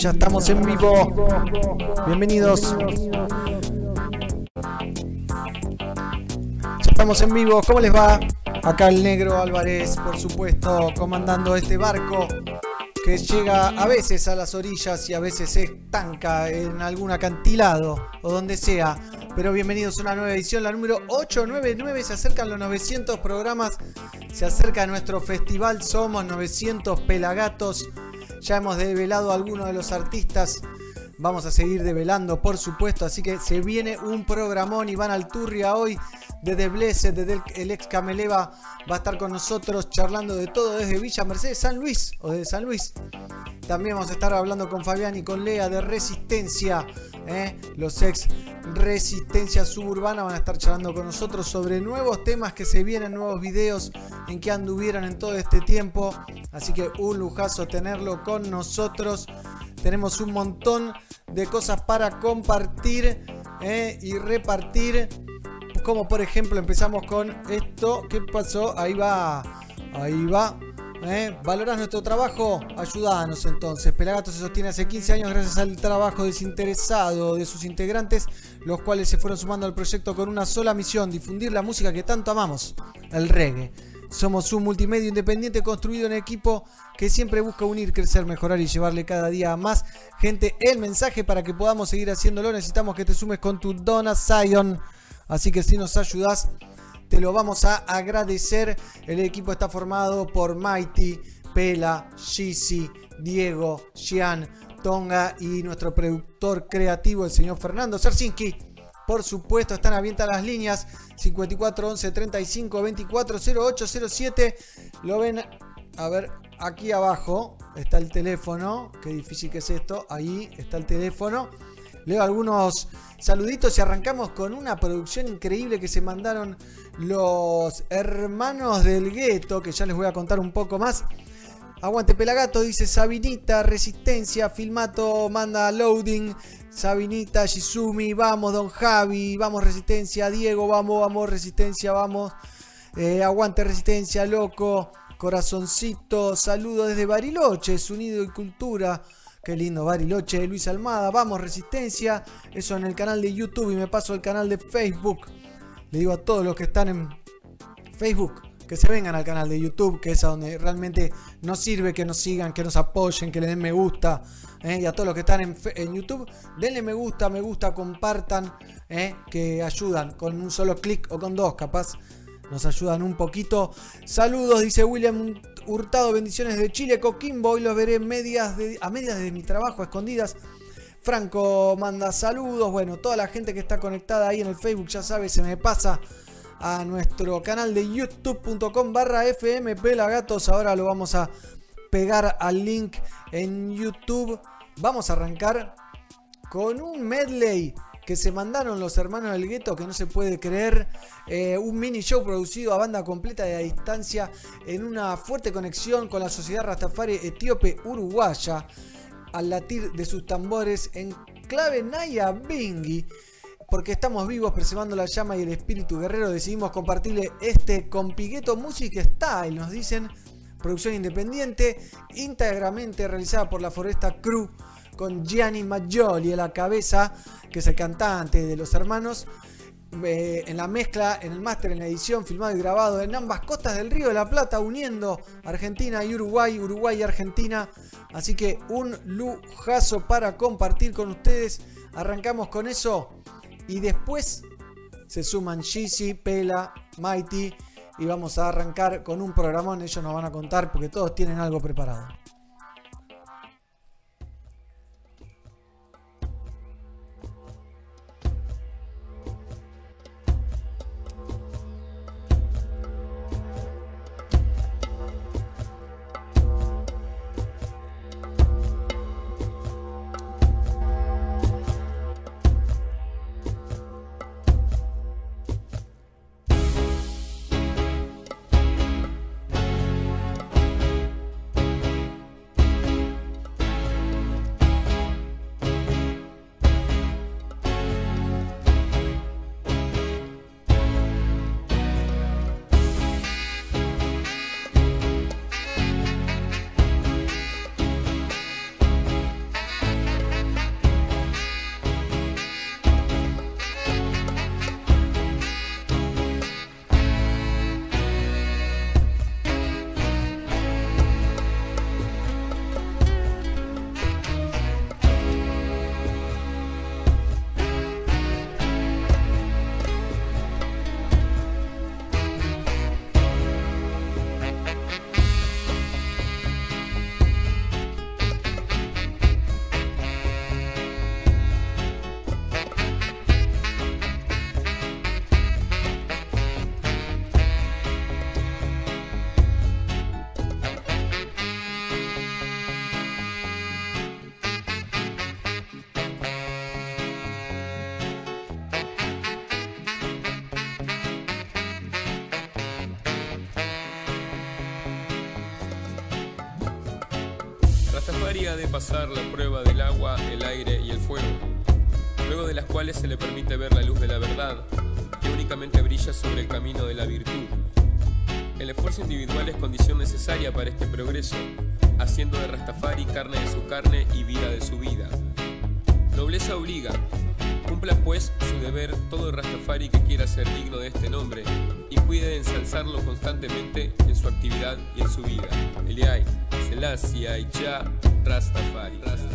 ya estamos en vivo. Bienvenidos. Ya estamos en vivo. ¿Cómo les va? Acá el negro Álvarez, por supuesto, comandando este barco que llega a veces a las orillas y a veces se estanca en algún acantilado o donde sea. Pero bienvenidos a una nueva edición, la número 899. Se acercan los 900 programas, se acerca nuestro festival. Somos 900 pelagatos. Ya hemos develado algunos de los artistas. Vamos a seguir develando, por supuesto. Así que se viene un programón. Iván Alturria hoy desde Blessed, desde el, ex Cameleva, va a estar con nosotros charlando de todo desde Villa Mercedes, San Luis o desde San Luis. También vamos a estar hablando con Fabián y con Lea de Resistencia. ¿eh? Los ex Resistencia Suburbana van a estar charlando con nosotros sobre nuevos temas que se vienen, nuevos videos en que anduvieron en todo este tiempo. Así que un lujazo tenerlo con nosotros. Tenemos un montón de cosas para compartir ¿eh? y repartir como por ejemplo empezamos con esto. ¿Qué pasó? Ahí va. Ahí va. ¿Eh? ¿Valorás nuestro trabajo? Ayúdanos entonces. Pelagato se sostiene hace 15 años gracias al trabajo desinteresado de sus integrantes, los cuales se fueron sumando al proyecto con una sola misión, difundir la música que tanto amamos, el reggae. Somos un multimedio independiente construido en equipo que siempre busca unir, crecer, mejorar y llevarle cada día a más gente el mensaje para que podamos seguir haciéndolo. Necesitamos que te sumes con tu Dona Zion Así que si nos ayudas, te lo vamos a agradecer. El equipo está formado por Mighty, Pela, Shisi, Diego, Xian, Tonga y nuestro productor creativo, el señor Fernando Sarsinski. Por supuesto, están abiertas las líneas 54 11 35 24 08 07. Lo ven, a ver, aquí abajo está el teléfono. Qué difícil que es esto. Ahí está el teléfono. Leo algunos saluditos y arrancamos con una producción increíble que se mandaron los hermanos del gueto, que ya les voy a contar un poco más. Aguante Pelagato, dice Sabinita, Resistencia, Filmato, manda loading, Sabinita, Shizumi, vamos Don Javi, vamos Resistencia, Diego, vamos, vamos Resistencia, vamos. Eh, aguante Resistencia, loco, corazoncito, saludo desde Bariloche, Unido y Cultura. Qué lindo, Bariloche, Luis Almada. Vamos, Resistencia. Eso en el canal de YouTube y me paso al canal de Facebook. Le digo a todos los que están en Facebook que se vengan al canal de YouTube, que es a donde realmente nos sirve que nos sigan, que nos apoyen, que le den me gusta. ¿Eh? Y a todos los que están en, YouTube, denle me gusta, me gusta, compartan, ¿eh? que ayudan con un solo clic o con dos, capaz nos ayudan un poquito. Saludos, dice William Hurtado, bendiciones de Chile, Coquimbo. Hoy los veré a medias de mi trabajo, escondidas. Franco manda saludos. Bueno, toda la gente que está conectada ahí en el Facebook ya sabe, se me pasa a nuestro canal de youtube.com barra Gatos. Ahora lo vamos a pegar al link en YouTube. Vamos a arrancar con un medley que se mandaron los hermanos del gueto, que no se puede creer. Eh, un mini show producido a banda completa y a distancia en una fuerte conexión con la sociedad Rastafari etíope uruguaya al latir de sus tambores en clave Naya Bingi. Porque estamos vivos preservando la llama y el espíritu guerrero, decidimos compartirle este con Pigueto Music Style. Nos dicen producción independiente, íntegramente realizada por la Foresta Crew con Gianni Maggioli a la cabeza, que es el cantante de los hermanos. Eh, en la mezcla, en el máster, en la edición, filmado y grabado en ambas costas del Río de la Plata, uniendo Argentina y Uruguay, Uruguay y Argentina. Así que un lujazo para compartir con ustedes. Arrancamos con eso y después se suman Shizzy, Pela, Mighty y vamos a arrancar con un programón. Ellos nos van a contar porque todos tienen algo preparado. Rastafari ha de pasar la prueba del agua, el aire y el fuego, luego de las cuales se le permite ver la luz de la verdad, que únicamente brilla sobre el camino de la virtud. El esfuerzo individual es condición necesaria para este progreso, haciendo de Rastafari carne de su carne y vida de su vida. Nobleza obliga, Cumpla pues su deber todo Rastafari que quiera ser digno de este nombre y cuide de ensalzarlo constantemente en su actividad y en su vida. Eliai, Selassie, Ya, Rastafari. Rastafari.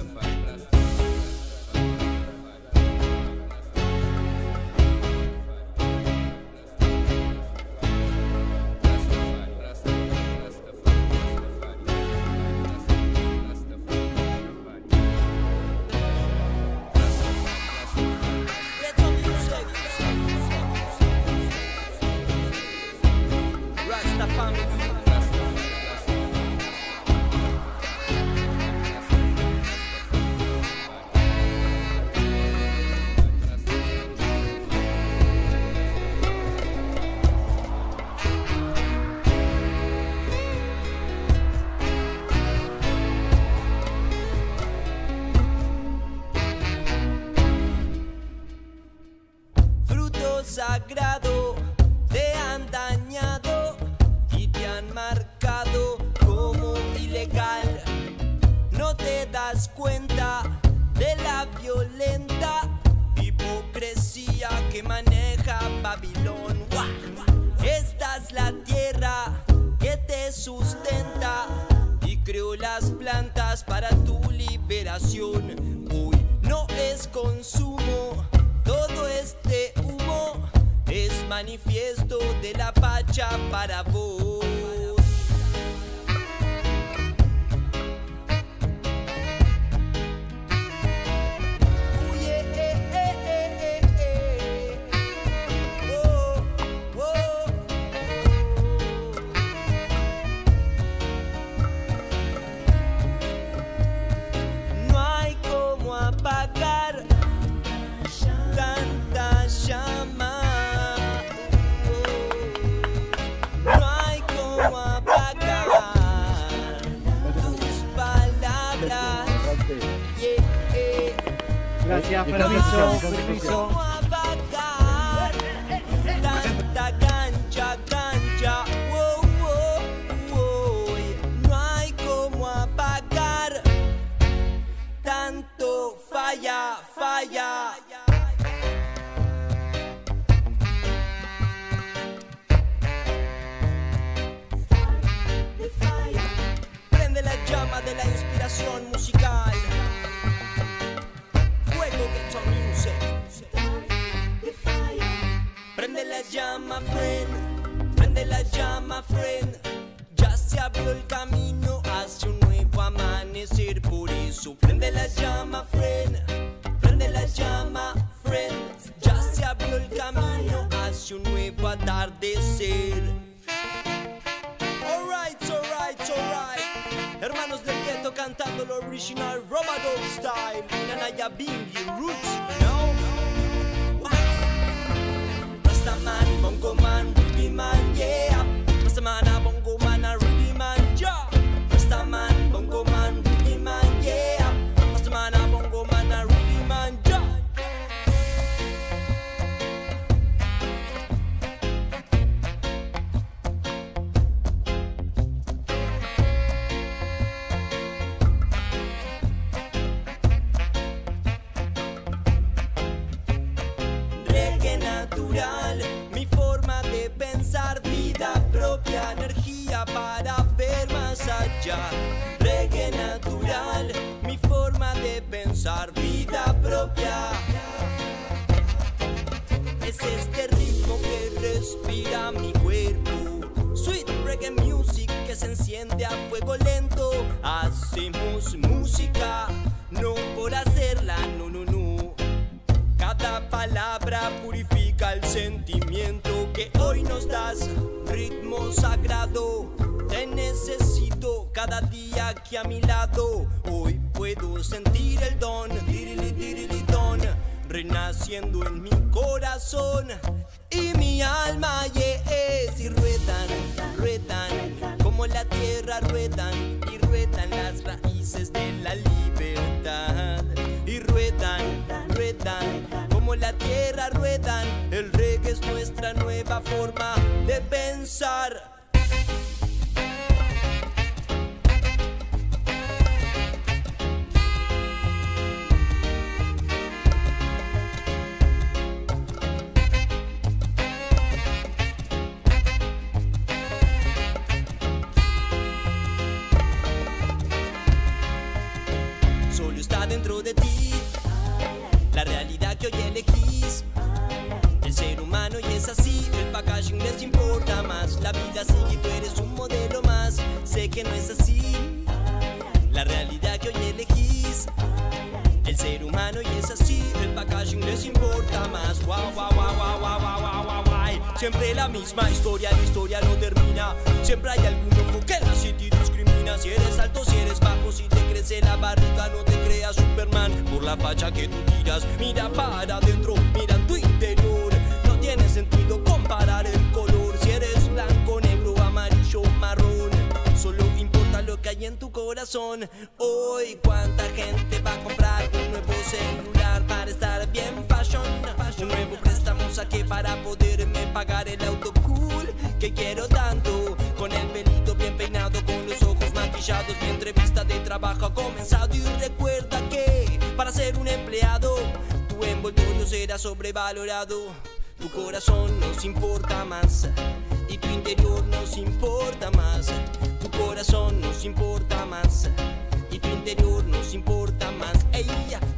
orgullo está dentro de ti. La realidad que hoy elegís. El ser humano y es así, el packaging les importa más. La vida sigue y tú eres un modelo más. Sé que no es así. La realidad que hoy elegís. El ser humano y es así, el packaging les importa más. Guau, guau, guau, guau, guau, guau, guau, guau. Siempre la misma historia, la historia no termina. Siempre hay algún loco que la city si eres alto, si eres bajo, si te crece la barriga, no te creas Superman por la facha que tú tiras. Mira para adentro, mira tu interior. No tiene sentido comparar el color. Si eres blanco, negro, amarillo, marrón. Solo importa lo que hay en tu corazón. Hoy, ¿cuánta gente va a comprar un nuevo celular para estar bien fashion? Un nuevo préstamo saqué para poderme pagar el auto cool que quiero tanto. Con el pelito Mi entrevista de trabajo ha comenzado y recuerda que para ser un empleado, tu envoltorio será sobrevalorado. Tu corazón nos importa más y tu interior nos importa más. Tu corazón nos importa más y tu interior nos importa más.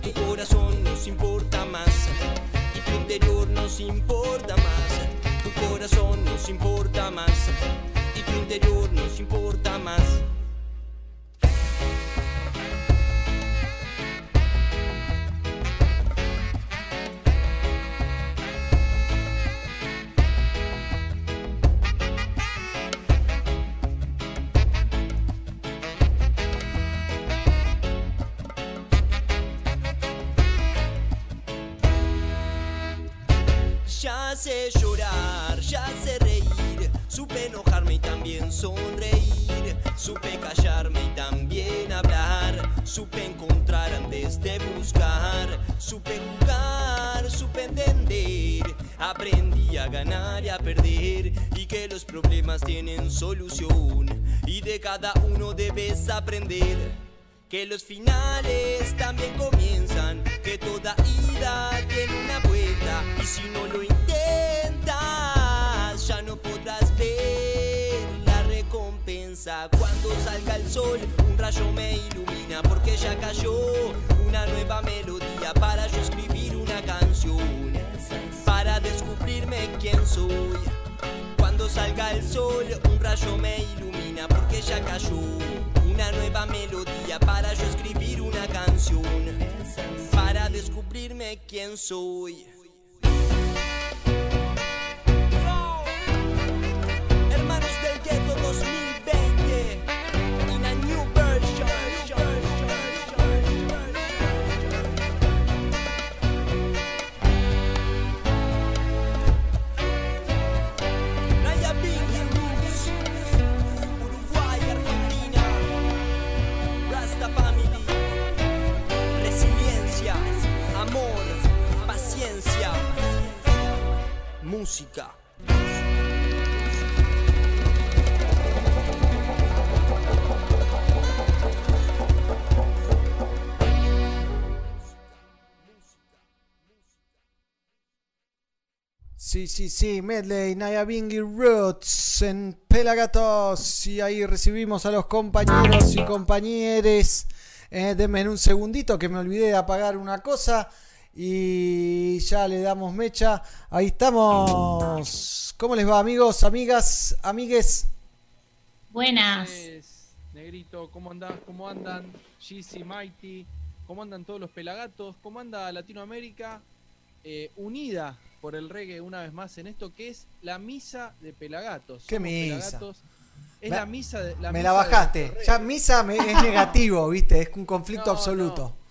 Tu corazón nos importa más y tu interior nos importa más. Tu corazón nos importa más y tu interior nos importa más. Sonreír, supe callarme y también hablar, supe encontrar antes de buscar, supe jugar, supe entender, aprendí a ganar y a perder. Y que los problemas tienen solución. Y de cada uno debes aprender. Que los finales también comienzan, que toda ida tiene una vuelta. Y si no lo intentas Cuando salga el sol un rayo me ilumina porque ya cayó una nueva melodía para yo escribir una canción, para descubrirme quién soy. Cuando salga el sol, un rayo me ilumina porque ya cayó una nueva melodía para yo escribir una canción, para descubrirme quién soy. Música. Sí, sí, sí, Medley, Nayabingi Roots en Pelagatos. Y ahí recibimos a los compañeros y compañeres. Eh, denme un segundito que me olvidé de apagar una cosa. Y ya le damos mecha. Ahí estamos. ¿Cómo les va, amigos, amigas, amigues? Buenas. Negrito, ¿cómo andás? ¿Cómo andan? Jeezy, Mighty, ¿cómo andan todos los pelagatos? ¿Cómo anda Latinoamérica? Eh, unida por el reggae una vez más en esto que es la misa de pelagatos. ¿Qué Somos misa? Pelagatos. Es Me- la misa de la me misa la bajaste. Ya misa me- es negativo, ¿viste? Es un conflicto No, absoluto. No,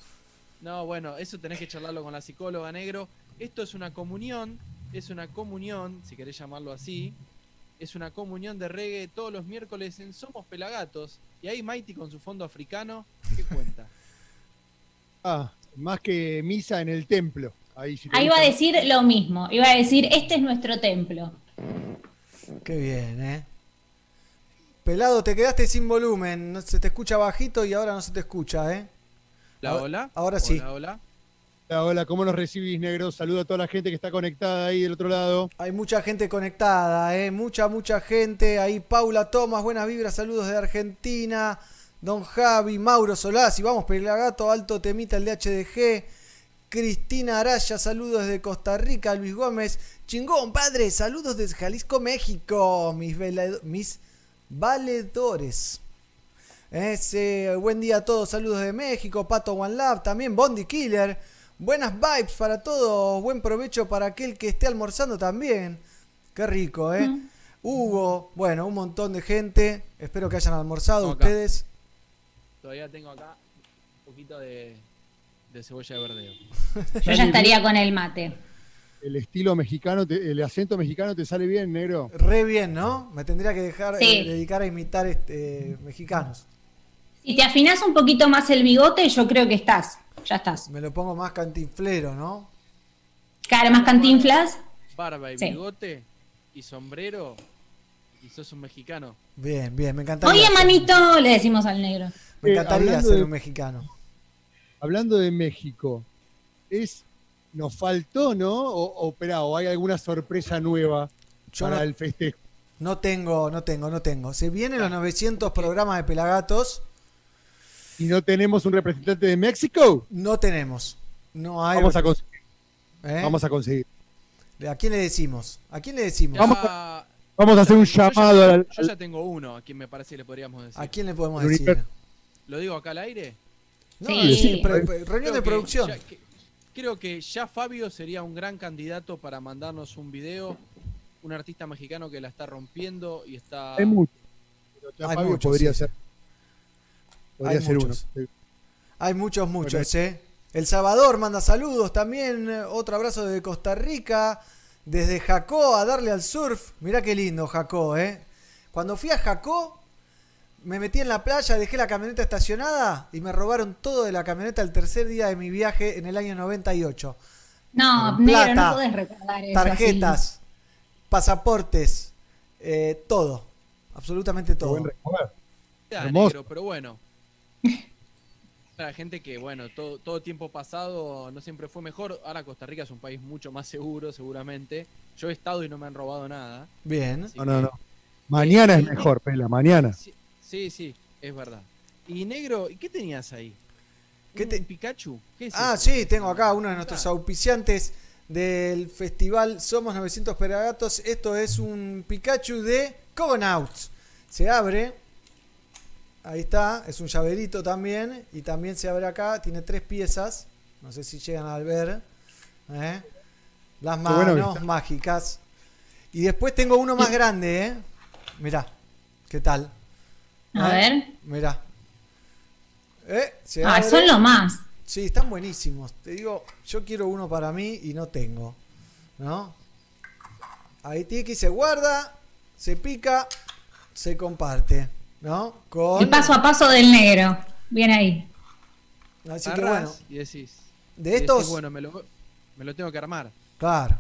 bueno, eso tenés que charlarlo con la psicóloga negro. Esto es una comunión, es una comunión, si querés llamarlo así. Es una comunión de reggae todos los miércoles en Somos Pelagatos. Y ahí Mighty con su fondo africano, ¿qué cuenta? Ah, más que misa en el templo. Ahí, si Ahí va a decir lo mismo. Iba a decir, este es nuestro templo. Qué bien, ¿eh? Pelado, te quedaste sin volumen. No, se te escucha bajito y ahora no se te escucha, ¿eh? ¿La Ahora- ola? ahora sí. Hola, hola. Hola, hola, ¿cómo nos recibís, negro? Saludo a toda la gente que está conectada ahí del otro lado. Hay mucha gente conectada, ¿eh? Mucha, mucha gente. Ahí Paula Tomás, buenas vibras, saludos de Argentina. Don Javi, Mauro Solás, y vamos, Pelagato, Alto Temita, el de HDG. Cristina Araya, saludos desde Costa Rica. Luis Gómez, chingón, padre, saludos desde Jalisco, México. Mis, mis valedores. Ese, buen día a todos, saludos de México, Pato One Love, también Bondi Killer. Buenas vibes para todos, buen provecho para aquel que esté almorzando también. Qué rico, ¿eh? Mm. Hugo, bueno, un montón de gente. Espero que hayan almorzado ustedes. Todavía tengo acá un poquito de, de cebolla de verdeo. Yo ya estaría con el mate. El estilo mexicano, te- el acento mexicano te sale bien, negro. Re bien, ¿no? Me tendría que dejar Sí. eh, dedicar a imitar este, mexicanos. Si te afinás un poquito más el bigote, yo creo que estás. Ya estás. Me lo pongo más cantinflero, ¿no? Cara más cantinflas. Barba y Sí. bigote y sombrero y sos un mexicano. Bien, bien, me encantaría. Oye, manito, le decimos al negro. Me Eh, encantaría hablando ser de- un mexicano. Hablando de México, es nos faltó, ¿no? O, o, hay alguna sorpresa nueva Yo para no, el festejo. no tengo, no tengo, no tengo. Se vienen los 900 programas de Pelagatos. Y no tenemos un representante de México, No tenemos. No hay. vamos a, cons- ¿eh? vamos a conseguir. ¿A quién le decimos? ¿A quién le decimos? Vamos a hacer un yo ya- llamado al, Yo ya tengo uno a quien me parece que le podríamos decir. ¿A quién le podemos decir? ¿Lo digo acá al aire? No, Sí. sí, pre- reunión Creo de que producción. ya- que- creo que ya Fabio sería un gran candidato para mandarnos un video. Un artista mexicano que la está rompiendo y está. Hay mucho. Pero ya Hay Fabio podría sí, ser. Podría Hay ser muchos. uno. Hay muchos, muchos, ¿eh? El Salvador manda saludos también. eh, Otro abrazo desde Costa Rica. Desde Jacó a darle al surf. Mirá qué lindo Jacó, ¿eh? Cuando fui a Jacó, me metí en la playa, dejé la camioneta estacionada y me robaron todo de la camioneta el tercer día de mi viaje en el año 98. No, Plata, negro, no podés recordar eso. Tarjetas, pasaportes, eh, todo. Absolutamente todo. Hermoso. negro, pero bueno. La gente que, bueno, todo, todo tiempo pasado no siempre fue mejor. Ahora Costa Rica es un país mucho más seguro, seguramente. Yo he estado y no me han robado nada. Bien. así No, no, que- no. Mañana es mejor, Pela, mañana. Sí, sí, sí, es verdad. Y negro, ¿y qué tenías ahí? ¿Qué ¿Un te- Pikachu? ¿Qué es Ah, eso? sí, tengo acá uno de nuestros Ah, auspiciantes del festival Somos 900 Peragatos. Esto es un Pikachu de Cogonauts. Se abre. Ahí está, es un llaverito también. Y también se abre acá, tiene tres piezas. No sé si llegan a ver. ¿eh? Las bueno manos mágicas. Y después tengo uno más grande, ¿eh? Mirá, ¿qué tal? A ¿Eh? ver. Mirá. ¿Eh? Se Ah, son lo más. Sí, están buenísimos. Te digo, yo quiero uno para mí y no tengo. ¿No? Ahí Tiki se guarda, se pica, se comparte. ¿No? Con. El paso a paso del negro. Bien ahí. Así que bueno, Y decís. de y decís, estos. bueno, me lo, me lo tengo que armar. Claro,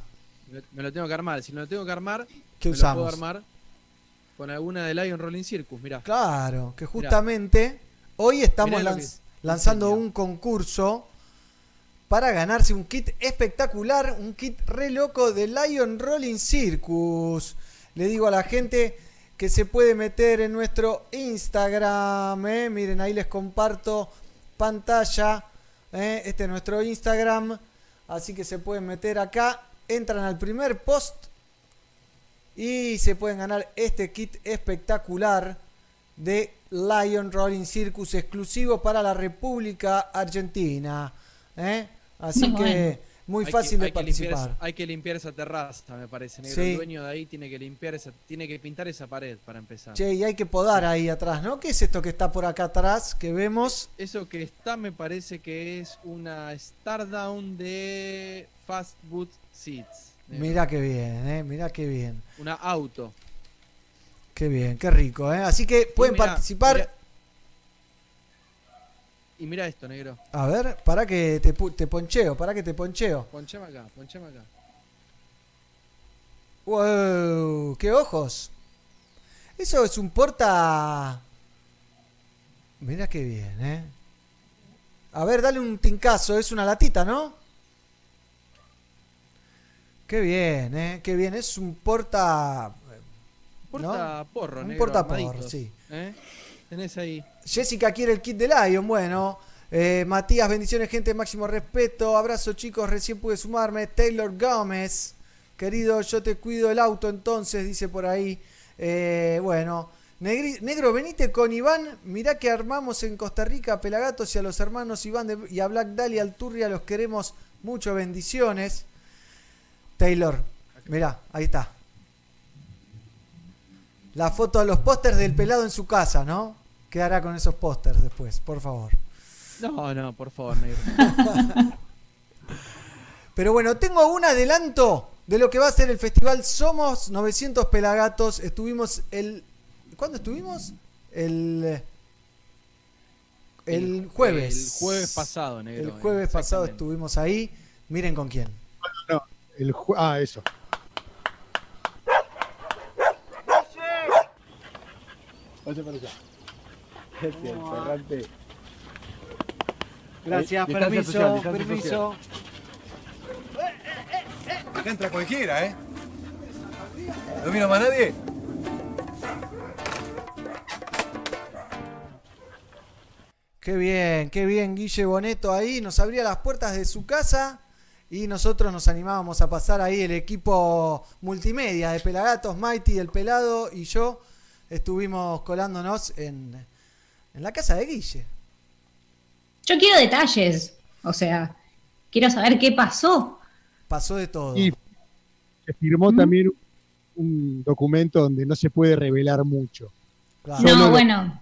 Me, me lo tengo que armar. Si no lo tengo que armar, ¿qué me lo puedo armar con alguna de Lion Rolling Circus, mirá. Claro, que justamente hoy estamos Mirá lo lanz- que lanzando un concurso para ganarse un kit espectacular, un kit re loco de Lion Rolling Circus. Le digo a la gente que se puede meter en nuestro Instagram, ¿eh? miren ahí les comparto pantalla, ¿eh? este es nuestro Instagram, así que se pueden meter acá, entran al primer post y se pueden ganar este kit espectacular de Lion Rolling Circus exclusivo para la República Argentina. ¿eh? Así Muy que bueno. Muy Hay fácil que- de hay que limpiar participar. esa- hay que limpiar esa terraza, me parece, negro. Sí. El dueño de ahí tiene que limpiar esa, tiene que pintar esa pared para empezar. Che, y hay que podar ahí atrás, ¿no? ¿Qué es esto que está por acá atrás que vemos? Eso que está me parece que es una Stardown de Fast Boot Seats. negro. Mira qué bien, ¿eh? Mira qué bien. Una auto. Qué bien, qué rico, ¿eh? Así que pueden mirá, participar mirá. Y mira esto, negro. A ver, para que te, te poncheo, para que te poncheo. Ponchame acá, ponchame acá. ¡Wow! ¡Qué ojos! Eso es un porta. Mira qué bien, ¿eh? A ver, dale un tincazo. Es una latita, ¿no? Qué bien, ¿eh? Qué bien. Es un porta. Porta ¿No? porro, Un negro. portaporro, armaditos, sí. ¿eh? Tenés ahí. Jessica quiere el kit de Lion. Bueno. Eh, Matías, bendiciones, gente. Máximo respeto. Abrazo, chicos. Recién pude sumarme. Taylor Gómez. Querido, yo te cuido el auto entonces, dice por ahí. Eh, bueno. Negro, venite con Iván. Mirá que armamos en Costa Rica a Pelagatos y a los hermanos Iván y a Black Dahlia Alturria. Los queremos mucho. Bendiciones. Taylor, mirá, ahí está. La foto de los pósters del pelado en su casa, ¿no? ¿Qué hará con esos pósters después? Por favor. No, no, por favor, negro. Pero bueno, tengo un adelanto de lo que va a ser el festival Somos 900 Pelagatos. Estuvimos el... ¿Cuándo estuvimos? El... El jueves. El jueves pasado, negro. El jueves pasado estuvimos ahí. Miren con quién. No, el jue- ah, eso. Vaya para allá. Gracias, permiso, social, permiso. Acá entra cualquiera, ¿eh? ¿No vino más nadie? Qué bien, qué bien, Guille Boneto ahí nos abría las puertas de su casa y nosotros nos animábamos a pasar ahí el equipo multimedia de Pelagatos, Mighty, el Pelado y yo estuvimos colándonos en, en la casa de Guille. Yo quiero detalles. O sea, quiero saber qué pasó. Pasó de todo. Y se firmó también un, un documento donde no se puede revelar mucho. Claro. No, bueno.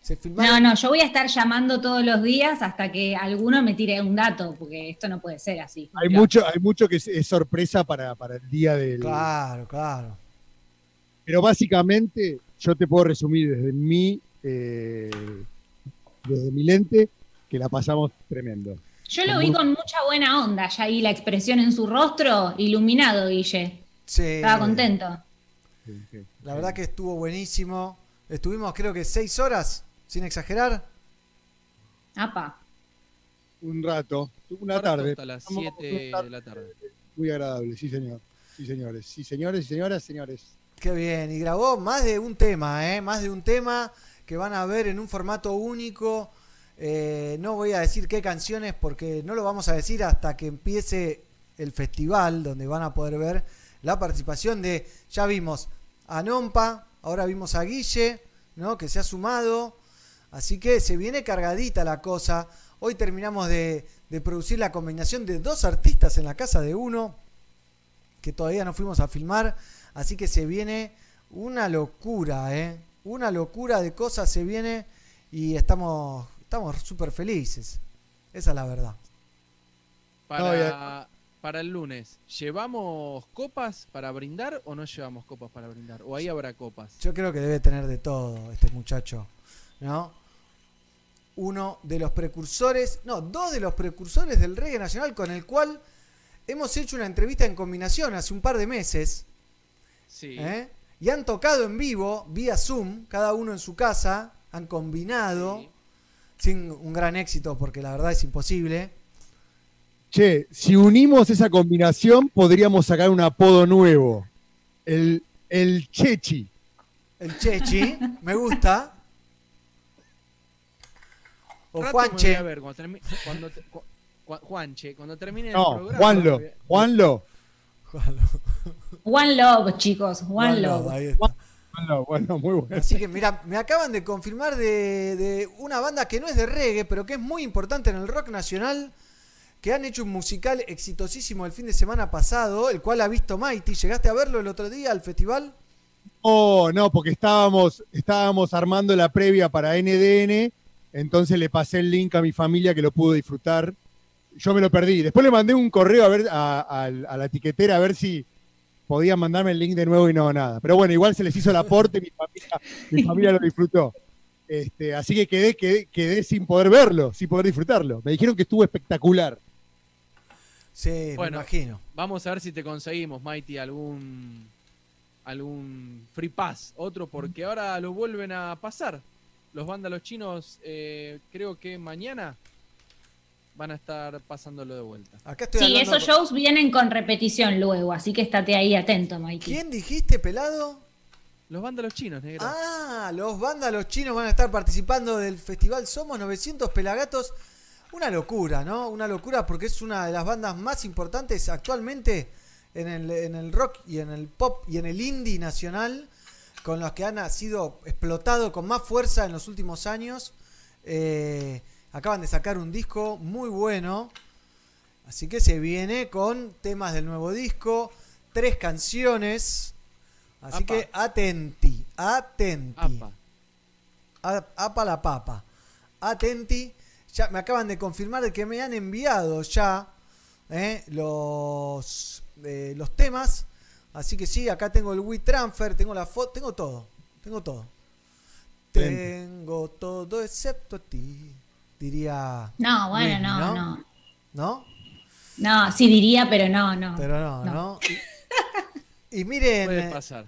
Se No, no, yo voy a estar llamando todos los días hasta que alguno me tire un dato, porque esto no puede ser así. Hay mucho, hay mucho que es, es sorpresa para, para el día del. Claro, claro. Pero básicamente, yo te puedo resumir desde mi, eh, desde mi lente, que la pasamos tremendo. Yo lo vi con mucha buena onda, ya ahí la expresión en su rostro, iluminado, Guille. Sí, Estaba contento. Sí, sí. La verdad que estuvo buenísimo. Estuvimos creo que seis horas, sin exagerar. Apa. Un rato, una Harto tarde. Hasta las Estamos 7 una de la tarde. Muy agradable, sí, señor. Sí, señores. Sí, señores y señoras, señores. Qué bien, y grabó más de un tema, ¿eh? Más de un tema que van a ver en un formato único. Eh, no voy a decir qué canciones porque no lo vamos a decir hasta que empiece el festival, donde van a poder ver la participación de, ya vimos a Nompa, ahora vimos a Guille, ¿no? Que se ha sumado. Así que se viene cargadita la cosa. Hoy terminamos de, de producir la combinación de dos artistas en la casa de uno, que todavía no fuimos a filmar. Así que se viene una locura, ¿eh? Una locura de cosas se viene y estamos estamos súper felices. Esa es la verdad. Para, para el lunes, ¿llevamos copas para brindar o no llevamos copas para brindar? ¿O ahí habrá copas? Yo creo que debe tener de todo este muchacho, ¿no? Uno de los precursores, no, dos de los precursores del reggae nacional con el cual hemos hecho una entrevista en combinación hace un par de meses. Sí. ¿eh? Y han tocado en vivo, vía Zoom, cada uno en su casa, han combinado, Sí. sin un gran éxito porque la verdad es imposible. Che, si unimos esa combinación, podríamos sacar un apodo nuevo. El, el Chechi. El Chechi, me gusta. O Rato me voy Juanche. a ver cuando termi- cuando te- cu- cu- Juanche, cuando termine el No, programa. Juanlo. Juanlo. One Love, chicos, One, One Love. Love, ahí está. Juanlo, bueno, muy bueno. Así que mira, me acaban de confirmar de, de una banda que no es de reggae, pero que es muy importante en el rock nacional, que han hecho un musical exitosísimo el fin de semana pasado, el cual ha visto Mighty. ¿Llegaste a verlo el otro día al festival? Oh, no, porque estábamos, estábamos armando la previa para NDN, entonces le pasé el link a mi familia que lo pudo disfrutar. Yo me lo perdí. Después le mandé un correo a ver a, a- a la etiquetera a ver si podían mandarme el link de nuevo y no nada. Pero bueno, igual se les hizo el aporte, mi familia, mi familia lo disfrutó. Este, así que quedé, quedé, quedé sin poder verlo, sin poder disfrutarlo. Me dijeron que estuvo espectacular. Sí, Bueno. me imagino. Vamos a ver si te conseguimos, Mighty, algún algún free pass, otro, porque ahora lo vuelven a pasar. Los vándalos chinos, eh, creo que mañana van a estar pasándolo de vuelta. Acá estoy Sí, esos con- shows vienen con repetición luego, así que estate ahí atento, Mikey. ¿Quién dijiste, pelado? Los vándalos chinos, negro. Ah, los vándalos chinos van a estar participando del festival Somos 900 Pelagatos. Una locura, ¿no? Una locura porque es una de las bandas más importantes actualmente en el, en el rock y en el pop y en el indie nacional, con los que han sido explotado con más fuerza en los últimos años. Eh, acaban de sacar un disco muy bueno. Así que se viene con temas del nuevo disco, tres canciones. Así Apa. que atenti, atenti. Apa. A- Apa la papa. Atenti. Ya me acaban de confirmar de que me han enviado ya eh, los, eh, los temas. Así que sí, acá tengo el WeTransfer, tengo la foto, tengo todo. Tengo todo. Tengo todo excepto a ti. Diría. No, bueno, no, ¿no? no. ¿No? No, sí diría, pero no, no. Pero no, No. ¿no? Y, y miren. Puede eh, pasar.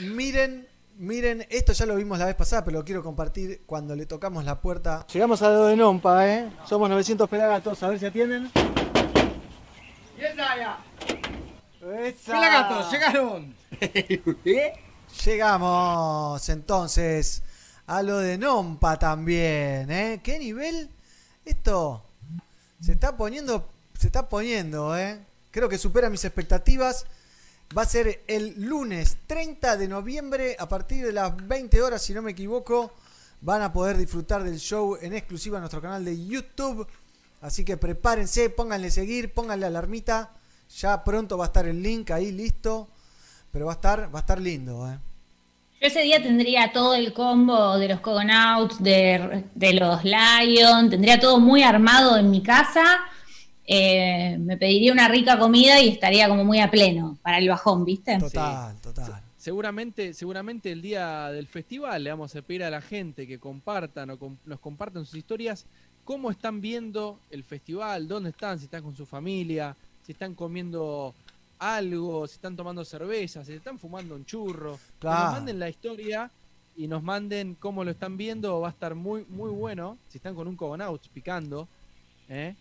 Miren, miren, esto ya lo vimos la vez pasada, pero lo quiero compartir cuando le tocamos la puerta. Llegamos a lo de Nompa, ¿eh? Somos 900 pelagatos, a ver si atienden. ¡Pelagatos, llegaron! Llegamos entonces a lo de Nompa también, ¿eh? ¿Qué nivel? Esto se está poniendo, se está poniendo, ¿eh? Creo que supera mis expectativas. Va a ser el lunes 30 de noviembre a partir de las 20 horas, si no me equivoco. Van a poder disfrutar del show en exclusiva en nuestro canal de YouTube. Así que prepárense, pónganle seguir, pónganle alarmita. Ya pronto va a estar el link ahí listo. Pero va a estar, va a estar lindo, ¿eh? Yo ese día tendría todo el combo de los Cogonauts, de, de los Lion, tendría todo muy armado en mi casa. Eh, me pediría una rica comida y estaría como muy a pleno para el bajón, ¿viste? Total, total. Seguramente, seguramente el día del festival le vamos a pedir a la gente que compartan o com- nos compartan sus historias, cómo están viendo el festival, dónde están, si están con su familia, si están comiendo algo, si están tomando cerveza, si están fumando un churro. Que Claro. nos manden la historia y nos manden cómo lo están viendo, va a estar muy, muy bueno. Si están con un Cogonauts picando, ¿eh?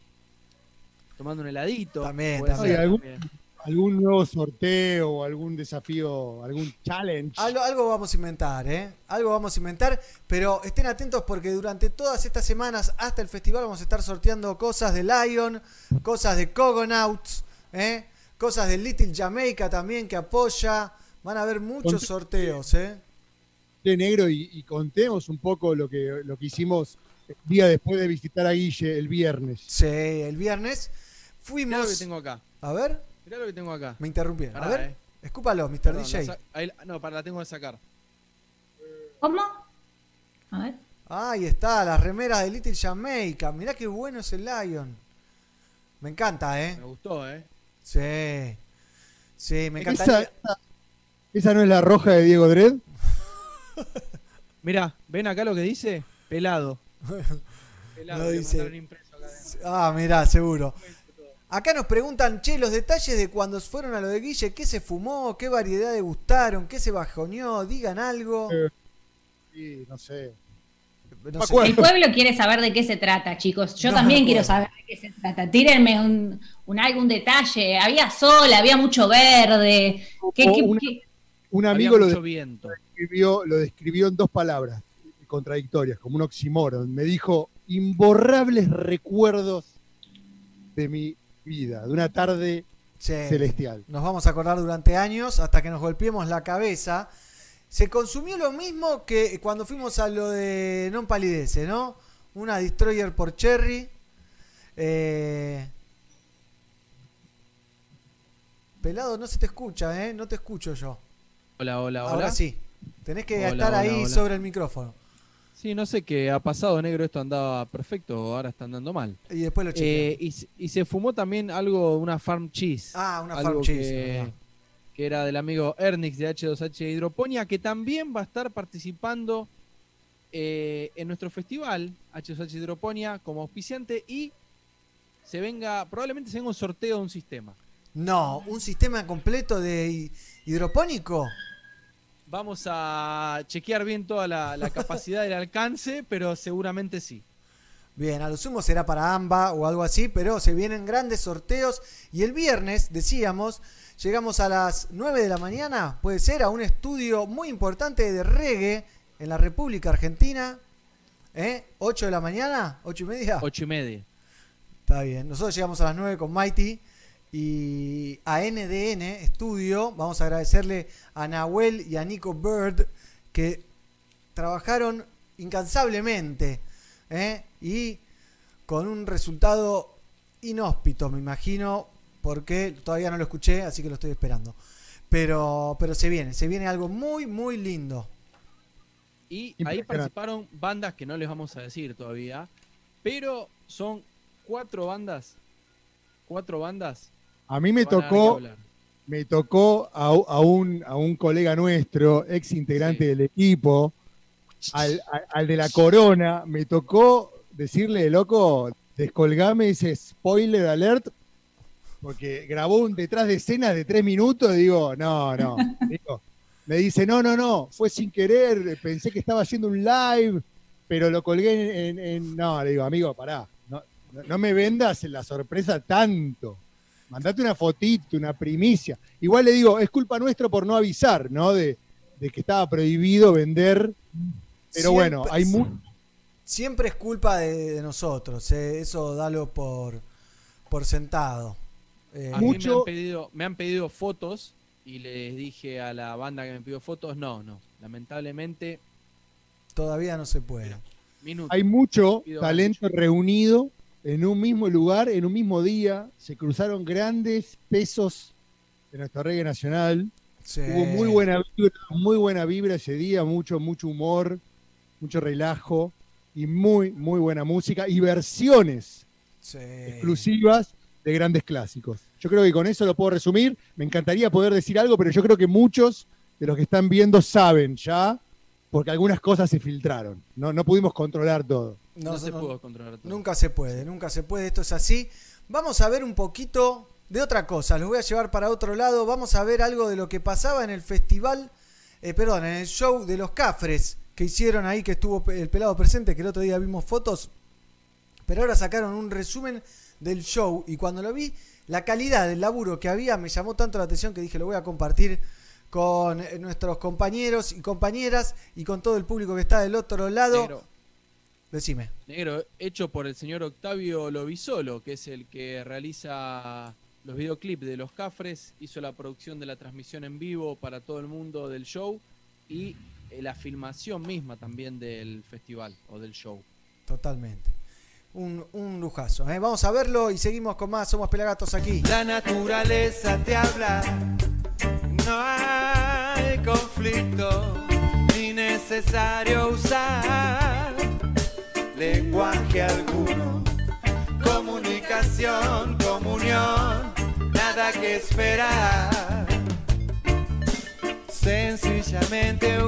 tomando un heladito. También, algún- también. ¿Algún nuevo sorteo o algún desafío, algún challenge? Algo, algo vamos a inventar, ¿eh? Algo vamos a inventar, pero estén atentos porque durante todas estas semanas hasta el festival vamos a estar sorteando cosas de Lion, cosas de Cogonauts, ¿eh? Cosas de Little Jamaica también que apoya. Van a haber muchos Conté- sorteos, ¿eh? de negro y, y contemos un poco lo que, lo que hicimos el día después de visitar a Guille el viernes. Sí, el viernes Mirá lo fuimos... que tengo acá. A ver, Mirá lo que tengo acá. me interrumpieron. A ver, eh. escúpalo, Mr. Perdón, DJ. la ahí no, para la tengo que sacar. ¿Cómo? A ver. Ahí está, las remeras de Little Jamaica. Mirá qué bueno es el Lion. Me encanta, ¿eh? Me gustó, ¿eh? Sí. Sí, me Esa, encantaría. esa- esa no es la roja de Diego Dredd. Mirá, ¿ven acá lo que dice? Pelado. Pelado, No dice- impreso acá adentro. Ah, mirá, seguro. Acá nos preguntan, che, los detalles de cuando fueron a lo de Guille, ¿qué se fumó? ¿Qué variedades gustaron? ¿Qué se bajoneó? Digan algo. Sí, no sé. No sé. El pueblo quiere saber de qué se trata, chicos. Yo No, también quiero saber de qué se trata. Tírenme un, un algún detalle. Había sol, había mucho verde. ¿Qué, O qué- una- qué- Un amigo lo viento. describió, lo describió en dos palabras contradictorias, como un oxímoron. Me dijo, imborrables recuerdos de mi vida, de una tarde Sí. celestial. Nos vamos a acordar durante años hasta que nos golpeemos la cabeza. Se consumió lo mismo que cuando fuimos a lo de Non Palidece, ¿no? Una Destroyer por Cherry. Eh, Pelado, no se te escucha, ¿eh? No te escucho yo. Hola, hola, hola. Ahora sí. Tenés que Hola, estar hola, ahí hola. sobre el micrófono. Sí, no sé qué ha pasado, negro. Esto andaba perfecto, ahora está andando mal. Y después lo Eh, y, se- y se fumó también algo, una farm cheese. ah, una algo farm cheese. que, era del amigo Ernix de H2H Hidroponía, que también va a estar participando eh, en nuestro festival, HSH Hidroponía, como auspiciante y se venga, probablemente se venga un sorteo de un sistema. No, un sistema completo de hi- hidropónico. Vamos a chequear bien toda la, la capacidad del alcance, pero seguramente sí. Bien, a lo sumo será para AMBA o algo así, pero se vienen grandes sorteos. Y el viernes, decíamos, llegamos a las 9 de la mañana, puede ser, a un estudio muy importante de reggae en la República Argentina. ¿Eh? 8 de la mañana, 8 y media. Ocho y media. Está bien. Nosotros llegamos a las 9 con Mighty y a NDN Estudio. Vamos a agradecerle a Nahuel y a Nico Bird que trabajaron incansablemente ¿eh? y con un resultado inhóspito, me imagino, porque todavía no lo escuché, así que lo estoy esperando. Pero, pero se viene, se viene algo muy, muy lindo. Y ahí participaron bandas que no les vamos a decir todavía, pero son cuatro bandas. Cuatro bandas. A mí me tocó, me tocó a, a un, a un colega nuestro, ex integrante Sí. del equipo, al, al- al de la corona, me tocó decirle, loco, descolgame ese spoiler alert, porque grabó un detrás de escena de tres minutos, digo, no, no. Digo, me dice, no, no, no, fue sin querer, pensé que estaba haciendo un live, pero lo colgué en... en- en-". No, le digo, amigo, pará, no- no me vendas la sorpresa tanto. Mandate una fotito, una primicia. Igual le digo, es culpa nuestra por no avisar, ¿no? De, de que estaba prohibido vender. Pero bueno, hay mu- Siempre es culpa de, de nosotros, ¿eh? eso dalo por, por sentado. Eh, A mí me Mucho- han, pedido, me han pedido fotos y les dije a la banda que me pidió fotos, no, no. Lamentablemente, todavía no se puede. minuto. hay mucho talento reunido en un mismo lugar, en un mismo día. Se cruzaron grandes pesos de nuestro reggae nacional. Sí. Hubo muy buena vibra, muy buena vibra ese día, mucho, mucho humor, mucho relajo y muy, muy buena música y versiones Sí. exclusivas de grandes clásicos. Yo creo que con eso lo puedo resumir. Me encantaría poder decir algo, pero yo creo que muchos de los que están viendo saben ya, porque algunas cosas se filtraron. No, no pudimos controlar todo. No, No, se no- pudo controlar todo. Nunca se puede, nunca se puede, esto es así. Vamos a ver un poquito de otra cosa, los voy a llevar para otro lado. Vamos a ver algo de lo que pasaba en el festival, eh, perdón, en el show de los Cafres que hicieron ahí, que estuvo el pelado presente, que el otro día vimos fotos. Pero ahora sacaron un resumen del show y cuando lo vi, la calidad del laburo que había me llamó tanto la atención que dije lo voy a compartir con eh, nuestros compañeros y compañeras y con todo el público que está del otro lado. Negro, Decime. negro, hecho por el señor Octavio Lovisolo, que es el que realiza los videoclips de los Cafres, hizo la producción de la transmisión en vivo para todo el mundo del show y eh, la filmación misma también del festival o del show. Totalmente. Un, un lujazo. ¿eh? Vamos a verlo y seguimos con más. Somos Pelagatos aquí. La naturaleza te habla, no hay conflicto, ni necesario usar lenguaje alguno. Comunicación, comunión, nada que esperar. Sencillamente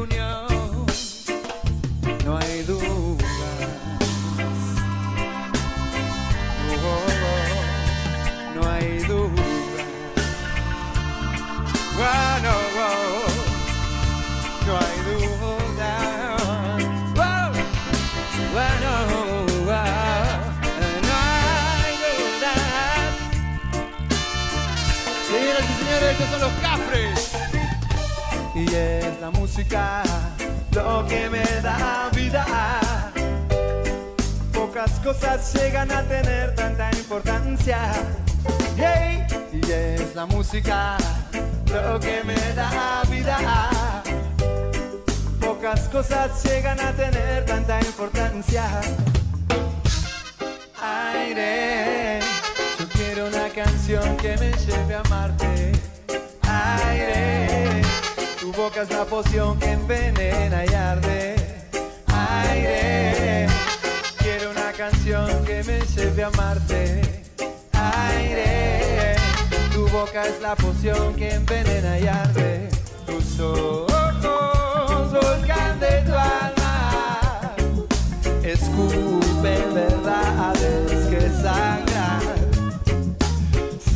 la música lo que me da vida. Pocas cosas llegan a tener tanta importancia. Hey, y es la música lo que me da vida. Pocas cosas llegan a tener tanta importancia. Aire, yo quiero una canción que me lleve a amarte. Aire, boca es la poción que envenena y arde. Aire, quiero una canción que me lleve a amarte. Aire, tu boca es la poción que envenena y arde. Tus ojos, volcán de tu alma. escupen verdades que sangran,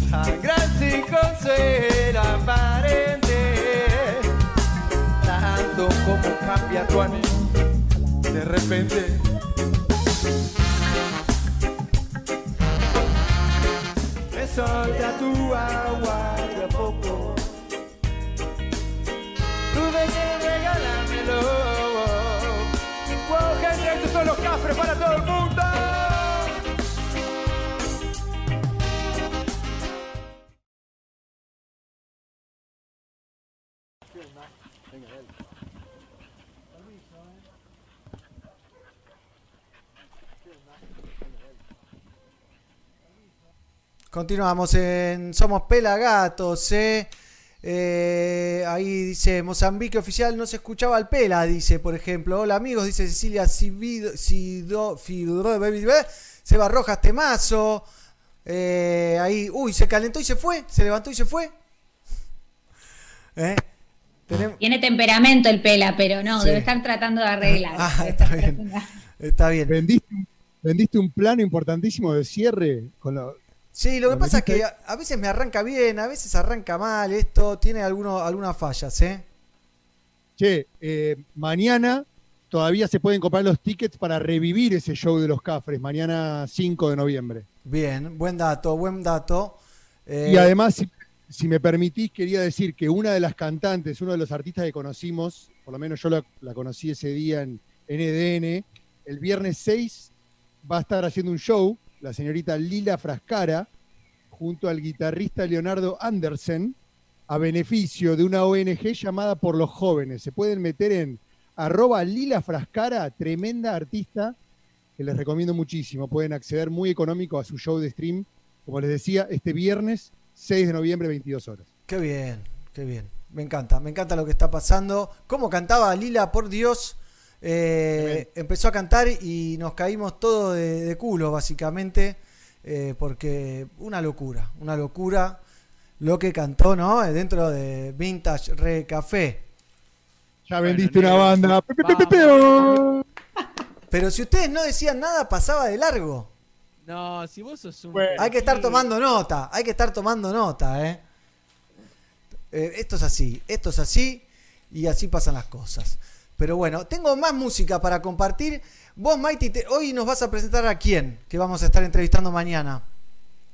sangran sin consuelo como cambia tu ánimo de repente. Me solta tu agua de a poco. Tú de que regálame Wow, gente, estos son los cafres para todo el mundo. Continuamos en Somos Pelagatos, ¿eh? Eh, ahí dice Mozambique oficial no se escuchaba el pela, dice por ejemplo. Hola amigos, dice Cecilia Sido, Sido, Fido, Baby, Baby, Seba Rojas Temazo. Eh, ahí, uy, se calentó y se fue, se levantó y se fue. ¿Eh? Tiene temperamento el pela, pero no, Sí. debe estar tratando de arreglar. Ah, está bien. tratando- Está bien. Vendiste, vendiste un plano importantísimo de cierre con lo- Sí, lo que Lo pasa es que a, a veces me arranca bien, a veces arranca mal. Esto tiene alguno, algunas fallas, ¿eh? Che, eh, mañana todavía se pueden comprar los tickets para revivir ese show de los Cafres, mañana 5 de noviembre. Bien, buen dato, buen dato. Eh, Y además, si, si me permitís, quería decir que una de las cantantes, uno de los artistas que conocimos, por lo menos yo la, la conocí ese día en NDN, el viernes 6 va a estar haciendo un show, la señorita Lila Frascara, junto al guitarrista Leonardo Andersen, a beneficio de una ONG llamada Por los Jóvenes. Se pueden meter en arroba Lila Frascara, tremenda artista, que les recomiendo muchísimo. Pueden acceder muy económico a su show de stream, como les decía, este viernes 6 de noviembre, 22 horas. Qué bien, qué bien. Me encanta, me encanta lo que está pasando. ¿Cómo cantaba Lila, por Dios? Eh, empezó a cantar y nos caímos todos de, de culo, básicamente, eh, porque una locura, una locura lo que cantó, ¿no? Eh, Dentro de Vintage Re Café. Ya Bueno, vendiste una negro, banda. Vamos. Pero si ustedes no decían nada, pasaba de largo. No, si vos sos un. Bueno. Hay que estar tomando nota, hay que estar tomando nota, ¿eh? Eh, esto es así, esto es así y así pasan las cosas. Pero bueno, tengo más música para compartir. Vos, Mighty, te- hoy nos vas a presentar a quién que vamos a estar entrevistando mañana.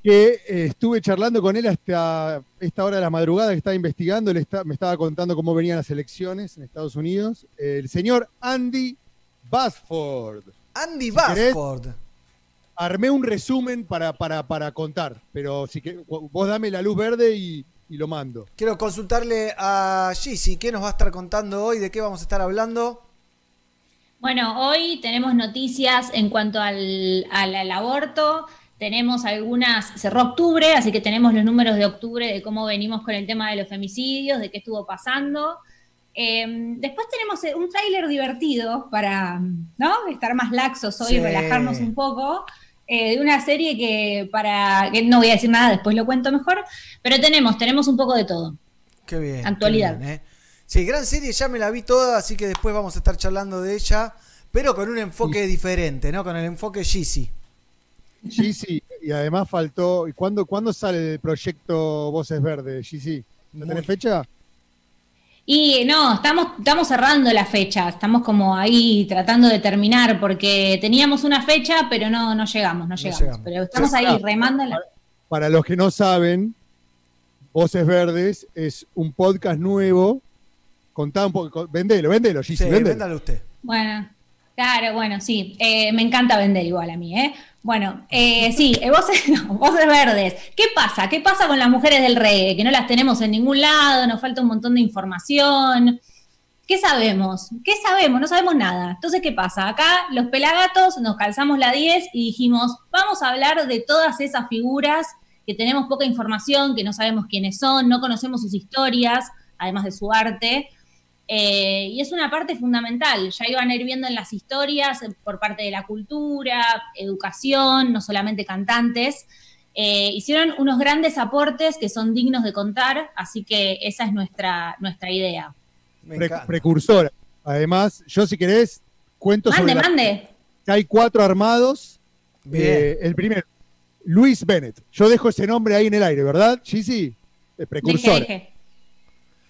Que eh, estuve charlando con él hasta esta hora de la madrugada que estaba investigando. Él está- me estaba contando cómo venían las elecciones en Estados Unidos. El señor Andy Basford. Andy Si querés- Basford. Armé un resumen para, para, para contar, pero si que, vos dame la luz verde y, y lo mando. Quiero consultarle a Gizzy, ¿qué nos va a estar contando hoy? ¿De qué vamos a estar hablando? Bueno, hoy tenemos noticias en cuanto al, al- al aborto. Tenemos algunas, cerró octubre, así que tenemos los números de octubre de cómo venimos con el tema de los femicidios, de qué estuvo pasando. Eh, después tenemos eh, un tráiler divertido para ¿no? estar más laxos hoy, Sí. relajarnos un poco, eh, de una serie que para, que no voy a decir nada, después lo cuento mejor, pero tenemos, tenemos un poco de todo. Qué bien. qué Actualidad. bien, ¿eh? Sí, gran serie, ya me la vi toda, así que después vamos a estar charlando de ella, pero con un enfoque diferente, ¿no? Con el enfoque. Sí, sí, y además faltó. ¿Y cuándo, cuándo sale el proyecto Voces Verdes, GC? ¿No tenés fecha? Y no, estamos, estamos cerrando la fecha, estamos como ahí tratando de terminar, porque teníamos una fecha, pero no, no llegamos, no llegamos. llegamos. Pero estamos Sí, ahí claro. remando la... Para los que no saben, Voces Verdes es un podcast nuevo. Contá un poco, vendelo, vendelo, GC, Sí, vendelo. véndalo usted. Bueno, claro, bueno, sí, eh, me encanta vender igual a mí, ¿eh? Bueno, eh, sí, eh, voces, no, verdes. ¿Qué pasa? ¿Qué pasa con las mujeres del reggae? Que no las tenemos en ningún lado, nos falta un montón de información. ¿Qué sabemos? ¿Qué sabemos? No sabemos nada. Entonces, ¿qué pasa? Acá los pelagatos nos calzamos la 10 y dijimos, vamos a hablar de todas esas figuras que tenemos poca información, que no sabemos quiénes son, no conocemos sus historias, además de su arte. Eh, y es una parte fundamental. Ya iban a ir viendo en las historias eh, por parte de la cultura, educación, no solamente cantantes. Eh, hicieron unos grandes aportes que son dignos de contar, así que esa es nuestra, nuestra idea. Pre- precursora. Además, yo si querés, cuento Mande, sobre mande. Hay cuatro armados. Bien. Eh, el primero, Luis Bennett. Yo dejo ese nombre ahí en el aire, ¿verdad? Sí, sí. Precursor. Deje, deje.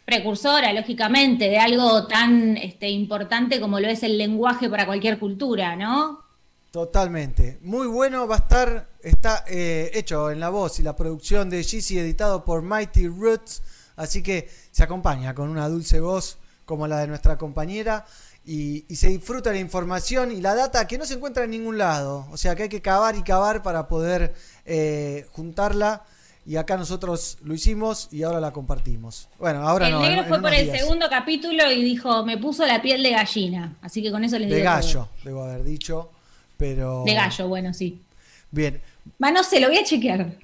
Precursora, lógicamente, de algo tan este, importante como lo es el lenguaje para cualquier cultura, ¿no? Totalmente. Muy bueno, va a estar, está eh, hecho en la voz y la producción de Jeezy, editado por Mighty Roots, así que se acompaña con una dulce voz como la de nuestra compañera y, y se disfruta la información y la data que no se encuentra en ningún lado, o sea que hay que cavar y cavar para poder eh, juntarla y acá nosotros lo hicimos y ahora la compartimos. Bueno, ahora el no. negro en- fue en por el días. segundo capítulo y dijo, me puso la piel de gallina. Así que con eso les De digo todo. gallo, debo haber dicho, pero... De gallo, bueno, sí. Bien, Va, no sé, lo voy a chequear.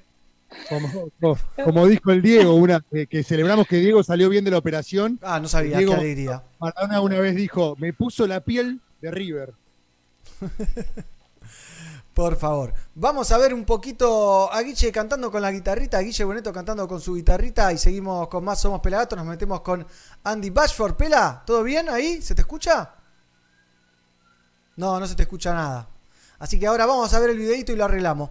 Como, como- como dijo el Diego, una que, que celebramos que Diego salió bien de la operación. ah, no sabía, Diego- qué alegría. Maradona una vez dijo, me puso la piel de River. Por favor. Vamos a ver un poquito a Guille cantando con la guitarrita, a Guille Boneto cantando con su guitarrita y seguimos con más Somos Pelagatos. Nos metemos con Andy Bashford. Pela, ¿todo bien ahí? ¿Se te escucha? No, no se te escucha nada. Así que ahora vamos a ver el videito y lo arreglamos.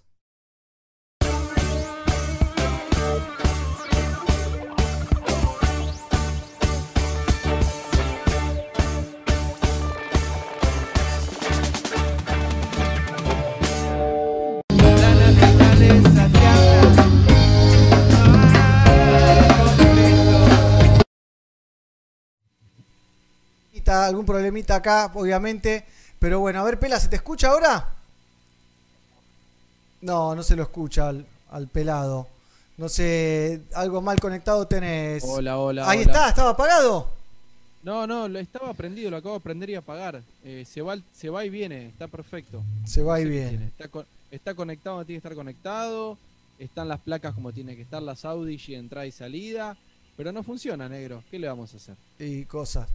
Está algún problemita acá, obviamente. Pero bueno, a ver, Pela, ¿se te escucha ahora? No, no se lo escucha al, al pelado. No sé, algo mal conectado tenés. Hola, hola. Ahí hola. está, estaba apagado. No, no, lo estaba prendido, lo acabo de prender y apagar. Eh, se, va, se va y viene, está perfecto. Se va y viene. Está, con- está conectado, donde tiene que estar conectado. Están las placas como tiene que estar, las Audi y entrada y salida. Pero no funciona, negro. ¿Qué le vamos a hacer? Y cosas,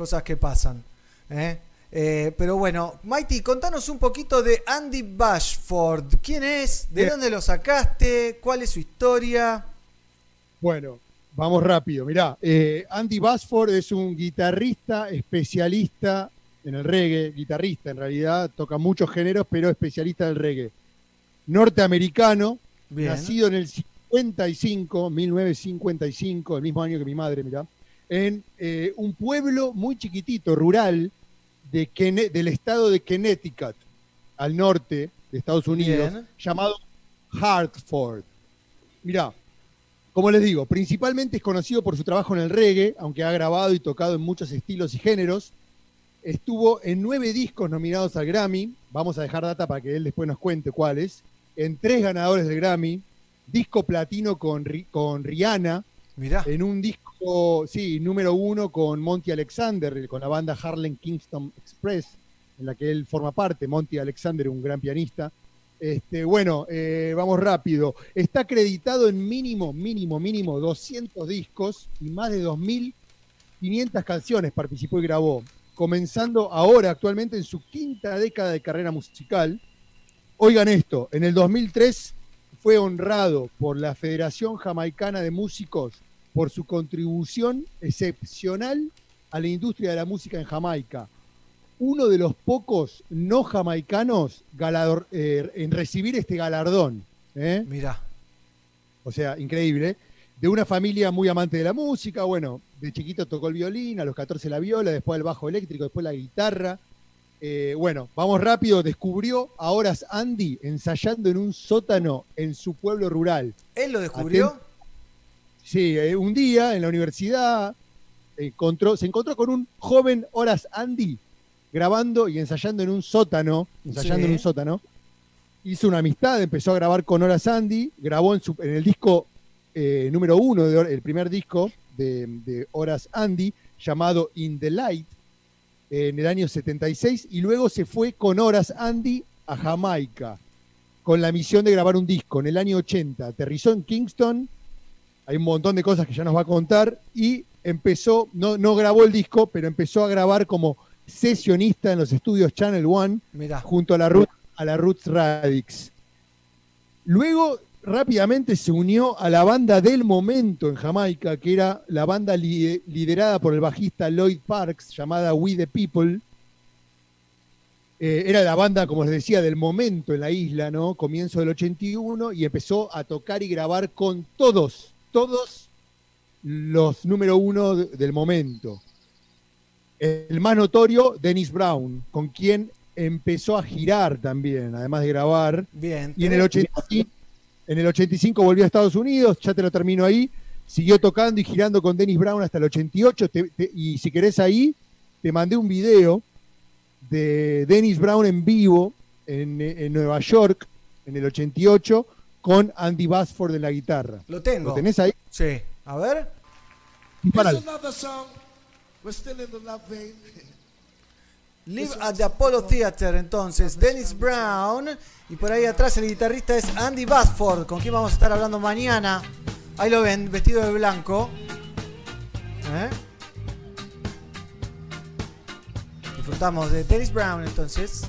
cosas que pasan. ¿eh? Eh, pero bueno, Mighty, contanos un poquito de Andy Bashford. ¿Quién es? ¿De Bien. dónde lo sacaste? ¿Cuál es su historia? Bueno, vamos rápido. Mirá, eh, Andy Basford es un guitarrista especialista en el reggae, guitarrista en realidad, toca muchos géneros, pero especialista del reggae. Norteamericano, Bien. nacido en el 55, 1955, el mismo año que mi madre, mirá, en eh, un pueblo muy chiquitito, rural, de Kenne- del estado de Connecticut, al norte de Estados Unidos, Bien. llamado Hartford. Mirá, como les digo, principalmente es conocido por su trabajo en el reggae, aunque ha grabado y tocado en muchos estilos y géneros. Estuvo en nueve discos nominados al Grammy. Vamos a dejar data para que él después nos cuente cuáles. En tres ganadores del Grammy. Disco platino con, con Rihanna. Mirá. En un disco, sí, número uno con Monty Alexander, con la banda Harlem Kingston Express, en la que él forma parte. Monty Alexander, un gran pianista. Este, bueno, eh, vamos rápido. Está acreditado en mínimo, mínimo, mínimo 200 discos y más de 2.500 canciones participó y grabó. Comenzando ahora, actualmente, en su quinta década de carrera musical. Oigan esto, en el 2003 fue honrado por la Federación Jamaicana de Músicos por su contribución excepcional a la industria de la música en Jamaica. Uno de los pocos no jamaicanos galador- eh, en recibir este galardón. ¿eh? Mirá. o sea, increíble, de una familia muy amante de la música, bueno, de chiquito tocó el violín, a los 14 la viola, después el bajo eléctrico, después la guitarra. Eh, bueno, vamos rápido, descubrió a horas Andy ensayando en un sótano en su pueblo rural. ¿Él lo descubrió? Sí, eh, un día en la universidad encontró, se encontró con un joven Horas Andy grabando y ensayando en un sótano, ensayando Sí. en un sótano. Hizo una amistad, empezó a grabar con Horas Andy, grabó en, su- en el disco eh, número uno, de el primer disco de, de Horas Andy, llamado In the Light, en el año 76, y luego se fue con Horas Andy a Jamaica, con la misión de grabar un disco en el año 80. Aterrizó en Kingston, hay un montón de cosas que ya nos va a contar, y empezó, no, no grabó el disco, pero empezó a grabar como sesionista en los estudios Channel One Mirá. junto a la, Ruth, a la Roots Radix. Luego rápidamente se unió a la banda del momento en Jamaica, que era la banda li- liderada por el bajista Lloyd Parks, llamada We the People. Eh, era la banda, como les decía, del momento en la isla, ¿no? Comienzo del 81 y empezó a tocar y grabar con todos, todos los número uno de- del momento. El más notorio, Dennis Brown, con quien empezó a girar también, además de grabar. Bien. Y en el, 85, en el 85 volvió a Estados Unidos, ya te lo termino ahí. Siguió tocando y girando con Dennis Brown hasta el 88. te- te- y si querés ahí, te mandé un video de Dennis Brown en vivo en, en Nueva York en el 88 con Andy Basford en la guitarra. Lo tengo. ¿Lo tenés ahí? Sí. A ver. Disparale. another song. We're still in the love vein. Live at the Apollo Theater, entonces, Dennis Brown. Y por ahí atrás el guitarrista es Andy Basford, con quien vamos a estar hablando mañana. Ahí lo ven, vestido de blanco. ¿Eh? Disfrutamos de Dennis Brown, entonces.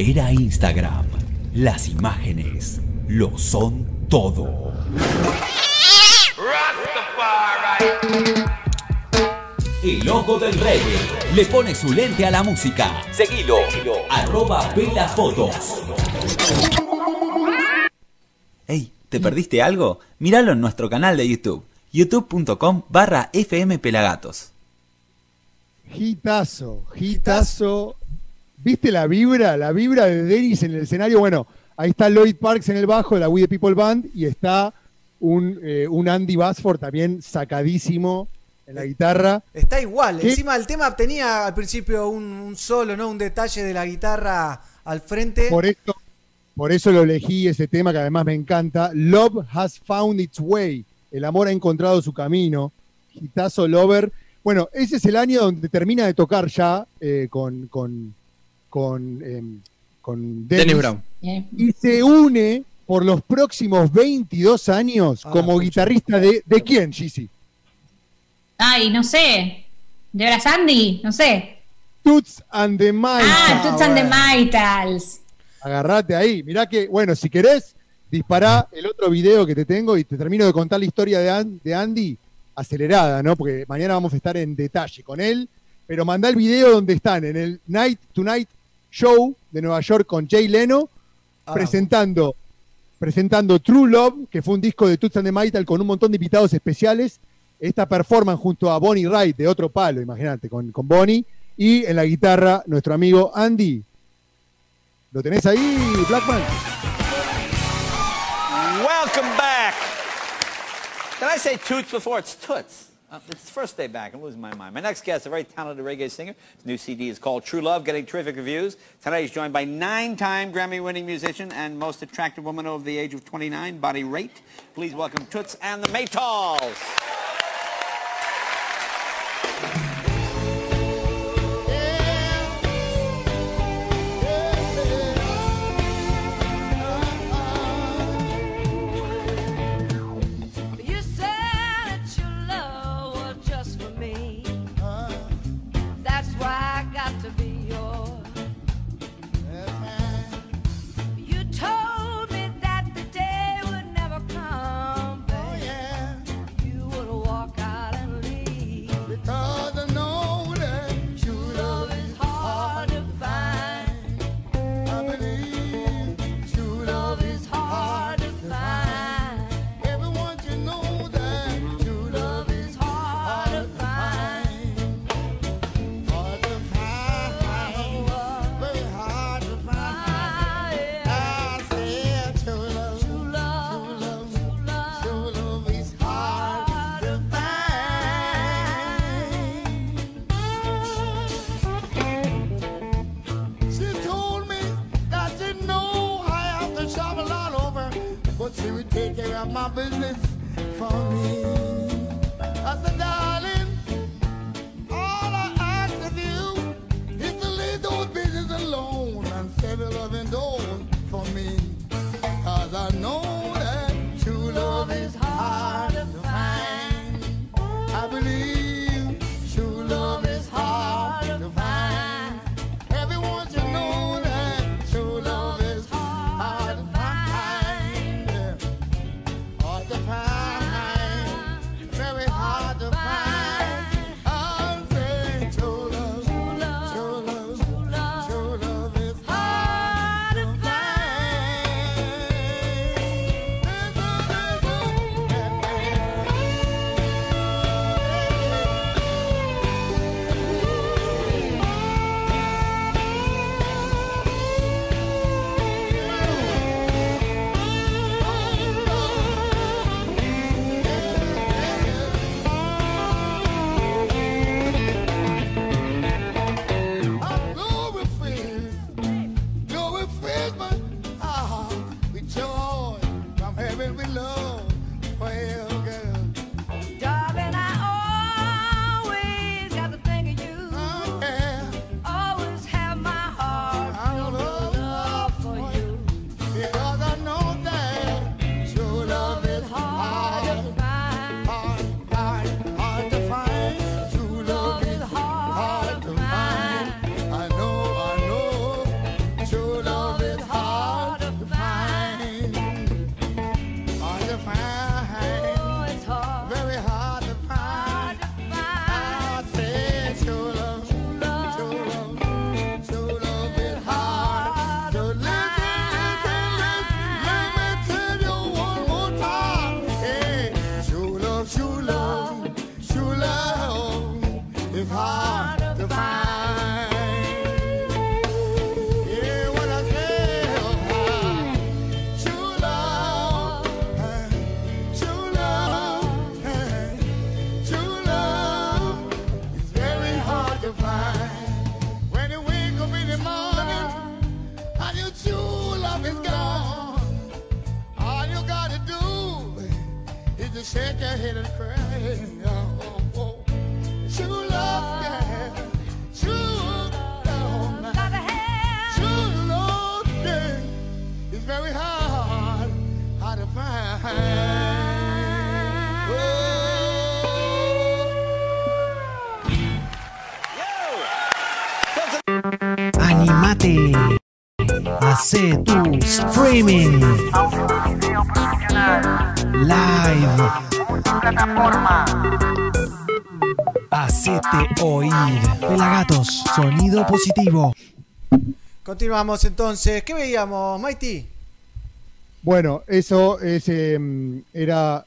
Era Instagram, las imágenes lo son todo. El ojo del reggae le pone su lente a la música. Seguilo, arroba pelafotos. Ey, ¿te perdiste algo? Míralo en nuestro canal de YouTube, youtube.com barra fmpelagatos. Hitazo, hitazo. ¿Viste la vibra? La vibra de Dennis en el escenario. Bueno, ahí está Lloyd Parks en el bajo de la We the People Band y está un, eh, un Andy Basford también sacadísimo en la guitarra. Está igual. ¿Qué? Encima el tema tenía al principio un, un solo, ¿no? Un detalle de la guitarra al frente. Por eso, por eso lo elegí ese tema que además me encanta. Love has found its way. El amor ha encontrado su camino. Hitazo Lover. Bueno, ese es el año donde termina de tocar ya eh, con, con, con, em, con Dennis Dennis. Brown. Y se une por los próximos 22 años Ah, como guitarrista de, ¿de quién, Gizzy? Ay, no sé. ¿De Horas Andy? No sé. Toots and the Maytals. Ah, Toots and the bueno. Maytals. Agarrate ahí. Mirá que, bueno, si querés, dispará el otro video que te tengo y te termino de contar la historia de, de Andy acelerada, ¿no? Porque mañana vamos a estar en detalle con él. Pero mandá el video donde están en el Night Tonight Show de Nueva York con Jay Leno Ah, presentando, presentando True Love, que fue un disco de Toots and the Maytals con un montón de invitados especiales. Esta performance junto a Bonnie Wright de otro palo, imagínate, con, con Bonnie. Y en la guitarra, nuestro amigo Andy. ¿Lo tenés ahí, Blackman? Welcome back. Did I say toots before? It's toots. Uh, it's the first day back. I'm losing my mind. My next guest, a very talented reggae singer. His new CD is called True Love, getting terrific reviews. Tonight he's joined by nine-time Grammy-winning musician and most attractive woman over the age of 29, Bonnie Raitt. Please welcome Toots and the Maytals. Take care of my business for me. Hace tu streaming. Live. Hacete oír. Pelagatos. Sonido positivo. Continuamos entonces. ¿Qué veíamos, Mighty? Bueno, eso es, eh, era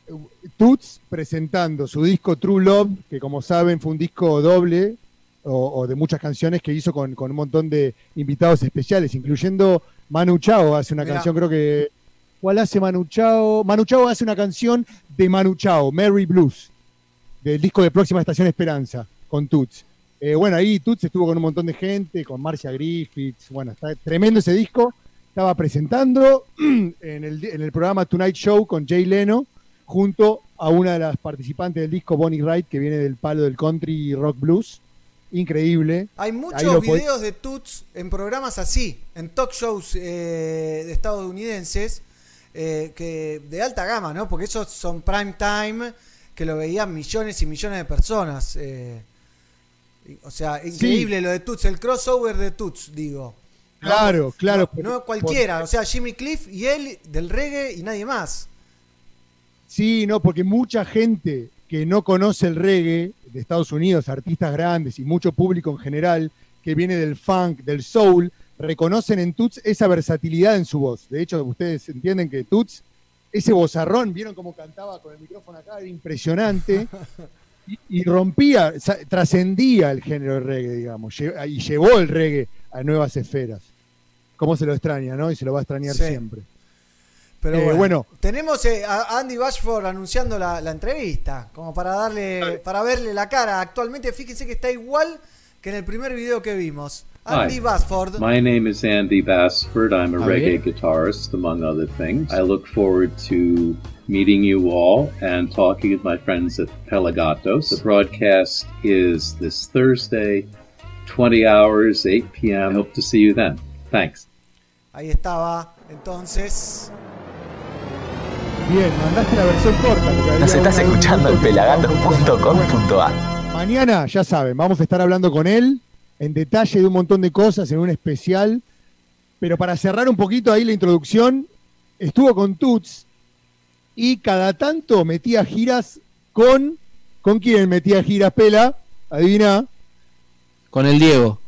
Toots presentando su disco True Love, que como saben fue un disco doble o, o de muchas canciones que hizo con, con un montón de invitados especiales, incluyendo Manu Chao, hace una Mirá. canción creo que... ¿Cuál hace Manu Chao? Manu Chao hace una canción de Manu Chao, Mary Blues, del disco de Próxima Estación Esperanza, con Toots. Eh, bueno, ahí Toots estuvo con un montón de gente, con Marcia Griffiths, bueno, está tremendo ese disco. Estaba presentando en el, en el programa Tonight Show con Jay Leno, junto a una de las participantes del disco, Bonnie Wright, que viene del palo del country y rock blues. Increíble. Hay muchos videos de Toots en programas así, en talk shows eh, de estadounidenses, eh, que de alta gama, ¿no? Porque esos son prime time, que lo veían millones y millones de personas. eh. O sea, increíble lo de Toots, el crossover de Toots, digo. No, Claro, claro. No, no cualquiera, o sea, Jimmy Cliff y él del reggae y nadie más. Sí, no, porque mucha gente que no conoce el reggae de Estados Unidos, artistas grandes y mucho público en general, que viene del funk, del soul, reconocen en Toots esa versatilidad en su voz. De hecho, ustedes entienden que Toots, ese vozarrón, vieron cómo cantaba con el micrófono acá, era impresionante. Y, y rompía, trascendía el género del reggae, digamos, y llevó el reggae a nuevas esferas. ¿Cómo se lo extraña, no? Y se lo va a extrañar Sí. siempre. Pero Eh, bueno, bueno. tenemos eh, a Andy Bashford anunciando la, la entrevista, como para darle, para verle la cara. Actualmente, fíjense que está igual que en el primer video que vimos. Andy Hi, Bashford. my name is Andy Bassford. I'm a Ah, reggae bien. guitarist, among other things. I look forward to meeting you all and talking with my friends at Pelagatos. The broadcast is this Thursday, 20 hours, 8 p.m. I hope to see you then. Thanks. Ahí estaba, entonces. Bien, mandaste la versión corta. Nos estás escuchando en pelagatos.com.ar. Mañana, ya saben, vamos a estar hablando con él en detalle de un montón de cosas en un especial. Pero para cerrar un poquito ahí la introducción, estuvo con Tuts y cada tanto metía giras con. ¿Con quién metía giras, Pela? Adivina. Con el Diego.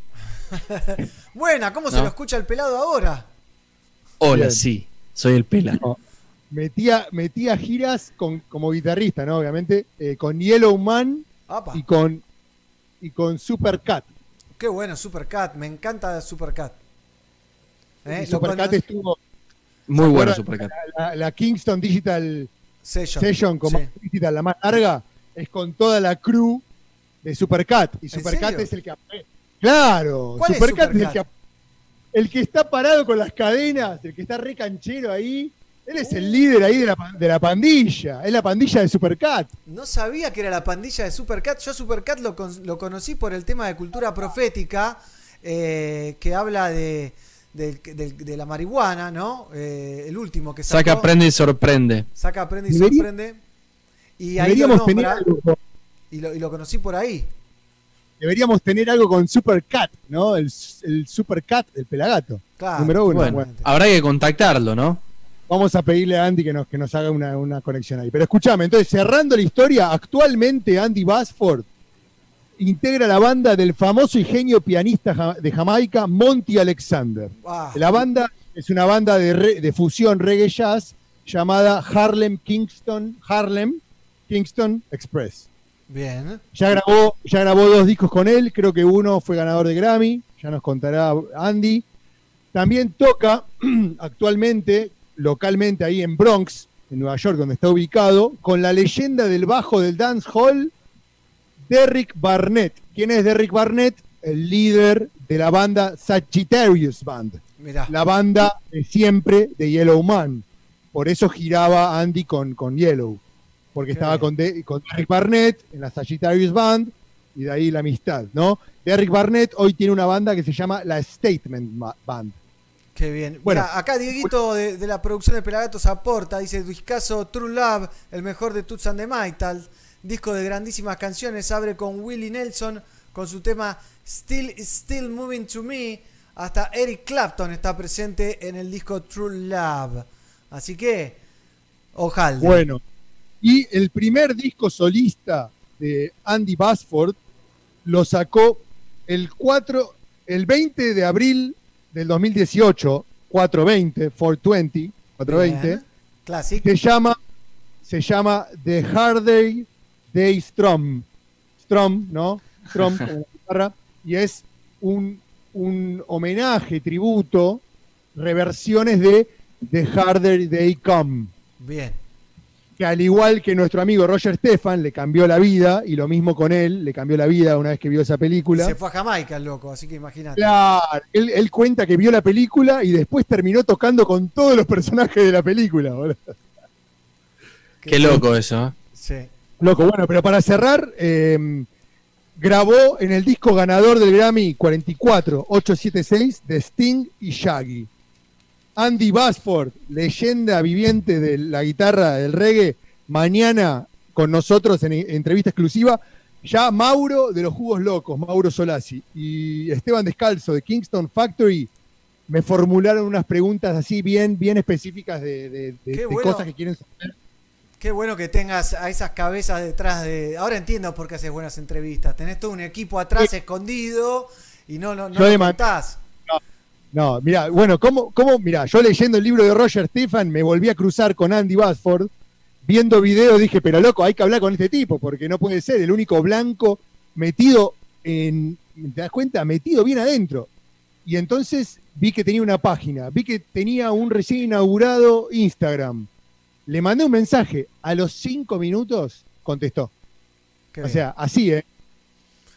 Buena, ¿cómo se lo escucha el pelado ahora? Hola, Bien. sí, soy el Pela. Metía, metía giras con, como guitarrista, ¿no? Obviamente, eh, con Yellow Man y con, y con Supercat. Qué bueno, Supercat, me encanta Supercat. ¿Eh? Supercat cono- estuvo. Muy ¿se bueno? Supercat. La, la Kingston Digital Session. Session, como Sí. digital, la más larga, es con toda la crew de Supercat. Y ¿En Supercat es el que. Claro, ¿Cuál es Supercat es, el, que, el que está parado con las cadenas, el que está re canchero ahí. Él es el líder ahí de la, de la pandilla. Es la pandilla de Supercat. No sabía que era la pandilla de Supercat. Yo Supercat lo, con- lo conocí por el tema de cultura profética, eh, que habla de, del- del- de la marihuana, ¿no? Eh, el último que sacó. Saca, prende y sorprende. Saca, aprende y Debería- sorprende. Y ahí lo Deberíamos tener, nombra, y, lo, y lo conocí por ahí. deberíamos tener algo con Supercat, ¿no? El, el Supercat, el pelagato. Claro. Número uno. Bueno, Bueno, habrá que contactarlo, ¿no? Vamos a pedirle a Andy que nos, que nos haga una, una conexión ahí. Pero escúchame, entonces, cerrando la historia, actualmente Andy Basford integra la banda del famoso y genio pianista de Jamaica, Monty Alexander. La banda es una banda de, re- de fusión reggae jazz llamada Harlem Kingston, Harlem Kingston Express. bien. Ya grabó, ya grabó dos discos con él, creo que uno fue ganador de Grammy, ya nos contará Andy. También toca actualmente, localmente ahí en Bronx, en Nueva York, donde está ubicado, con la leyenda del bajo del dance hall, Derrick Barnett. ¿Quién es Derrick Barnett? El líder de la banda Sagittarius Band, Mirá. la banda de siempre de Yellow Man. Por eso giraba Andy con, con Yellow. porque estaba con, De- con Derrick Barnett en la Sagittarius Band y de ahí la amistad, ¿no? Derrick Barnett hoy tiene una banda que se llama la Statement Band. Qué bien. Bueno. Mirá, acá Dieguito de, de la producción de Pelagatos aporta, dice discaso True Love, el mejor de Toots and the disco de grandísimas canciones, abre con Willie Nelson con su tema Still Still Moving to Me, hasta Eric Clapton está presente en el disco True Love. Así que, ojalá. Bueno, y el primer disco solista de Andy Basford lo sacó el 4, el 20 de abril del 2018, 420, 420, 420. Bien. Classic. Se llama, se llama The Hard Day Day Strum. Strum, ¿no? Guitarra. Y es un, un homenaje, tributo, reversiones de The Harder Day Come. Bien. Que al igual que nuestro amigo Roger Stefan le cambió la vida, y lo mismo con él, le cambió la vida una vez que vio esa película. Se fue a Jamaica el loco, así que imagínate. Claro, él, él cuenta que vio la película y después terminó tocando con todos los personajes de la película. boludo. Qué loco eso. ¿eh? Sí. Loco, bueno, pero para cerrar, eh, grabó en el disco ganador del Grammy 44 876 de Sting y Shaggy. Andy Basford, leyenda viviente de la guitarra del reggae, mañana con nosotros en en entrevista exclusiva. Ya Mauro de los Jugos Locos, Mauro Solasi, y Esteban Descalzo de Kingston Factory me formularon unas preguntas así bien, bien específicas de, de- de- Qué de bueno. cosas que quieren saber. Qué bueno que tengas a esas cabezas detrás de. Ahora entiendo por qué haces buenas entrevistas. Tenés todo un equipo atrás escondido y no, no, no lo contás. No, mira, bueno, ¿cómo, cómo, mira, yo leyendo el libro de Roger Stefan me volví a cruzar con Andy Basford, viendo videos dije, pero loco, hay que hablar con este tipo, porque no puede ser el único blanco metido en, ¿te das cuenta? Metido bien adentro. Y entonces vi que tenía una página, vi que tenía un recién inaugurado Instagram. Le mandé un mensaje, a los cinco minutos contestó. Qué o bien. sea, así, ¿eh?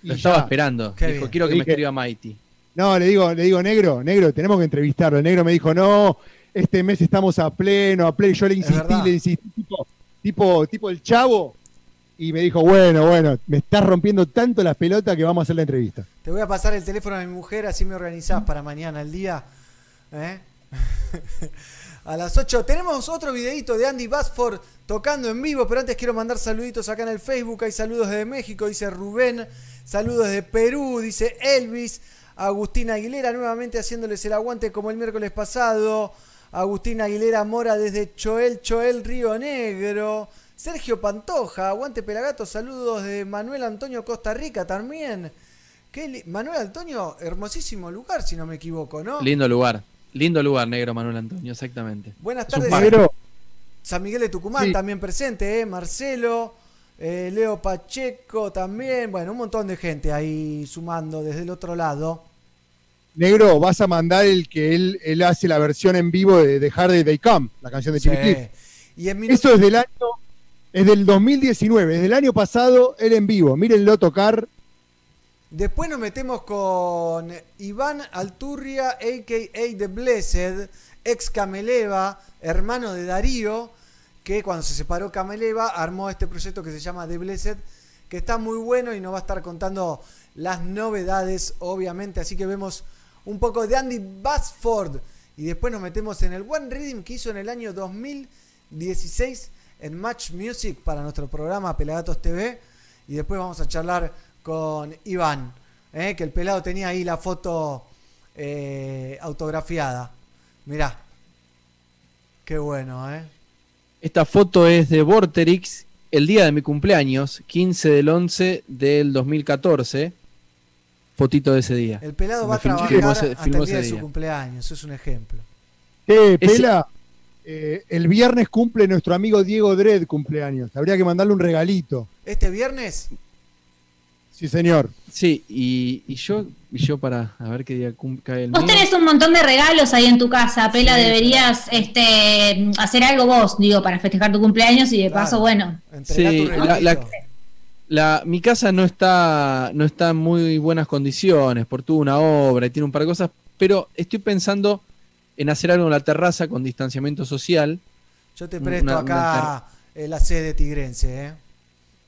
Lo estaba ya. esperando. Qué Dijo, bien. quiero que me escriba Mighty. No, le digo, le digo, negro, negro, tenemos que entrevistarlo. El negro me dijo, no, este mes estamos a pleno, a pleno. Yo le insistí, le insistí, tipo, tipo, tipo el chavo. Y me dijo, bueno, bueno, me estás rompiendo tanto las pelotas que vamos a hacer la entrevista. Te voy a pasar el teléfono a mi mujer, así me organizás para mañana el día. ¿Eh? a las 8 tenemos otro videito de Andy Basford tocando en vivo, pero antes quiero mandar saluditos acá en el Facebook. Hay saludos de México, dice Rubén. Saludos de Perú, dice Elvis. Agustín Aguilera nuevamente haciéndoles el aguante como el miércoles pasado. Agustín Aguilera Mora desde Choel, Choel, Río Negro. Sergio Pantoja, aguante Pelagato, saludos de Manuel Antonio Costa Rica también. Qué Manuel Antonio, hermosísimo lugar, si no me equivoco, ¿no? Lindo lugar. Lindo lugar, negro Manuel Antonio, exactamente. Buenas tardes. negro. San Miguel de Tucumán Sí. también presente, ¿eh? Marcelo, eh, Leo Pacheco también. Bueno, un montón de gente ahí sumando desde el otro lado. Negro, vas a mandar el que él, él hace la versión en vivo de, de Hard Day They Come, la canción de Sí. Cliff. Y en Eso es del año, es del 2019, es del año pasado, él en vivo. Mírenlo tocar. Después nos metemos con Iván Alturria, a.k.a. The Blessed, ex Cameleva, hermano de Darío, que cuando se separó Cameleva armó este proyecto que se llama The Blessed, que está muy bueno y nos va a estar contando las novedades, obviamente. Así que vemos un poco de Andy Basford y después nos metemos en el One Reading que hizo en el año 2016 en Match Music para nuestro programa Pelagatos TV. Y después vamos a charlar con Iván, ¿eh? que el pelado tenía ahí la foto eh, autografiada. Mirá. Qué bueno, ¿eh? Esta foto es de Vorterix el día de mi cumpleaños, 15 del 11 del 2014. Fotito de ese día. El pelado va a trabajar filmó hasta filmó el día de su día. cumpleaños. Eso es un ejemplo. Eh, Ese- Pela, eh, el viernes cumple nuestro amigo Diego Dredd cumpleaños. Habría que mandarle un regalito. Este viernes, Sí, señor. Sí, y, y yo y yo para a ver qué día cae el Vos mío. tenés un montón de regalos ahí en tu casa, Pela, deberías este, hacer algo vos, digo, para festejar tu cumpleaños y de Claro. paso, bueno. Sí, tu la- la-. La, mi casa no está, no está en muy buenas condiciones, porque tuvo una obra y tiene un par de cosas, pero estoy pensando en hacer algo en la terraza con distanciamiento social. Yo te presto una acá eh, la sede tigrense. ¿eh?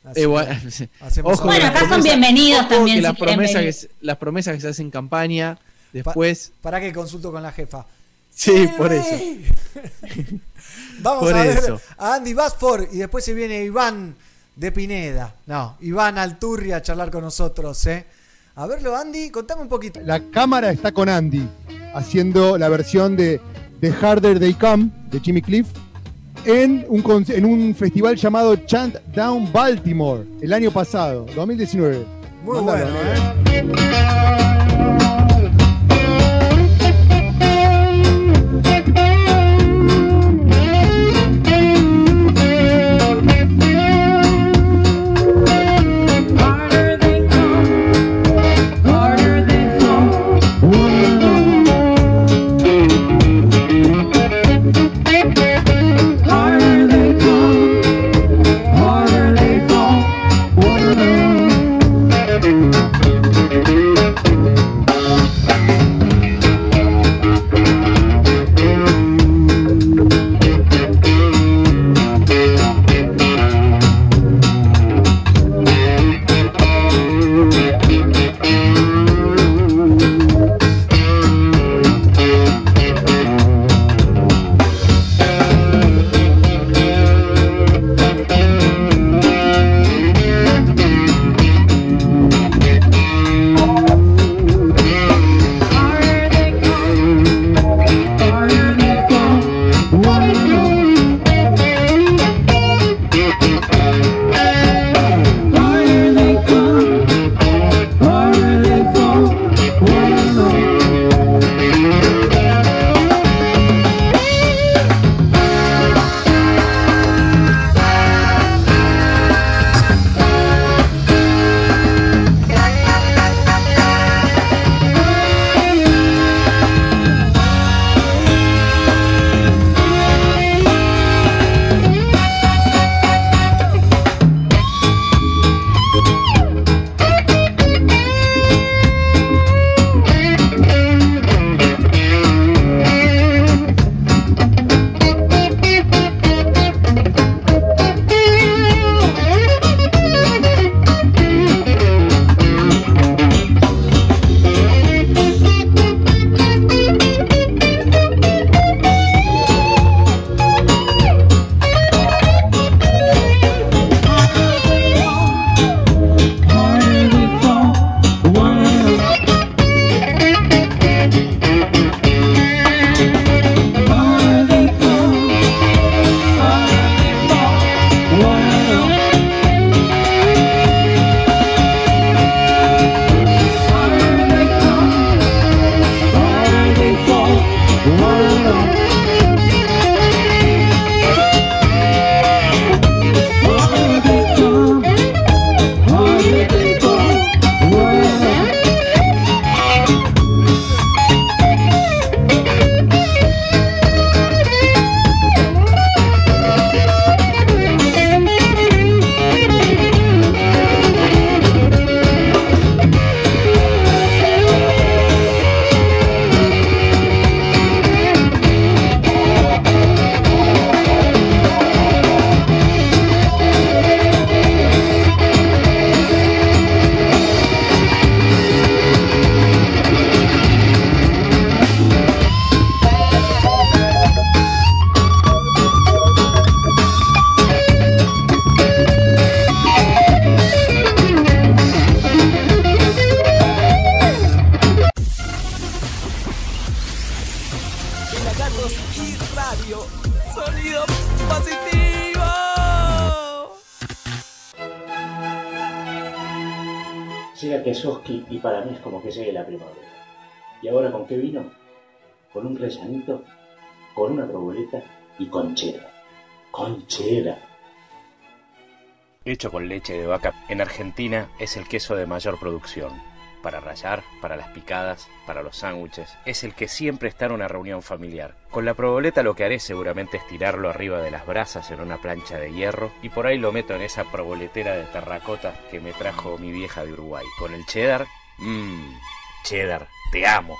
Así Eh, bueno, hacemos ojo Bueno, las acá son promesas- bienvenidos ojo también, que si las promesas, que, se- las promesas que se hacen en campaña, después. Para que consulto con la jefa. Sí, por eso. Vamos Por a ver eso. a Andy Basford y después se viene Iván de Pineda. No, Iván Alturri a charlar con nosotros, ¿eh? A verlo, Andy, contame un poquito. La cámara está con Andy, haciendo la versión de The Harder They Come, de Jimmy Cliff, en un, en un festival llamado Chant Down Baltimore, el año pasado, 2019. Muy Mándalo, bueno, ¿no? ¿eh? Es el queso de mayor producción. Para rallar, para las picadas, para los sándwiches. Es el que siempre está en una reunión familiar. Con la proboleta lo que haré seguramente es tirarlo arriba de las brasas en una plancha de hierro y por ahí lo meto en esa proboletera de terracota que me trajo mi vieja de Uruguay. Con el cheddar, mmm, cheddar, te amo.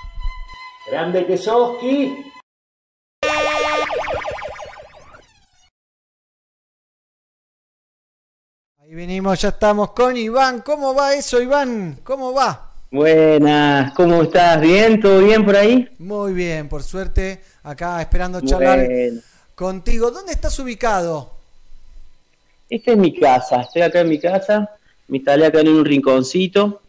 ¡Grande Kesoski! Ya estamos con Iván. ¿Cómo va eso, Iván? ¿Cómo va? Buenas, ¿cómo estás? ¿Bien? ¿Todo bien por ahí? Muy bien, por suerte. Acá esperando charlar Bueno. contigo. ¿Dónde estás ubicado? Esta es mi casa, estoy acá en mi casa, me instalé acá en un rinconcito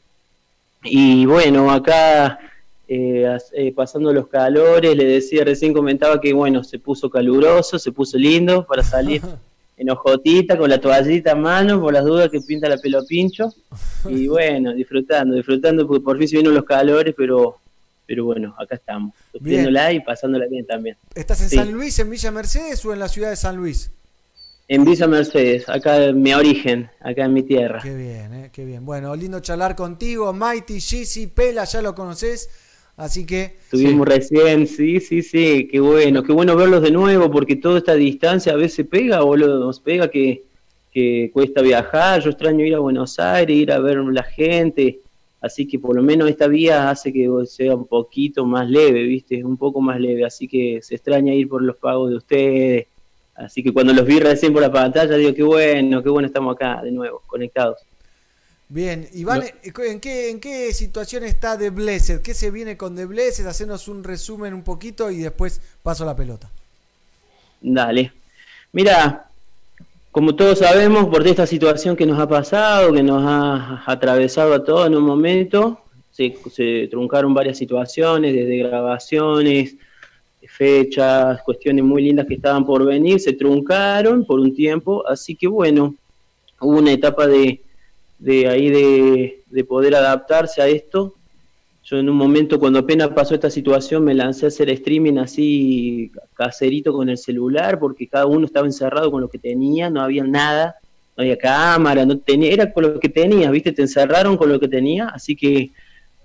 y bueno, acá eh, eh, pasando los calores, le decía, recién comentaba que bueno, se puso caluroso, se puso lindo para salir en hojotita, con la toallita a mano, por las dudas que pinta la pelo pincho y bueno, disfrutando, disfrutando porque por fin se vienen los calores, pero pero bueno, acá estamos, sufriéndola y pasándola bien también. ¿Estás en Sí. San Luis, en Villa Mercedes o en la ciudad de San Luis? En Villa Mercedes, acá en mi origen, acá en mi tierra. Qué bien, eh, qué bien. Bueno, lindo charlar contigo. Mighty, Gizzy, Pela, ya lo conoces. Así que. Estuvimos recién, sí, sí, sí, qué bueno, qué bueno verlos de nuevo, porque toda esta distancia a veces pega, boludo, nos pega que, que cuesta viajar, yo extraño ir a Buenos Aires, ir a ver la gente, así que por lo menos esta vía hace que sea un poquito más leve, viste, un poco más leve, así que se extraña ir por los pagos de ustedes, así que cuando los vi recién por la pantalla digo, qué bueno, qué bueno estamos acá de nuevo, conectados. Bien, Iván, ¿en qué, ¿en qué situación está The Blessed? ¿Qué se viene con The Blessed? Hacernos un resumen un poquito y después paso la pelota. Dale. Mira, como todos sabemos, por esta situación que nos ha pasado, que nos ha atravesado a todos en un momento, se, se truncaron varias situaciones, desde grabaciones, fechas, cuestiones muy lindas que estaban por venir, se truncaron por un tiempo, así que bueno, hubo una etapa de, de ahí de, de poder adaptarse a esto. Yo en un momento, cuando apenas pasó esta situación, me lancé a hacer streaming así caserito con el celular, porque cada uno estaba encerrado con lo que tenía, no había nada, no había cámara, no tenía, era con lo que tenías, ¿viste? Te encerraron con lo que tenía, así que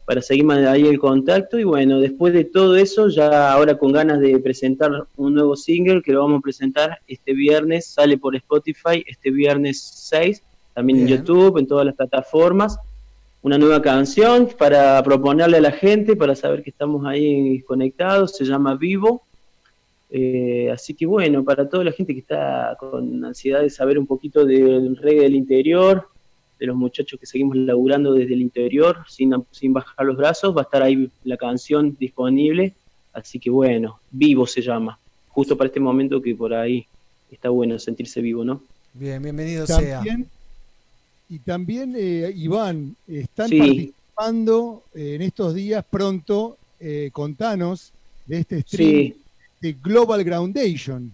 para seguir ahí el contacto y bueno, después de todo eso, ya ahora con ganas de presentar un nuevo single que lo vamos a presentar este viernes, sale por Spotify este viernes 6, también en. YouTube, en todas las plataformas una nueva canción para proponerle a la gente, para saber que estamos ahí conectados, se llama Vivo. Eh, así que bueno, para toda la gente que está con ansiedad de saber un poquito del reggae del interior, de los muchachos que seguimos laburando desde el interior, sin, sin bajar los brazos, va a estar ahí la canción disponible. Así que bueno, Vivo se llama, justo para este momento que por ahí está bueno sentirse vivo, ¿no? Bien, bienvenido sea. Y también, eh, Iván, están Sí. participando eh, en estos días pronto, eh, contanos de este stream Sí. de Global Groundation.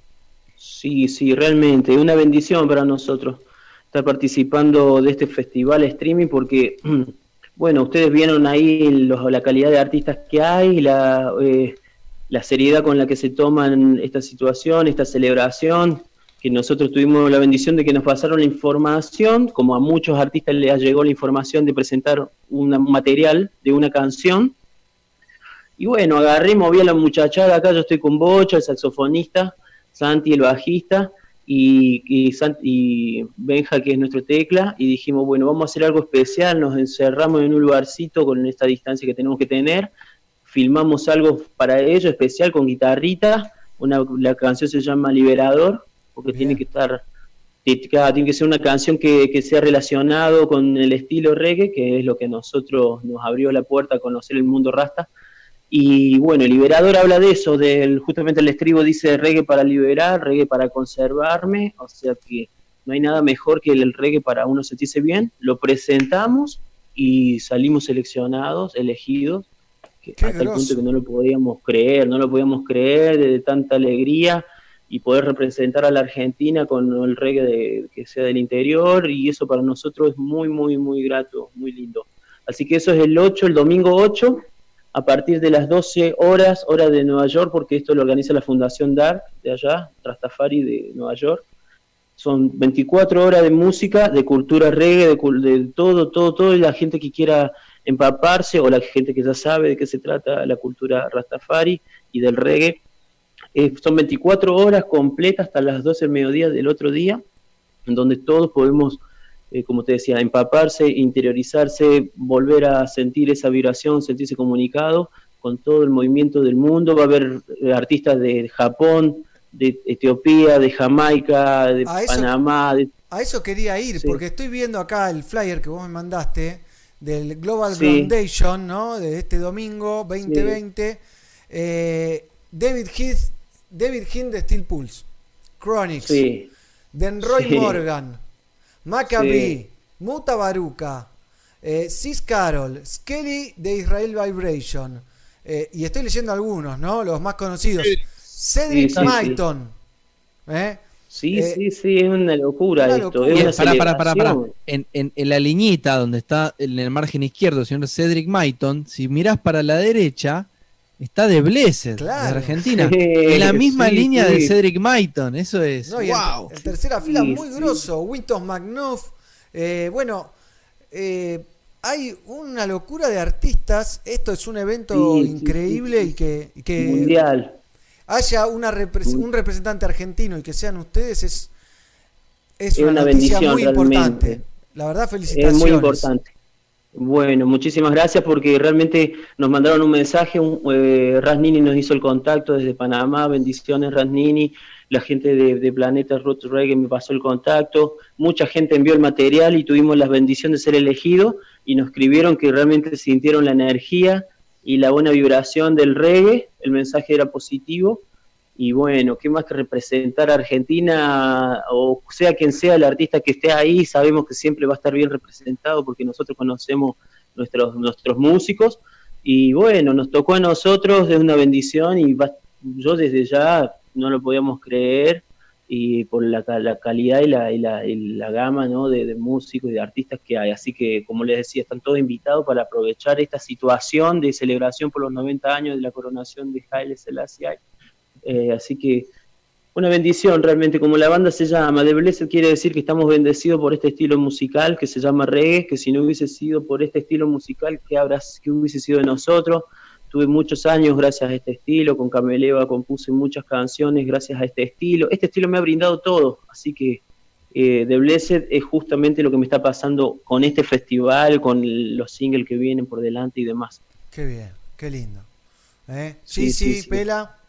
Sí, sí, realmente, una bendición para nosotros estar participando de este festival streaming porque, bueno, ustedes vieron ahí los- la calidad de artistas que hay, la, eh, la seriedad con la que se toman esta situación, esta celebración, que nosotros tuvimos la bendición de que nos pasaron la información, como a muchos artistas les llegó la información de presentar un material de una canción, y bueno, agarré, moví a la muchachada acá, yo estoy con Bocha, el saxofonista, Santi, el bajista, y, y, y Benja, que es nuestro tecla, y dijimos, bueno, vamos a hacer algo especial, nos encerramos en un lugarcito con esta distancia que tenemos que tener, filmamos algo para ello especial con guitarrita, una, la canción se llama Liberador, porque tiene que estar, tiene que ser una canción que, que sea relacionado con el estilo reggae, que es lo que a nosotros nos abrió la puerta a conocer el mundo rasta, y bueno, Liberador habla de eso, del justamente el estribo dice reggae para liberar, reggae para conservarme, o sea que no hay nada mejor que el reggae para uno sentirse bien. Lo presentamos y salimos seleccionados, elegidos, que hasta el punto que no lo podíamos creer, no lo podíamos creer de, tanta alegría y poder representar a la Argentina con el reggae que sea del interior y eso para nosotros es muy, muy, muy grato, muy lindo. Así que eso es el 8, el domingo 8, a partir de las 12 horas, hora de Nueva York, porque esto lo organiza la Fundación Dark de allá, Rastafari de Nueva York. Son 24 horas de música, de cultura reggae, de, de todo, todo, todo, y la gente que quiera empaparse o la gente que ya sabe de qué se trata la cultura Rastafari y del reggae. Eh, son 24 horas completas hasta las 12 del mediodía del otro día, en donde todos podemos eh, como te decía, empaparse, interiorizarse, volver a sentir esa vibración, sentirse comunicado con todo el movimiento del mundo. Va a haber eh, artistas de Japón, de Etiopía, de Jamaica, de A eso- Panamá, de a eso quería ir, Sí. porque estoy viendo acá el flyer que vos me mandaste del Global Sí. Foundation, ¿no? De este domingo 2020. Eh, David Heath, David Heath de Steel Pulse, Chronics, Sí. Denroy Sí. Morgan, Maccabi, Sí. Muta Baruka, eh, Sis Carol, Skelly de Israel Vibration. eh, y estoy leyendo algunos, ¿no? Los más conocidos. Cedric Sí, sí, sí. Maiton. ¿eh? Sí, Eh, sí, sí, es una locura una esto. Es una pará, pará, pará, pará. celebración. En, en- en la liñita donde está en el margen izquierdo el señor Cedric Maiton, si mirás para la derecha, está de Blessed, Claro. de Argentina. Sí, en la misma sí, línea sí. de Cedric Maiton, eso es. No, en- ¡Wow! en, tercera fila Sí, muy sí. grosso, Winton McNuff. eh, bueno, eh, hay una locura de artistas. Esto es un evento increíble sí, sí. y que, y que Mundial. haya una repres- un representante argentino y que sean ustedes es, es Es una, una noticia bendición muy realmente. importante. La verdad, Es felicitaciones. muy importante. Bueno, muchísimas gracias porque realmente nos mandaron un mensaje, un, eh, Rasnini nos hizo el contacto desde Panamá, bendiciones Rasnini, la gente de, Planeta Roots Reggae me pasó el contacto, mucha gente envió el material y tuvimos la bendición de ser elegidos y nos escribieron que realmente sintieron la energía y la buena vibración del reggae, el mensaje era positivo y bueno, qué más que representar a Argentina, o sea quien sea el artista que esté ahí, sabemos que siempre va a estar bien representado porque nosotros conocemos nuestros, nuestros músicos. Y bueno, nos tocó a nosotros, es una bendición y va- yo desde ya no lo podíamos creer y por la, la calidad y la, y la, la gama ¿no? de, de músicos y de artistas que hay. Así que, como les decía, están todos invitados para aprovechar esta situación de celebración por los 90 años de la coronación de Haile Selassie. Eh, así que una bendición realmente, como la banda se llama, The Blessed quiere decir que estamos bendecidos por este estilo musical que se llama reggae, que si no hubiese sido por este estilo musical, ¿qué, habrá, qué hubiese sido de nosotros? Tuve muchos años gracias a este estilo, con Cameleva compuse muchas canciones gracias a este estilo. Este estilo me ha brindado todo, así que eh, The Blessed es justamente lo que me está pasando con este festival, con los singles que vienen por delante y demás. Qué bien, qué lindo. ¿Eh? Sí, sí, sí, sí. Pela.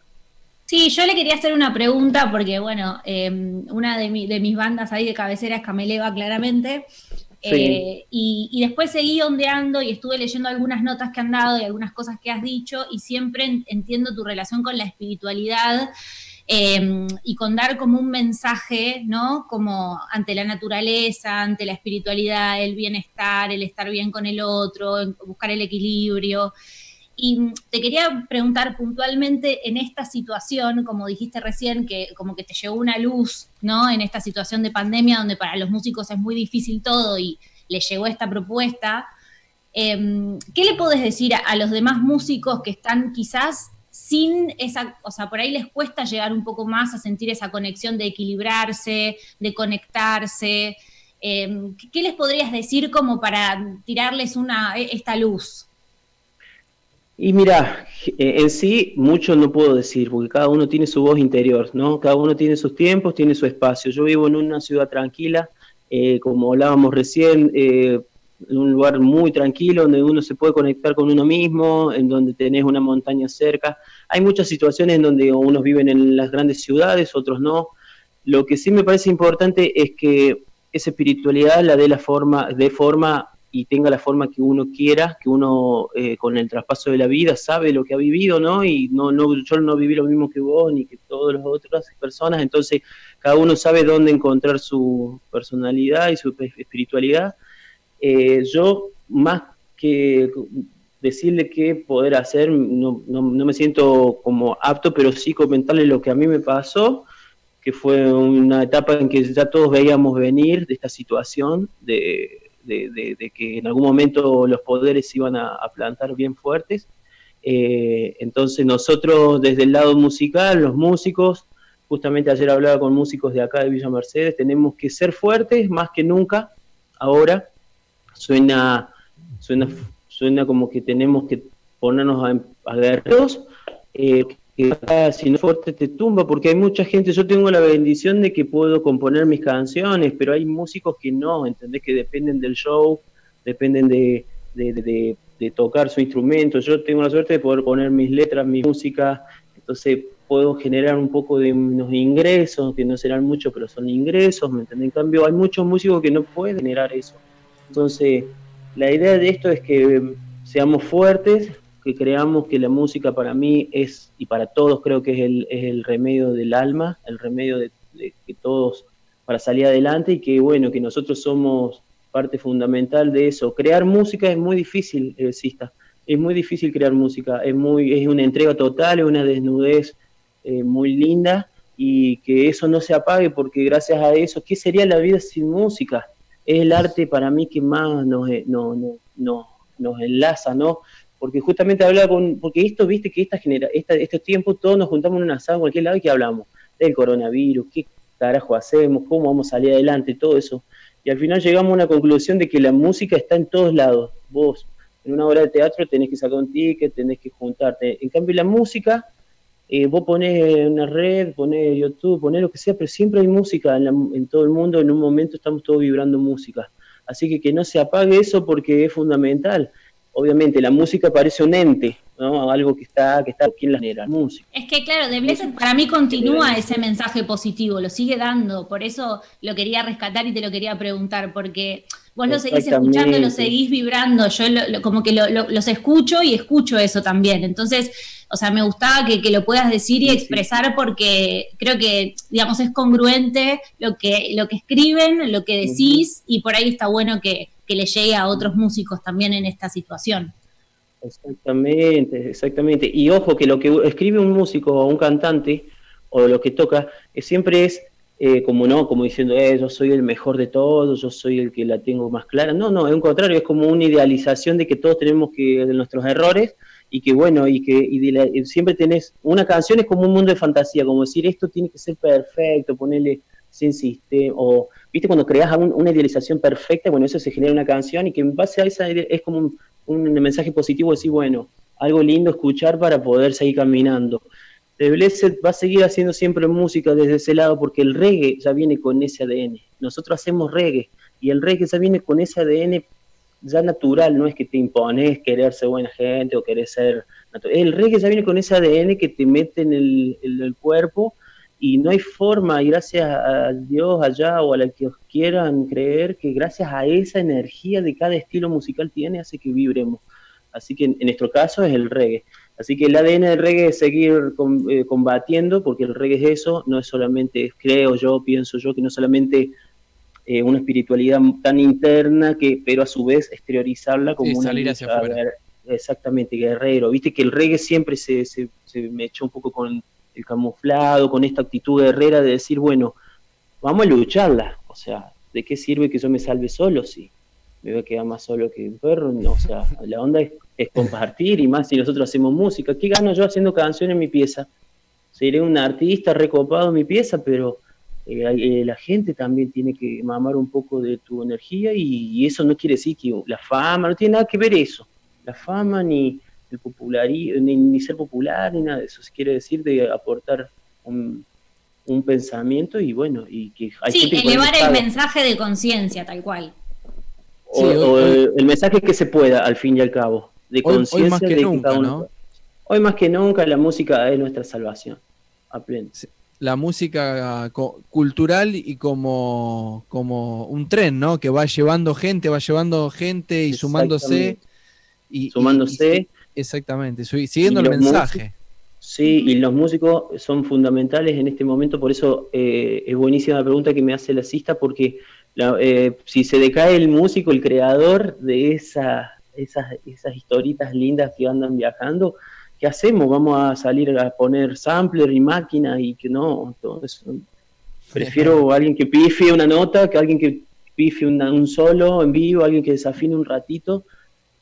Sí, yo le quería hacer una pregunta porque, bueno, eh, una de, mi- de mis bandas ahí de cabecera es Cameleva, claramente. Eh, y, y después seguí ondeando y estuve leyendo algunas notas que han dado y algunas cosas que has dicho y siempre en- entiendo tu relación con la espiritualidad eh, y con dar como un mensaje, ¿no? Como ante la naturaleza, ante la espiritualidad, el bienestar, el estar bien con el otro, buscar el equilibrio. Y mm, te quería preguntar puntualmente en esta situación, como dijiste recién, que como que te llegó una luz, ¿no? En esta situación de pandemia donde para los músicos es muy difícil todo y le llegó esta propuesta. em, ¿Qué le podés decir a, los demás músicos que están quizás sin esa, o sea, por ahí les cuesta llegar un poco más a sentir esa conexión de equilibrarse, de conectarse? Em, ¿qué- ¿Qué les podrías decir como para tirarles una, e- esta luz? Y mira, eh, en sí mucho no puedo decir, porque cada uno tiene su voz interior, ¿no? Cada uno tiene sus tiempos, tiene su espacio. Yo vivo en una ciudad tranquila, eh, como hablábamos recién, eh, en un lugar muy tranquilo, donde uno se puede conectar con uno mismo, en donde tenés una montaña cerca. Hay muchas situaciones en donde unos viven en las grandes ciudades, otros no. Lo que sí me parece importante es que esa espiritualidad la dé la forma, de forma y tenga la forma que uno quiera, que uno eh, con el traspaso de la vida sabe lo que ha vivido, ¿no? Y no, yo no viví lo mismo que vos ni que todas las otras personas, entonces cada uno sabe dónde encontrar su personalidad y su espiritualidad. Eh, yo, más que decirle qué poder hacer, no, no, no me siento como apto, pero sí comentarle lo que a mí me pasó, que fue una etapa en que ya todos veíamos venir de esta situación, de, de, que en algún momento los poderes iban a, a plantar bien fuertes. Eh, entonces nosotros desde el lado musical, los músicos, justamente ayer hablaba con músicos de acá de Villa Mercedes, tenemos que ser fuertes más que nunca ahora. Suena, suena, suena como que tenemos que ponernos a, a guerreros, eh, que si no fuerte te tumba, porque hay mucha gente, yo tengo la bendición de que puedo componer mis canciones, pero hay músicos que no, ¿entendés? Que dependen del show, dependen de, de, de, de tocar su instrumento. Yo tengo la suerte de poder poner mis letras, mi música, entonces puedo generar un poco de unos ingresos, que no serán muchos, pero son ingresos, ¿me entienden? En cambio, hay muchos músicos que no pueden generar eso. Entonces, la idea de esto es que seamos fuertes, que creamos que la música para mí es, y para todos creo que es el, es el remedio del alma, el remedio de, de que todos para salir adelante y que bueno, que nosotros somos parte fundamental de eso. Crear música es muy difícil, eh, Sista. Es muy difícil crear música, es muy, es una entrega total, es una desnudez eh, muy linda y que eso no se apague porque gracias a eso, ¿qué sería la vida sin música? Es el arte para mí que más nos, eh, no, no, no- nos enlaza, ¿no? Porque justamente hablaba con, porque esto, viste que esta genera, esta, estos tiempos todos nos juntamos en un asado en cualquier lado y que hablamos del coronavirus, qué carajo hacemos, cómo vamos a salir adelante, todo eso. Y al final llegamos a una conclusión de que la música está en todos lados. Vos, en una obra de teatro, tenés que sacar un ticket, tenés que juntarte. En cambio, la música, eh, vos ponés una red, ponés YouTube, ponés lo que sea, pero siempre hay música en, la- en todo el mundo. En un momento estamos todos vibrando música. Así que que no se apague eso porque es fundamental. Obviamente, la música parece un ente, ¿no? Algo que está, que está, ¿quién la genera? Música. Es que claro, The Blessed para mí continúa ese mensaje positivo, lo sigue dando, por eso lo quería rescatar y te lo quería preguntar, porque vos lo seguís escuchando, lo seguís vibrando, yo lo- lo- como que lo- lo- los escucho y escucho eso también, entonces, o sea, me gustaba que, que lo puedas decir y expresar porque creo que, digamos, es congruente lo que, lo que escriben, lo que decís y por ahí está bueno que, que le llegue a otros músicos también en esta situación. Exactamente, exactamente. Y ojo que lo que escribe un músico o un cantante o lo que toca eh, siempre es eh, como no, como diciendo, eh, yo soy el mejor de todos, yo soy el que la tengo más clara. No, no, es un contrario, es como una idealización de que todos tenemos que de nuestros errores y que bueno, y que y de la- siempre tenés una canción es como un mundo de fantasía, como decir esto tiene que ser perfecto, ponerle sin sistema o viste cuando creas un- una idealización perfecta, bueno, eso se genera una canción y que en base a esa es como un, mensaje positivo decir, bueno, algo lindo escuchar para poder seguir caminando. The Blessed va a seguir haciendo siempre música desde ese lado porque el reggae ya viene con ese ADN. Nosotros hacemos reggae y el reggae ya viene con ese ADN ya natural, no es que te impones querer ser buena gente o querer ser... El reggae ya viene con ese ADN que te mete en el cuerpo y no hay forma, y gracias a Dios allá o a la que os quieran creer, que gracias a esa energía de cada estilo musical tiene, hace que vibremos. Así que en, en nuestro caso es el reggae. Así que el ADN del reggae es seguir eh, combatiendo, porque el reggae es eso, no es solamente, creo yo, pienso yo, que no es solamente eh, una espiritualidad tan interna, que pero a su vez exteriorizarla como Sí, una salir hacia afuera. Exactamente, guerrero. Viste que el reggae siempre se, se, se me echó un poco con el camuflado, con esta actitud guerrera de decir, bueno, vamos a lucharla. O sea, ¿de qué sirve que yo me salve solo si me voy a quedar más solo que un perro? No, o sea, la onda es, es compartir y más si nosotros hacemos música. ¿Qué gano yo haciendo canciones en mi pieza? Seré un artista recopado en mi pieza, pero eh, eh, la gente también tiene que mamar un poco de tu energía y, y eso no quiere decir que la fama, no tiene nada que ver eso. La fama ni el popularí, ni, ni ser popular, ni nada de eso. Quiere decir de aportar un, un pensamiento y bueno, y que hay Sí, gente que elevar el mensaje de conciencia, tal cual. O, o el, el mensaje que se pueda, al fin y al cabo, de conciencia más que de nunca, cada uno ¿no? Hoy más que nunca la música es nuestra salvación. A pleno. la música cultural y como, como un tren, ¿no? Que va llevando gente, va llevando gente y sumándose. Y- Sumándose. Exactamente, siguiendo el mensaje. Sí, y los músicos son fundamentales en este momento, por eso eh, es buenísima la pregunta que me hace la cista, porque la- eh, si se decae el músico, el creador de esa, esas, esas historitas lindas que andan viajando, ¿qué hacemos? ¿Vamos a salir a poner sampler y máquina y que no? Eso. Prefiero alguien que pifie una nota que alguien que pifie una- un solo en vivo, alguien que desafine un ratito,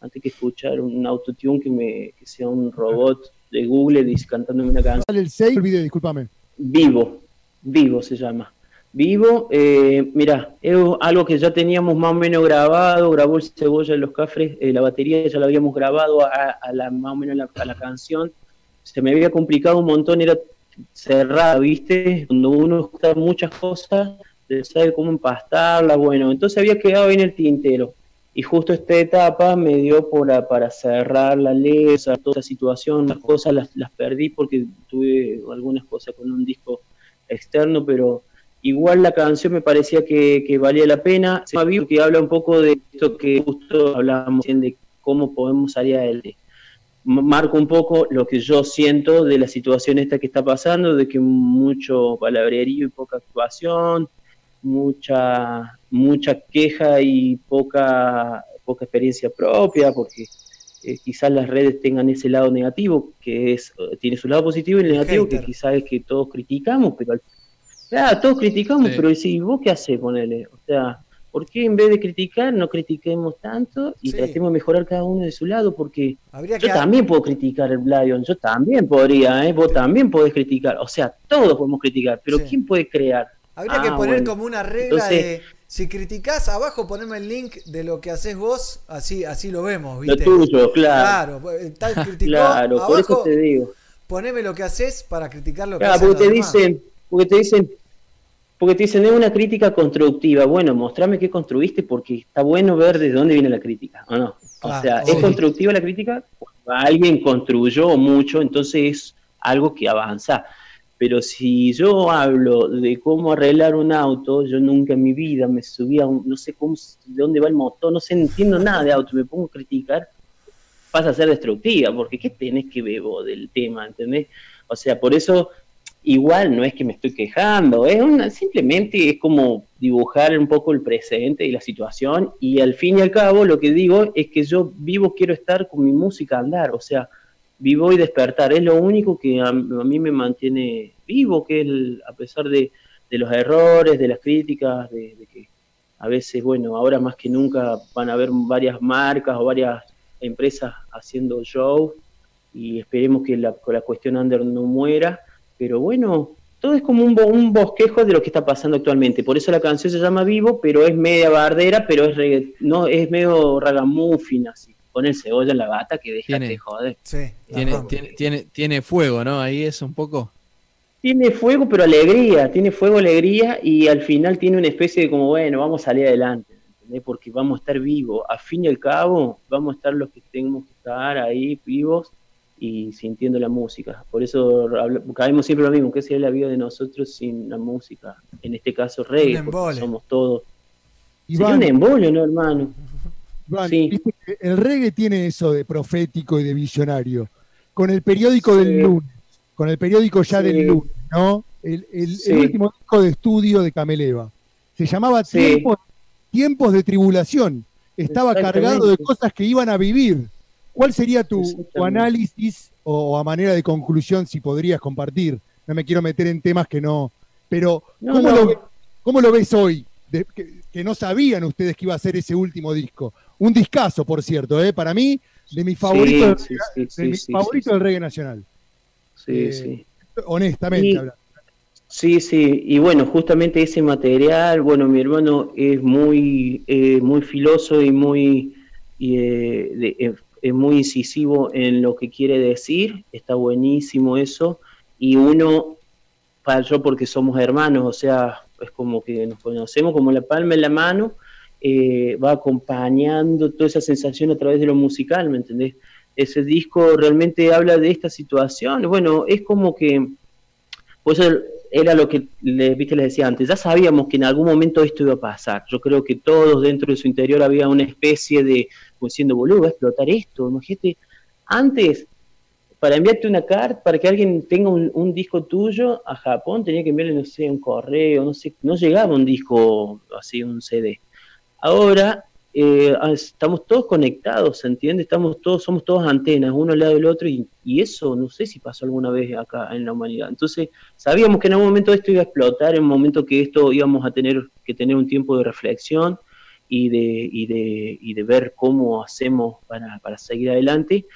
antes que escuchar un autotune que, me, que sea un robot de Google dice, cantándome una canción. Sale el 6 el video, discúlpame. Vivo, Vivo se llama. Vivo, eh, mira, es algo que ya teníamos más o menos grabado, grabó el Cebolla de los Cafres, eh, la batería ya la habíamos grabado a, a la, más o menos la, a la canción. Se me había complicado un montón, era cerrada, ¿viste? Cuando uno escucha muchas cosas, se sabe cómo empastarla, bueno, entonces había quedado en el tintero. Y justo esta etapa me dio para cerrar la letra, toda esa situación, las cosas las, perdí porque tuve algunas cosas con un disco externo, pero igual la canción me parecía que, valía la pena. Se Vivo, que habla un poco de esto que justo hablábamos de cómo podemos salir adelante. Marco un poco lo que yo siento de la situación esta que está pasando, de que mucho palabrerío y poca actuación, mucha mucha queja y poca poca experiencia propia, porque eh, quizás las redes tengan ese lado negativo, que es eh, tiene su lado positivo y el negativo, que quizás es que todos criticamos, pero al- claro, todos criticamos, Sí. pero si vos qué haces, ponele, o sea, ¿por qué en vez de criticar no critiquemos tanto y Sí. tratemos de mejorar cada uno de su lado? Porque Habría yo que- también puedo criticar el Lion, yo también podría, ¿eh? vos también podés criticar, o sea, todos podemos criticar, pero. ¿quién puede crear? Habría Ah, que poner bueno. como una regla Entonces- de si criticás abajo poneme el link de lo que haces vos, así así lo vemos, Lo ¿viste? tuyo, claro. Claro, el tal criticó, Claro, por eso abajo te digo. poneme lo que haces para criticar lo que hacen porque te demás. dicen, porque te dicen, porque te dicen es una crítica constructiva. Bueno, mostrame qué construiste porque está bueno ver de dónde viene la crítica, ¿o no? O Ah, sea, ¿es constructiva la crítica? Cuando alguien construyó mucho, entonces es algo que avanza. Pero si yo hablo de cómo arreglar un auto, yo nunca en mi vida me subí a un, no sé cómo, de dónde va el motor, no sé, entiendo nada de auto, me pongo a criticar, pasa a ser destructiva, porque ¿qué tenés que ver del tema, entendés? O sea, por eso igual no es que me estoy quejando, es una, simplemente es como dibujar un poco el presente y la situación y al fin y al cabo lo que digo es que yo vivo quiero estar con mi música a andar, o sea, vivo y despertar, es lo único que a, a mí me mantiene vivo, que el- a pesar de, de los errores, de las críticas, de, que a veces, bueno, ahora más que nunca van a haber varias marcas o varias empresas haciendo show y esperemos que la, la cuestión under no muera, pero bueno, todo es como un, un bosquejo de lo que está pasando actualmente, por eso la canción se llama Vivo, pero es media bardera, pero es no es medio ragamuffin así, con el cebolla en la bata que deja Tiene- de joder. Tiene, tiene, tiene, tiene fuego, ¿no? Ahí es un poco. Tiene fuego, pero alegría, tiene fuego, alegría, y al final tiene una especie de como, bueno, vamos a salir adelante, ¿entendés? Porque vamos a estar vivos. A fin y al cabo, vamos a estar los que tenemos que estar ahí vivos y sintiendo la música. Por eso caemos siempre lo mismo, ¿qué sería la vida de nosotros sin la música? En este caso reggae, porque somos todos. Sería Iván. un embolio, ¿no, hermano? Iván, Sí. viste que el reggae tiene eso de profético y de visionario. Con el periódico del lunes, con el periódico ya Sí. del lunes, ¿no? El, el- el Sí. último disco de estudio de Cameleva. Se llamaba. Tiempos, Tiempos de Tribulación. Estaba cargado de cosas que iban a vivir. ¿Cuál sería tu, análisis o, a manera de conclusión, si podrías compartir? No me quiero meter en temas que no. Pero, No, ¿cómo, no. Lo, ve- cómo lo ves hoy? De- que, que no sabían ustedes que iba a ser ese último disco. Un discazo, por cierto, ¿eh? para mí, de mis favoritos, sí, sí, de mis favoritos del reggae nacional. Sí, Eh, sí. Honestamente, Y- hablando. Sí, sí, y bueno, justamente ese material, bueno, mi hermano es muy, eh, muy filoso y muy, y, eh, de- eh, es muy incisivo en lo que quiere decir, está buenísimo eso, y uno, para yo porque somos hermanos, o sea, es como que nos conocemos como la palma en la mano, eh, va acompañando toda esa sensación a través de lo musical, ¿me entendés? Ese disco realmente habla de esta situación, bueno, es como que por eso era lo que les, viste, les decía antes, ya sabíamos que en algún momento esto iba a pasar. Yo creo que todos dentro de su interior había una especie de, como diciendo, boludo, va a explotar esto. Imagínate, antes, para enviarte una carta, para que alguien tenga un, un disco tuyo a Japón, tenía que enviarle, no sé, un correo, no sé, no llegaba un disco así, un CD. Ahora eh, ah, estamos todos conectados, ¿se entiende? Estamos todos, somos todos antenas, uno al lado del otro, y, eso no sé si pasó alguna vez acá en la humanidad. Entonces, sabíamos que en algún momento esto iba a explotar, en un momento que esto íbamos a tener que tener un tiempo de reflexión y de, y de, y de ver cómo hacemos para, para seguir adelante.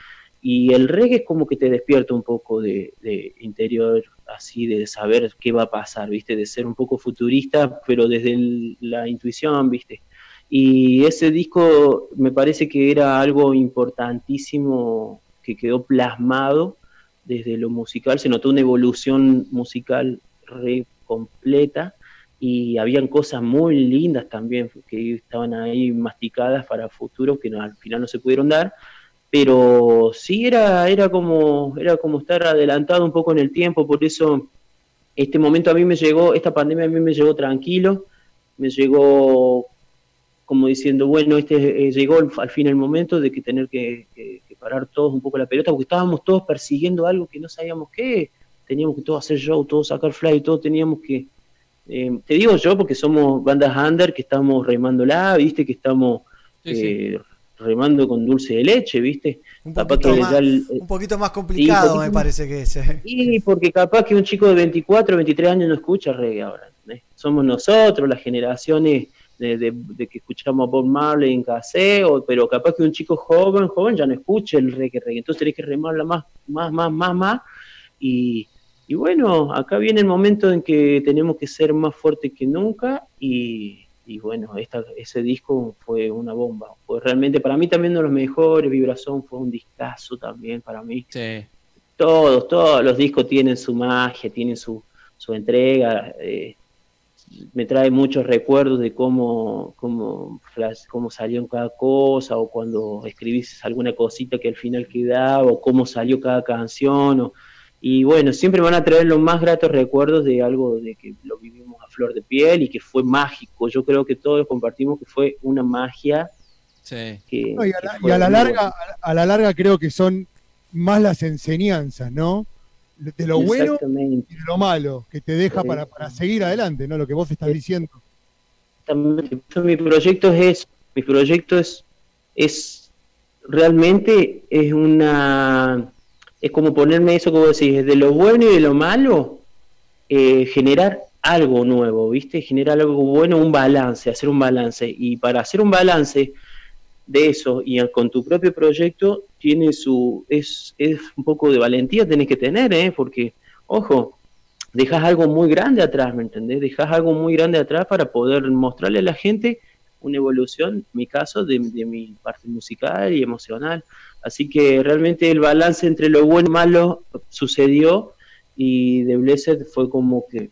Y el reggae es como que te despierta un poco de, de interior, así, de saber qué va a pasar, ¿viste? De ser un poco futurista, pero desde el- la intuición, ¿viste? Y ese disco me parece que era algo importantísimo que quedó plasmado desde lo musical, se notó una evolución musical re completa y habían cosas muy lindas también que estaban ahí masticadas para futuro que al final no se pudieron dar. Pero sí era era como era como estar adelantado un poco en el tiempo por eso este momento a mí me llegó esta pandemia a mí me llegó tranquilo me llegó como diciendo bueno este eh, llegó al, al fin el momento de que tener que, que- que parar todos un poco la pelota porque estábamos todos persiguiendo algo que no sabíamos qué teníamos que todos hacer show todos sacar fly todos teníamos que eh, te digo yo porque somos bandas under que estamos remándola, viste, que estamos Sí, sí. eh, remando con dulce de leche, viste. Un poquito, más, ya el- un poquito más complicado poquito me parece que es. y porque capaz que un chico de 24, 23 años no escucha reggae ahora. Somos nosotros, las generaciones de, de- de que escuchamos a Bob Marley en cassette, o- pero capaz que un chico joven, joven ya no escucha el reggae, reggae. Entonces tenés que remarla más, más, más, más, más. Y, y bueno, acá viene el momento en que tenemos que ser más fuertes que nunca y, y bueno, esta, ese disco fue una bomba. Fue realmente para mí también uno de los mejores, Vibrazón fue un discazo también para mí. Todos, todos los discos tienen su magia, tienen su, su entrega. eh, me trae muchos recuerdos de cómo, cómo, flash- cómo salió en cada cosa, o cuando escribís alguna cosita que al final quedaba, o cómo salió cada canción. o- y bueno, siempre me van a traer los más gratos recuerdos de algo de que lo vivimos a flor de piel y que fue mágico. Yo creo que todos compartimos que fue una magia Sí. que, No, y, a la, fue y a la muy larga, a la larga creo que son más las enseñanzas, ¿no? De lo bueno y de lo malo, que te deja para, para seguir adelante, ¿no? Lo que vos estás diciendo. Por eso Mi proyecto es eso. Mi proyecto es, es realmente es una es como ponerme eso vos decís, de lo bueno y de lo malo, eh, generar algo nuevo, ¿viste? Generar algo bueno, un balance, hacer un balance. Y para hacer un balance de eso y con tu propio proyecto, tiene su, es, es un poco de valentía tenés que tener, ¿eh? Porque, ojo, dejas algo muy grande atrás, ¿me entendés? Dejas algo muy grande atrás para poder mostrarle a la gente una evolución, mi caso, de, de mi parte musical y emocional. Así que realmente el balance entre lo bueno y malo sucedió y de Blessed fue como que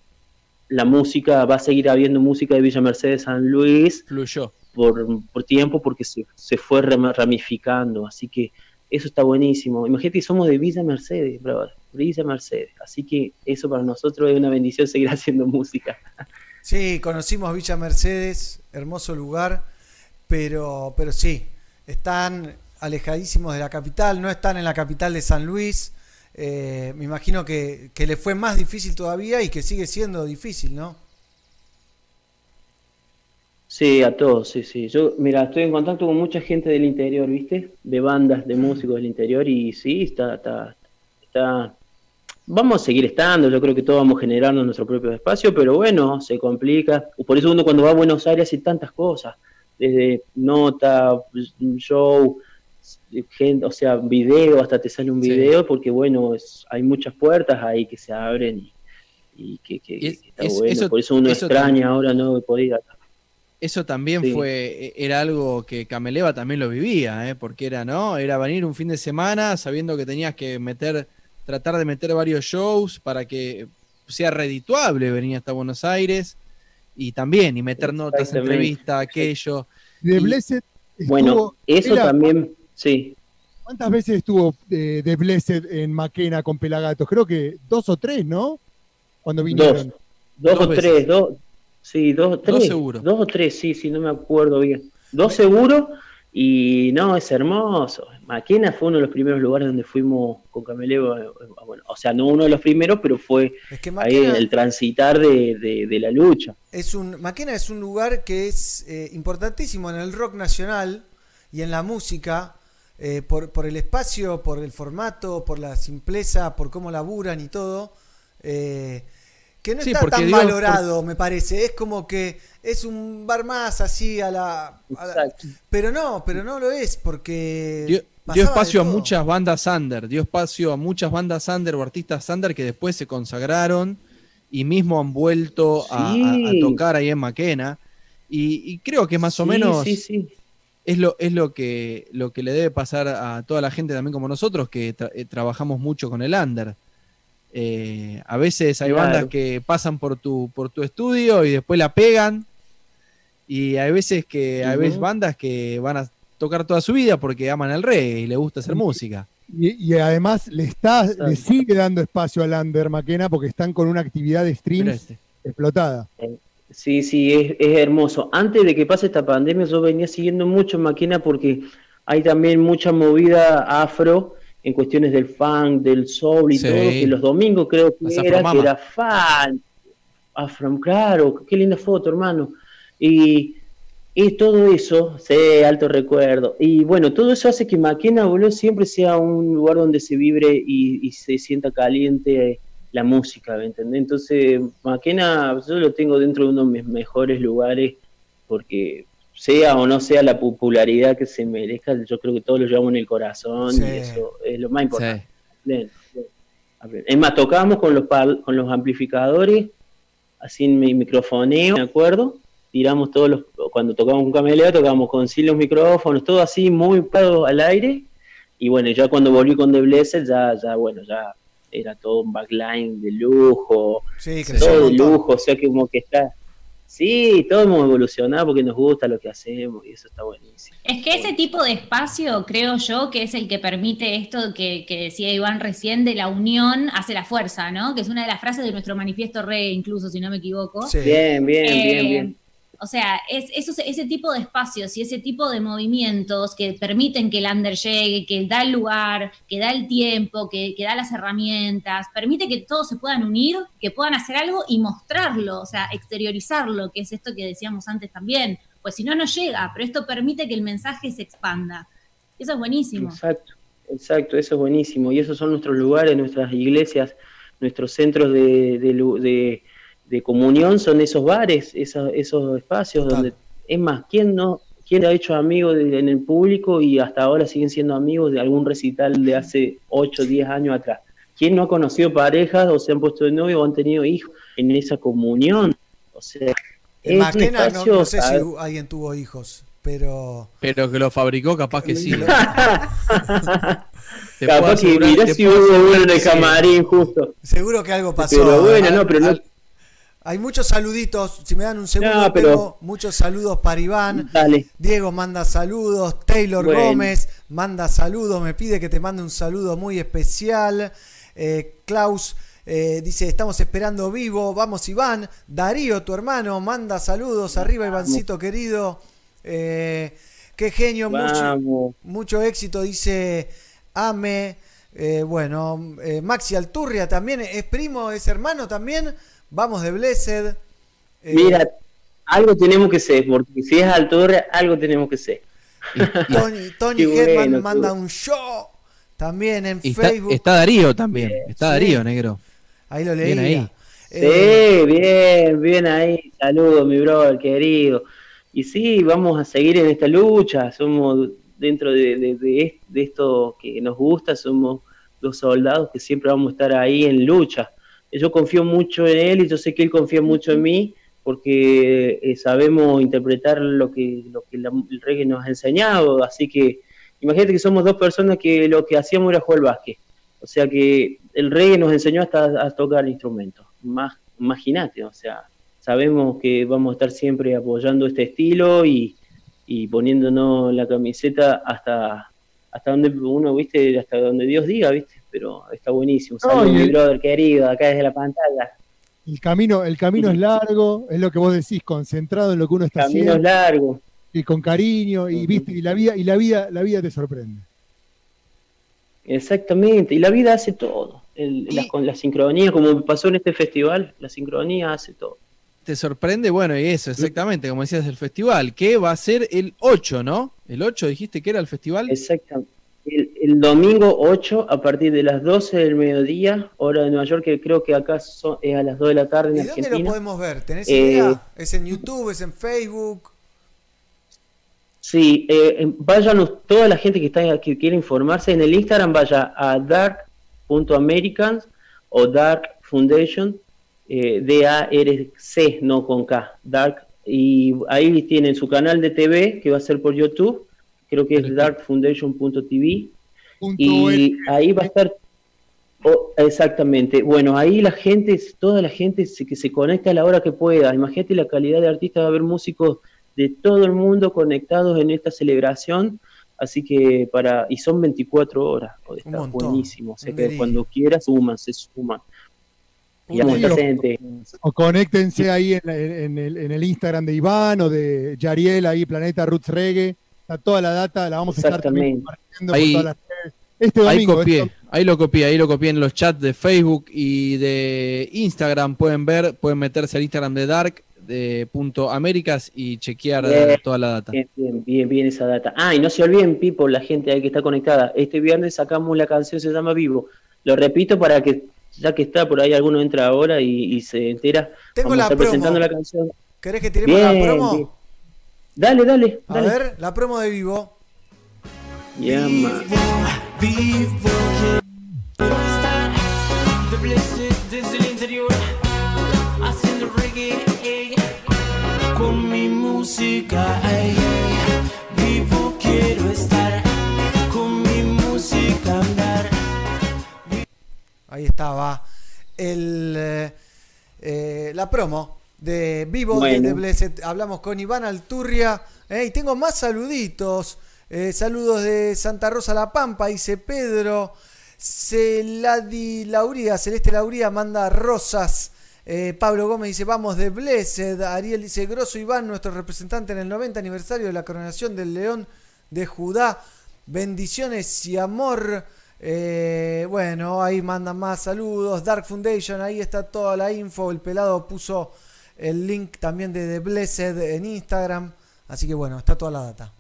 la música, va a seguir habiendo música de Villa Mercedes San Luis Fluyó. Por, por tiempo porque se, se fue ram- ramificando, así que eso está buenísimo. Imagínate que somos de Villa Mercedes, brother, Villa Mercedes, así que eso para nosotros es una bendición seguir haciendo música. Sí, conocimos Villa Mercedes, hermoso lugar, pero, pero sí, están alejadísimos de la capital, no están en la capital de San Luis. Eh, me imagino que, que le fue más difícil todavía y que sigue siendo difícil, ¿no? Sí, a todos, sí, sí. Yo, mira, estoy en contacto con mucha gente del interior, ¿viste? De bandas, de músicos del interior y sí, está, está, está... Vamos a seguir estando, yo creo que todos vamos generando nuestro propio espacio, pero bueno, se complica. Por eso uno cuando va a Buenos Aires hace tantas cosas, desde nota, show, gente, o sea, video, hasta te sale un Sí. video, porque bueno, es- hay muchas puertas ahí que se abren y, y que, que- que está es- bueno. eso- Por eso uno eso extraña también. ahora no poder ir acá. Eso también Sí. fue, era algo que Cameleva también lo vivía, ¿eh? porque era, ¿no? Era venir un fin de semana sabiendo que tenías que meter, tratar de meter varios shows para que sea redituable venir hasta Buenos Aires y también, y meter notas, entrevistas, aquello. De Blessed estuvo, Bueno, eso también, sí. ¿Cuántas veces estuvo eh, de Blessed en Maquena con Pelagatos? Creo que dos o tres, ¿no? Cuando vinieron. Dos, dos, Dos o veces. tres, dos, sí, dos, tres, seguro. dos o tres, sí, sí, no me acuerdo bien. Dos seguro y no, es hermoso. Maquena fue uno de los primeros lugares donde fuimos con Cameleva, eh, bueno, o sea, no uno de los primeros, pero fue Es que ahí Maquena el transitar de, de- de la lucha. es un, Maquena es un lugar que es eh, importantísimo en el rock nacional y en la música, eh, por, por el espacio, por el formato, por la simpleza, por cómo laburan y todo. eh, que no Sí, está porque tan valorado, me parece. Es como que es un bar más así a la, a la- Exacto. Pero no, pero no lo es porque. Dio, espacio a muchas bandas under, dio espacio a muchas bandas under o artistas under que después se consagraron y mismo han vuelto a, a- a Sí. tocar ahí en Maquena. Y, y creo que más o Sí, menos sí, sí. es lo, es lo que, lo que le debe pasar a toda la gente también como nosotros, que tra- eh, trabajamos mucho con el under. Eh, a veces hay Claro. bandas que pasan por tu, por tu estudio y después la pegan. Y hay veces que hay veces bandas que van a tocar toda su vida porque aman el reggae y les gusta hacer música. Y, y además le está, le sigue dando espacio a Lander Maquena porque están con una actividad de streams este. explotada. Sí, sí, es, es hermoso. Antes de que pase esta pandemia, yo venía siguiendo mucho Maquena porque hay también mucha movida afro en cuestiones del funk, del soul y Sí. todo, que los domingos creo que era, que era fan. Afro, claro, qué linda foto, hermano. Y, y todo eso, sí, alto recuerdo. Y bueno, todo eso hace que Maquena, boludo, siempre sea un lugar donde se vibre y, y se sienta caliente la música, ¿me entendés? Entonces, Maquena, yo lo tengo dentro de uno de mis mejores lugares, porque sea o no sea la popularidad que se merezca, yo creo que todos lo llevamos en el corazón Sí. y eso es lo más importante. Es más, tocábamos con los, par- con los amplificadores, así en mi microfoneo, ¿me acuerdo? Tiramos todos los, cuando tocábamos un cameleo, tocábamos con sí los micrófonos, todo así muy pegado al aire. Y bueno, ya cuando volví con The Blessed, ya, ya, bueno, ya era todo un backline de lujo, Sí, todo de lujo, o sea que como que está, sí, todos hemos evolucionado porque nos gusta lo que hacemos y eso está buenísimo. Es que ese tipo de espacio, creo yo, que es el que permite esto que, que decía Iván recién, de la unión hace la fuerza, ¿no? Que es una de las frases de nuestro manifiesto re, incluso, si no me equivoco. Bien, bien, Eh, bien, bien. O sea, es, ese tipo de espacios y ese tipo de movimientos que permiten que el under llegue, que da el lugar, que da el tiempo, que, da las herramientas, permite que todos se puedan unir, que puedan hacer algo y mostrarlo, o sea, exteriorizarlo, que es esto que decíamos antes también. Pues si no, no llega, pero esto permite que el mensaje se expanda. Eso es buenísimo. Exacto, exacto, eso es buenísimo. Y esos son nuestros lugares, nuestras iglesias, nuestros centros de, de- de comunión son esos bares, esos, esos espacios donde, es más, ¿quién no? ¿Quién ha hecho amigos de- en el público y hasta ahora siguen siendo amigos de algún recital de hace 8 o 10 años atrás? ¿Quién no ha conocido parejas o se han puesto de novio o han tenido hijos en esa comunión? O sea, En es Maquena no, espacio, no sé si alguien tuvo hijos, pero Pero que lo fabricó, capaz que sí. Capaz que mirá si hubo uno en el camarín justo. seguro que algo pasó. Pero bueno, no, pero no, Hay muchos saluditos, si me dan un segundo, No, pero- tengo muchos saludos para Iván. Dale. Diego manda saludos, Taylor Bueno. Gómez manda saludos, me pide que te mande un saludo muy especial. Eh, Klaus eh, dice, estamos esperando vivo, vamos Iván. Darío, tu hermano, manda saludos, arriba Ivancito querido. Eh, qué genio, mucho, mucho éxito, dice Ame. Bueno, Maxi Alturria también, es primo, es hermano también. Vamos de Blessed. Eh, Mira, algo tenemos que ser, porque si es altura, algo tenemos que ser. Tony, Tony bueno, manda un show también en está, Facebook. está Darío también. Está Sí. Darío, negro. Ahí lo Bien leía. ahí. Eh, Sí, bien, bien ahí. Saludos, mi brother querido. Y sí, vamos a seguir en esta lucha. Somos dentro de, de- de est- de esto que nos gusta, somos los soldados que siempre vamos a estar ahí en lucha. Yo confío mucho en él y yo sé que él confía mucho en mí porque eh, sabemos interpretar lo que, lo que la- el reggae nos ha enseñado. Así que imagínate que somos dos personas que lo que hacíamos era jugar al básquet. O sea que el reggae nos enseñó hasta a tocar instrumentos. Más, imagínate, o sea, sabemos que vamos a estar siempre apoyando este estilo y, y poniéndonos la camiseta hasta hasta donde uno, viste, hasta donde Dios diga, viste, pero está buenísimo. Saludos, mi el- brother querido, acá desde la pantalla. El camino, el camino es largo, es lo que vos decís, concentrado en lo que uno está Camino haciendo. es largo. Y con cariño, y viste, y la vida, y la vida, la vida te sorprende. Exactamente, y la vida hace todo. El- la, con la sincronía, como pasó en este festival, la sincronía hace todo. Te sorprende, bueno, y eso, exactamente, como decías del festival, que va a ser el 8, ¿no? El 8 dijiste que era el festival. Exactamente. El, el domingo 8, a partir de las 12 del mediodía, hora de Nueva York, que creo que acá son- es a las 2 de la tarde en ¿Y dónde lo Argentina. podemos ver? ¿Tenés Eh, idea? ¿Es en YouTube? ¿Es en Facebook? Sí, eh, eh, vayan toda la gente que está que quiere informarse en el Instagram vaya a dark.americans o Dark Foundation, eh, D-A-R-C, no con K, Dark, y ahí tienen su canal de TV que va a ser por YouTube, creo que es darkfoundation.tv, y ahí va a estar Oh, exactamente. Bueno, ahí la gente, toda la gente se- que se conecta a la hora que pueda. Imagínate la calidad de artistas, va a haber músicos de todo el mundo conectados en esta celebración. Así que para, y son 24 horas, o está buenísimo. O sea que delirio. cuando quieras suman, se suman. Y o- gente. O conéctense ahí en, la- en el, en el Instagram de Iván o de Yariel, ahí Planeta Roots Reggae. Está toda la data, la vamos a estar también compartiendo por Ahí- todas las redes. Este Ahí copié, ahí lo copié, ahí lo copié en los chats de Facebook y de Instagram. Pueden ver, pueden meterse al Instagram de Dark de punto Américas y chequear Bien. toda la data. Bien, bien, bien, bien esa data. Ah, y no se olviden, Pipo, la gente ahí que está conectada. Este viernes sacamos la canción, se llama Vivo. Lo repito para que, ya que está por ahí, alguno entra ahora y, y se entera. Tengo Vamos la a estar promo. presentando la canción. ¿Querés que tiremos Bien, la promo? Dale, dale. A dale. ver, la promo de vivo. Ma. Vivo quiero estar de blessed desde el interior haciendo reggae ey, con mi música ey. vivo quiero estar con mi música andar Ahí estaba el, eh, eh, la promo de Vivo de Bueno. The Blessed. Hablamos con Iván Alturria. eh, y tengo más saluditos. Eh, saludos de Santa Rosa La Pampa, dice Pedro. Celadi Lauría, Celeste Lauría manda rosas. Eh, Pablo Gómez dice, vamos de Blessed. Ariel dice, Grosso Iván, nuestro representante en el 90 aniversario de la coronación del León de Judá. Bendiciones y amor. Eh, bueno, ahí mandan más saludos. Dark Foundation, ahí está toda la info. El pelado puso el link también de The Blessed en Instagram. Así que bueno, está toda la data.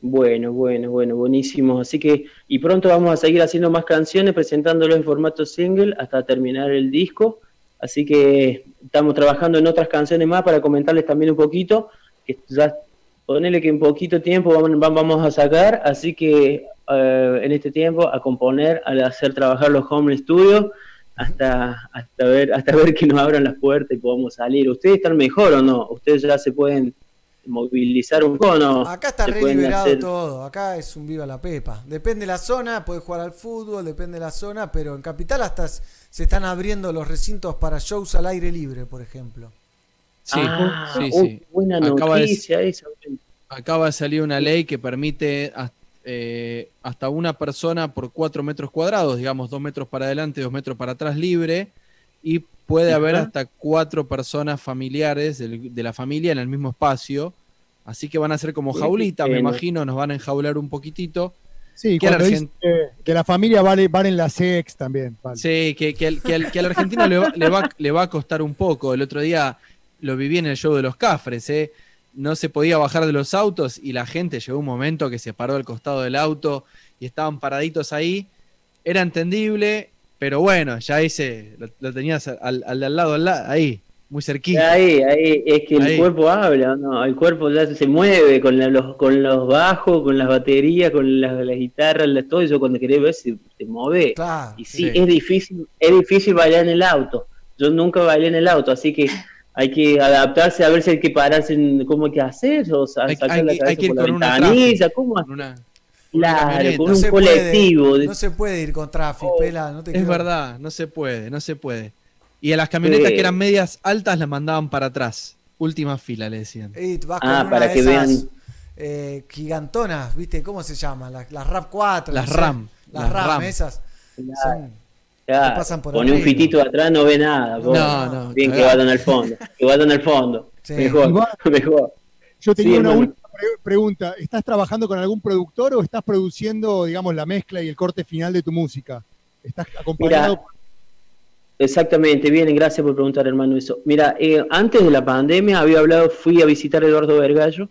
Bueno, bueno, bueno, buenísimo. Así que, y pronto vamos a seguir haciendo más canciones, presentándolo en formato single hasta terminar el disco. Así que estamos trabajando en otras canciones más para comentarles también un poquito. Que ya, ponele que en poquito tiempo vamos, a sacar. Así que eh, en este tiempo a componer, a hacer trabajar los home studios hasta, hasta ver, hasta ver que nos abran las puertas y podamos salir. ¿Ustedes están mejor o no? ¿Ustedes ya se pueden movilizar un poco o no? Acá está ¿Se re liberado hacer- todo. Acá es un viva la pepa. Depende de la zona, puedes jugar al fútbol, depende de la zona, pero en Capital hasta se están abriendo los recintos para shows al aire libre, por ejemplo. Sí, Ah, sí, oh, sí. buena Acaba de- noticia esa. Acaba de salir una ley que permite eh, hasta una persona por cuatro metros cuadrados, digamos, dos metros para adelante, dos metros para atrás libre, y puede haber hasta cuatro personas familiares del- de la familia en el mismo espacio. Así que van a ser como jaulita, me bueno. imagino, nos van a enjaular un poquitito. Sí, Que dice la familia vale, valen las ex también. vale. Sí, que, que al, que al- que le va, le, va, le va a costar un poco. El otro día lo viví en el show de los Cafres, ¿eh? No se podía bajar de los autos y la gente llegó un momento que se paró al costado del auto y estaban paraditos ahí. Era entendible, pero bueno, ya ese lo, lo tenías al, al lado, al la- ahí, muy cerquita. Ahí, ahí, es que el Ahí. cuerpo habla, ¿no? El cuerpo ya se mueve con la- los, con los bajos, con las baterías, con las, las guitarras, la- todo eso cuando querés ver se, se mueve. y sí, sí. es difícil, es difícil bailar en el auto. Yo nunca bailé en el auto, así que hay que adaptarse a ver si hay que pararse en cómo hay que hacer, o Hay- sacar hay la que- cabeza hay que ir por la con una ventanilla, ¿cómo con una- Claro, con No un colectivo. puede, no se puede ir con tráfico, pela, no te Es quiero- verdad, no se puede, no se puede. Y a las camionetas Sí. que eran medias altas las mandaban para atrás. Última fila, le decían. Y vas con Ah, una para de que esas, vean. eh, gigantonas, ¿viste? ¿Cómo se llaman? Las, las RAP 4. Las no sé. RAM, Las, las RAM, RAM. esas. Claro. Son- Claro, te pasan por pone un fitito atrás, no ve nada. vos. No, no, Bien que vayan al fondo. Que vayan al fondo. Sí. Mejor, Igual- mejor. Yo tenía Sí, una hermano. última pre- pregunta. ¿Estás trabajando con algún productor o estás produciendo, digamos, la mezcla y el corte final de tu música? ¿Estás acompañado? Exactamente, bien, gracias por preguntar, hermano, eso. Mira, eh, antes de la pandemia había hablado, fui a visitar a Eduardo Vergallo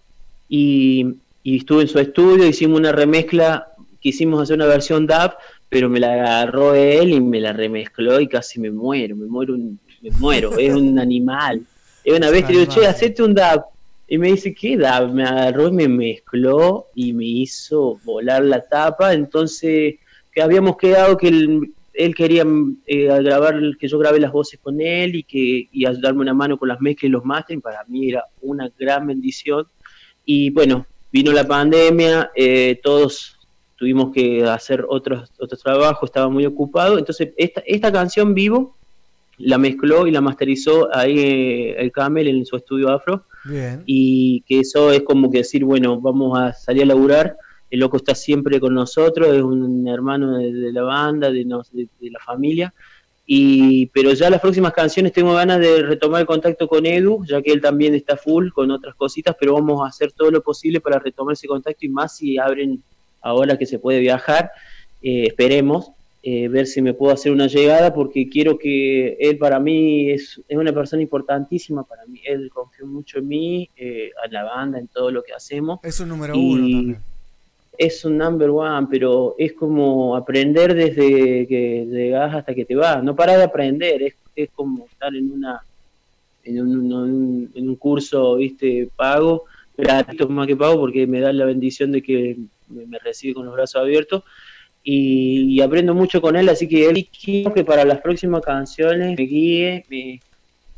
y, y estuve en su estudio, hicimos una remezcla, quisimos hacer una versión DAP, pero me la agarró él y me la remezcló y casi me muero, me muero, un- me muero, es un animal. Es una un le digo, che, hacete un DAP. Y me dice, ¿qué DAP? Me agarró y me mezcló y me hizo volar la tapa, entonces que habíamos quedado que él, él quería eh, grabar, que yo grabe las voces con él y que y ayudarme una mano con las mezclas y los mastering, para mí era una gran bendición. Y bueno, vino la pandemia, eh, todos tuvimos que hacer otros, otros trabajos, estaba muy ocupado. Entonces, esta, esta canción vivo la mezcló y la masterizó ahí eh, el Camel en su estudio afro. Bien. Y que eso es como que decir, bueno, vamos a salir a laburar. El loco está siempre con nosotros, es un hermano de, de la banda, de, nos- de- de la familia. Y, pero ya las próximas canciones tengo ganas de retomar el contacto con Edu, ya que él también está full con otras cositas, pero vamos a hacer todo lo posible para retomar ese contacto y más si abren ahora que se puede viajar, eh, esperemos, eh, ver si me puedo hacer una llegada, porque quiero que él para mí es, es una persona importantísima para mí, él confió mucho en mí, eh, a la banda, en todo lo que hacemos. Es un número Y- uno también. es un number one, pero es como aprender desde que llegas hasta que te vas. No parar de aprender, es, es como estar en una en un, un- en un curso, viste, pago, gratis más que pago, porque me da la bendición de que me, me recibe con los brazos abiertos. Y, y aprendo mucho con él, así que él quiero que para las próximas canciones me guíe, me,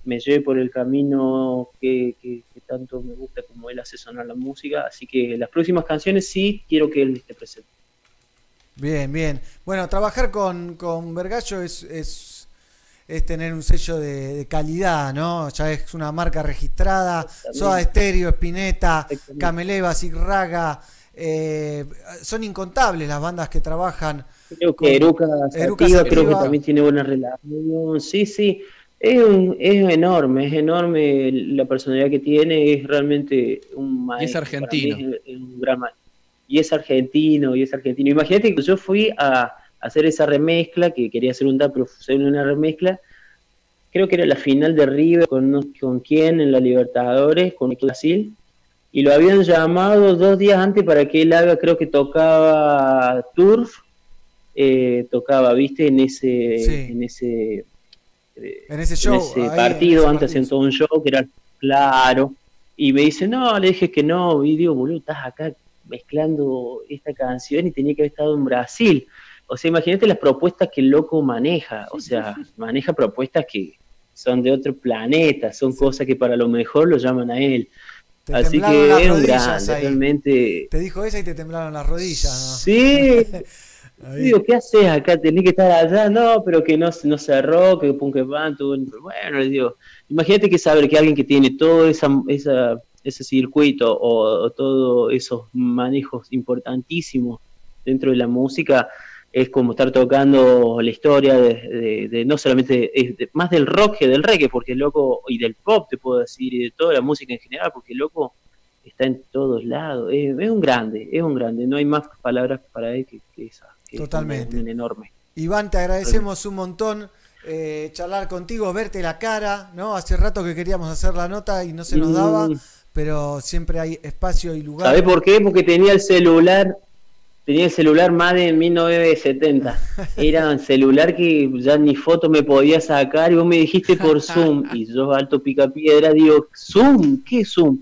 me lleve por el camino que, que- que tanto me gusta como él hace sonar la música. Así que las próximas canciones sí quiero que él esté presente. Bien, bien. Bueno, trabajar con, con Vergallo es, es, es tener un sello de, de calidad, ¿no? Ya es una marca registrada. Soda Stereo, Spinetta, Cameleva, Raga. Eh, son incontables las bandas que trabajan. Creo que Eruca Eruca Sativa, creo que también tiene buena relación. Sí, sí. Es, un- es enorme, es enorme la personalidad que tiene, es realmente un maestro. argentino. es- es un gran maestro. Y es argentino, y es argentino. Imagínate que yo fui a hacer esa remezcla, que quería hacer un tap, pero fue hacer una remezcla. Creo que era la final de River con, con quién en la Libertadores, con Brasil. Y lo habían llamado dos días antes para que él haga, creo que tocaba Turf, eh, tocaba, viste, en ese, Sí. en ese, En ese en show. ese ahí, en partido, ese antes hacían todo un show que era claro. Y me dice, no, le dije que no, y digo, boludo, estás acá mezclando esta canción y tenía que haber estado en Brasil. O sea, imagínate las propuestas que el loco maneja, o sea, maneja propuestas que son de otro planeta, son cosas que para lo mejor lo llaman a él. Te Así temblaron las que es un grande, ahí. realmente. Te dijo esa y te temblaron las rodillas. ¿no? Sí. Digo, ¿qué haces acá? Tenés que estar allá. No, pero que no, no cerró, que que van, tuvo un- Bueno, les digo, imagínate que saber que alguien que tiene todo esa, esa, ese circuito o, o todos esos manejos importantísimos dentro de la música es como estar tocando la historia de, de- de no solamente, es de- más del rock que del reggae, porque el loco, y del pop te puedo decir, y de toda la música en general, porque el loco está en todos lados, es, es un grande, es un grande, no hay más palabras para él que, que esa. que es un- Totalmente. un enorme. Iván, te agradecemos un montón eh, charlar contigo, verte la cara, ¿no? Hace rato que queríamos hacer la nota y no se nos daba, Mm. pero siempre hay espacio y lugar. ¿Sabés por qué? Porque tenía el celular, tenía el celular más de 1970. Era un celular que ya ni foto me podía sacar y vos me dijiste por Zoom y yo alto pica piedra digo, Zoom, ¿qué Zoom?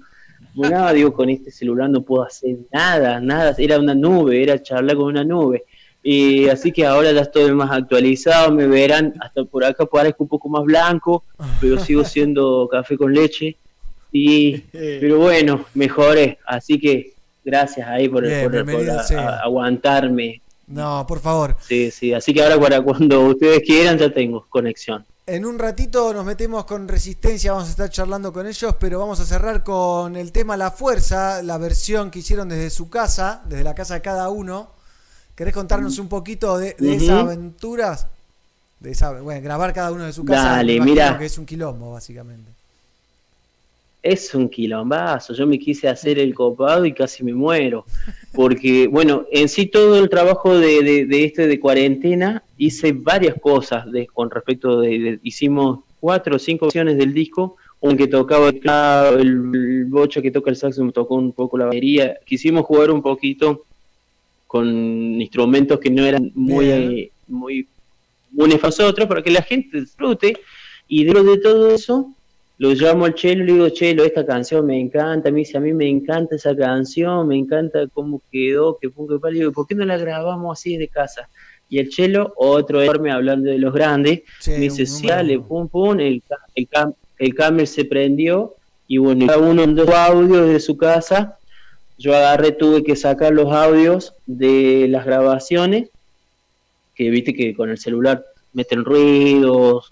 Bueno, digo, con este celular no puedo hacer nada, nada, era una nube, era charlar con una nube. Y así que ahora ya estoy más actualizado, me verán hasta por acá parezco un poco más blanco, pero sigo siendo café con leche. Y, pero bueno, mejoré, así que gracias ahí por, Bien, por- por bienvenido a- sea. a- aguantarme. No, por favor. Sí, sí, así que ahora para cuando ustedes quieran ya tengo conexión. En un ratito nos metemos con Resistencia, vamos a estar charlando con ellos, pero vamos a cerrar con el tema La Fuerza, la versión que hicieron desde su casa, desde la casa de cada uno. ¿Querés contarnos un poquito de, esas aventuras? De esa, bueno, grabar cada uno de su casa. Dale, mira. que es un quilombo, básicamente. Es un quilombazo, yo me quise hacer el copado y casi me muero, porque bueno, en sí todo el trabajo de, de- de este de cuarentena hice varias cosas de, con respecto de, hicimos cuatro o cinco versiones del disco, un que tocaba el el, bocho que toca el saxo me tocó un poco la batería, quisimos jugar un poquito con instrumentos que no eran muy, eh, muy comunes para nosotros, para que la gente disfrute, y dentro de todo eso lo llamo al Chelo y le digo, Chelo, esta canción me encanta, me dice, a mí me encanta esa canción, me encanta cómo quedó, que pal, y digo, ¿por qué no la grabamos así de casa? Y el Chelo, otro enorme hablando de los grandes, Sí, me dice, sí, dale, pum, pum, el, el, cam- el camel se prendió, y bueno, cada uno mandó su audio de su casa, yo agarré, tuve que sacar los audios de las grabaciones, que viste que con el celular meten ruidos,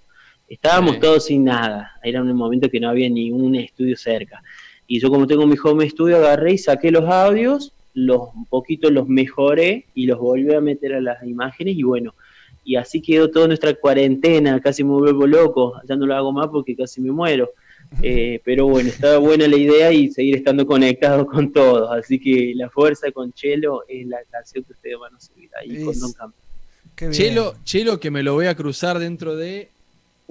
estábamos Sí. todos sin nada, era un momento que no había ni un estudio cerca. Y yo como tengo mi home studio, agarré y saqué los audios, los un poquito los mejoré y los volví a meter a las imágenes y bueno, y así quedó toda nuestra cuarentena, casi me vuelvo loco, ya no lo hago más porque casi me muero. Eh, pero bueno, estaba buena la idea y seguir estando conectado con todos. Así que la fuerza con Chelo es la canción que ustedes van a subir ahí con Don Campo. Chelo, Chelo que me lo voy a cruzar dentro de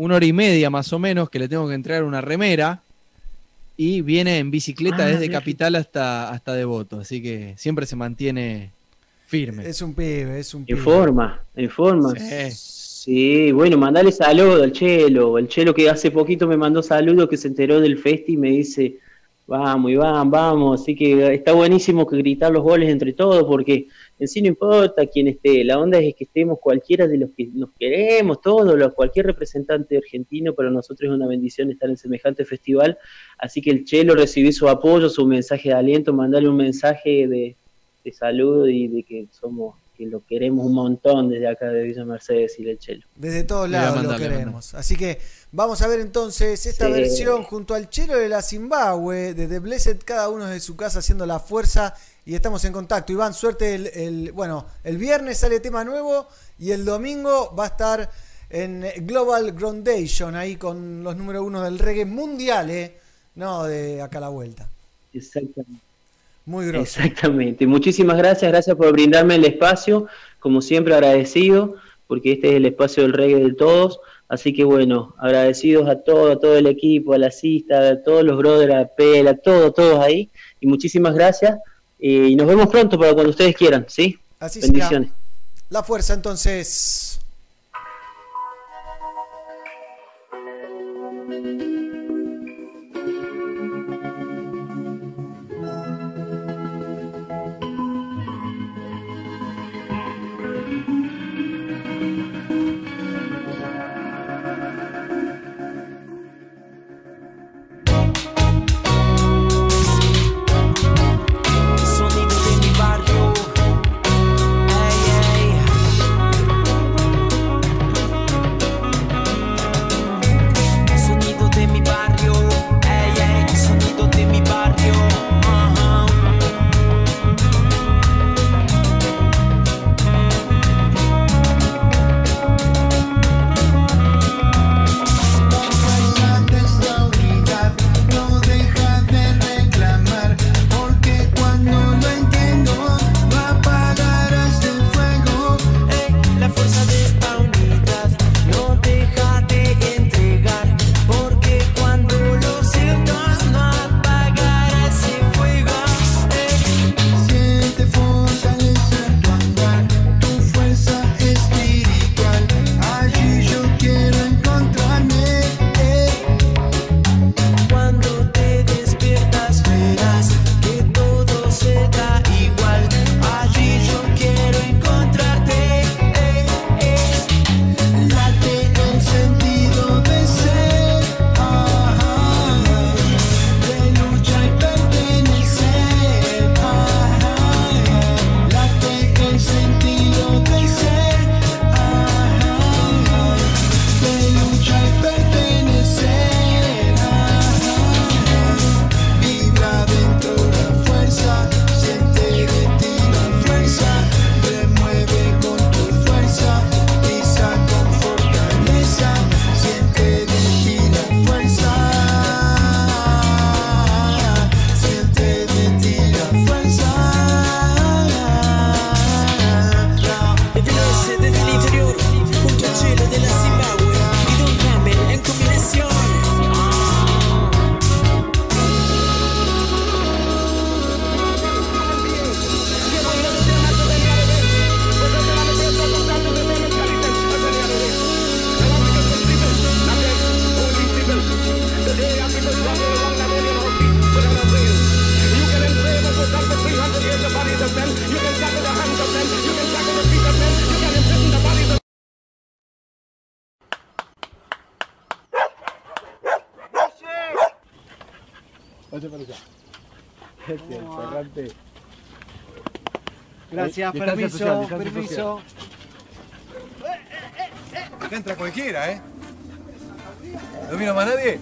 una hora y media más o menos, que le tengo que entregar una remera. Y viene en bicicleta Ah, desde bien. Capital hasta, hasta Devoto. Así que siempre se mantiene firme. Es un pibe, es un En pibe. forma, en forma. Sí. Sí, bueno, mandale saludo al Chelo. El Chelo que hace poquito me mandó saludos que se enteró del festi y me dice, vamos, Iván, vamos. Así que está buenísimo que gritar los goles entre todos porque en sí no importa quién esté. La onda es que estemos cualquiera de los que nos queremos, todos, cualquier representante argentino, para nosotros es una bendición estar en semejante festival. Así que el Chelo recibí su apoyo, su mensaje de aliento, mandarle un mensaje de, de saludo y de que somos que lo queremos un montón desde acá de Villa Mercedes y el Chelo. Desde todos lados mandar, lo queremos. Así que vamos a ver entonces esta Sí. versión junto al Chelo de la Zimbabue, de The Blessed, cada uno desde su casa haciendo la fuerza y estamos en contacto. Iván, suerte el, el- bueno, el viernes sale tema nuevo y el domingo va a estar en Global Groundation ahí con los número uno del reggae mundial, ¿eh? No de acá a la vuelta. Exactamente. Muy grosso. Exactamente. Muchísimas gracias, gracias por brindarme el espacio, como siempre agradecido, porque este es el espacio del reggae de todos. Así que bueno, agradecidos a todo, a todo el equipo, a la cista, a todos los brothers, a Pela, a todos, todos ahí. Y muchísimas gracias. Eh, y nos vemos pronto para cuando ustedes quieran, ¿sí? Así será. Bendiciones. La fuerza entonces. Permiso, permiso. Acá entra cualquiera, ¿eh? ¿No mira más nadie?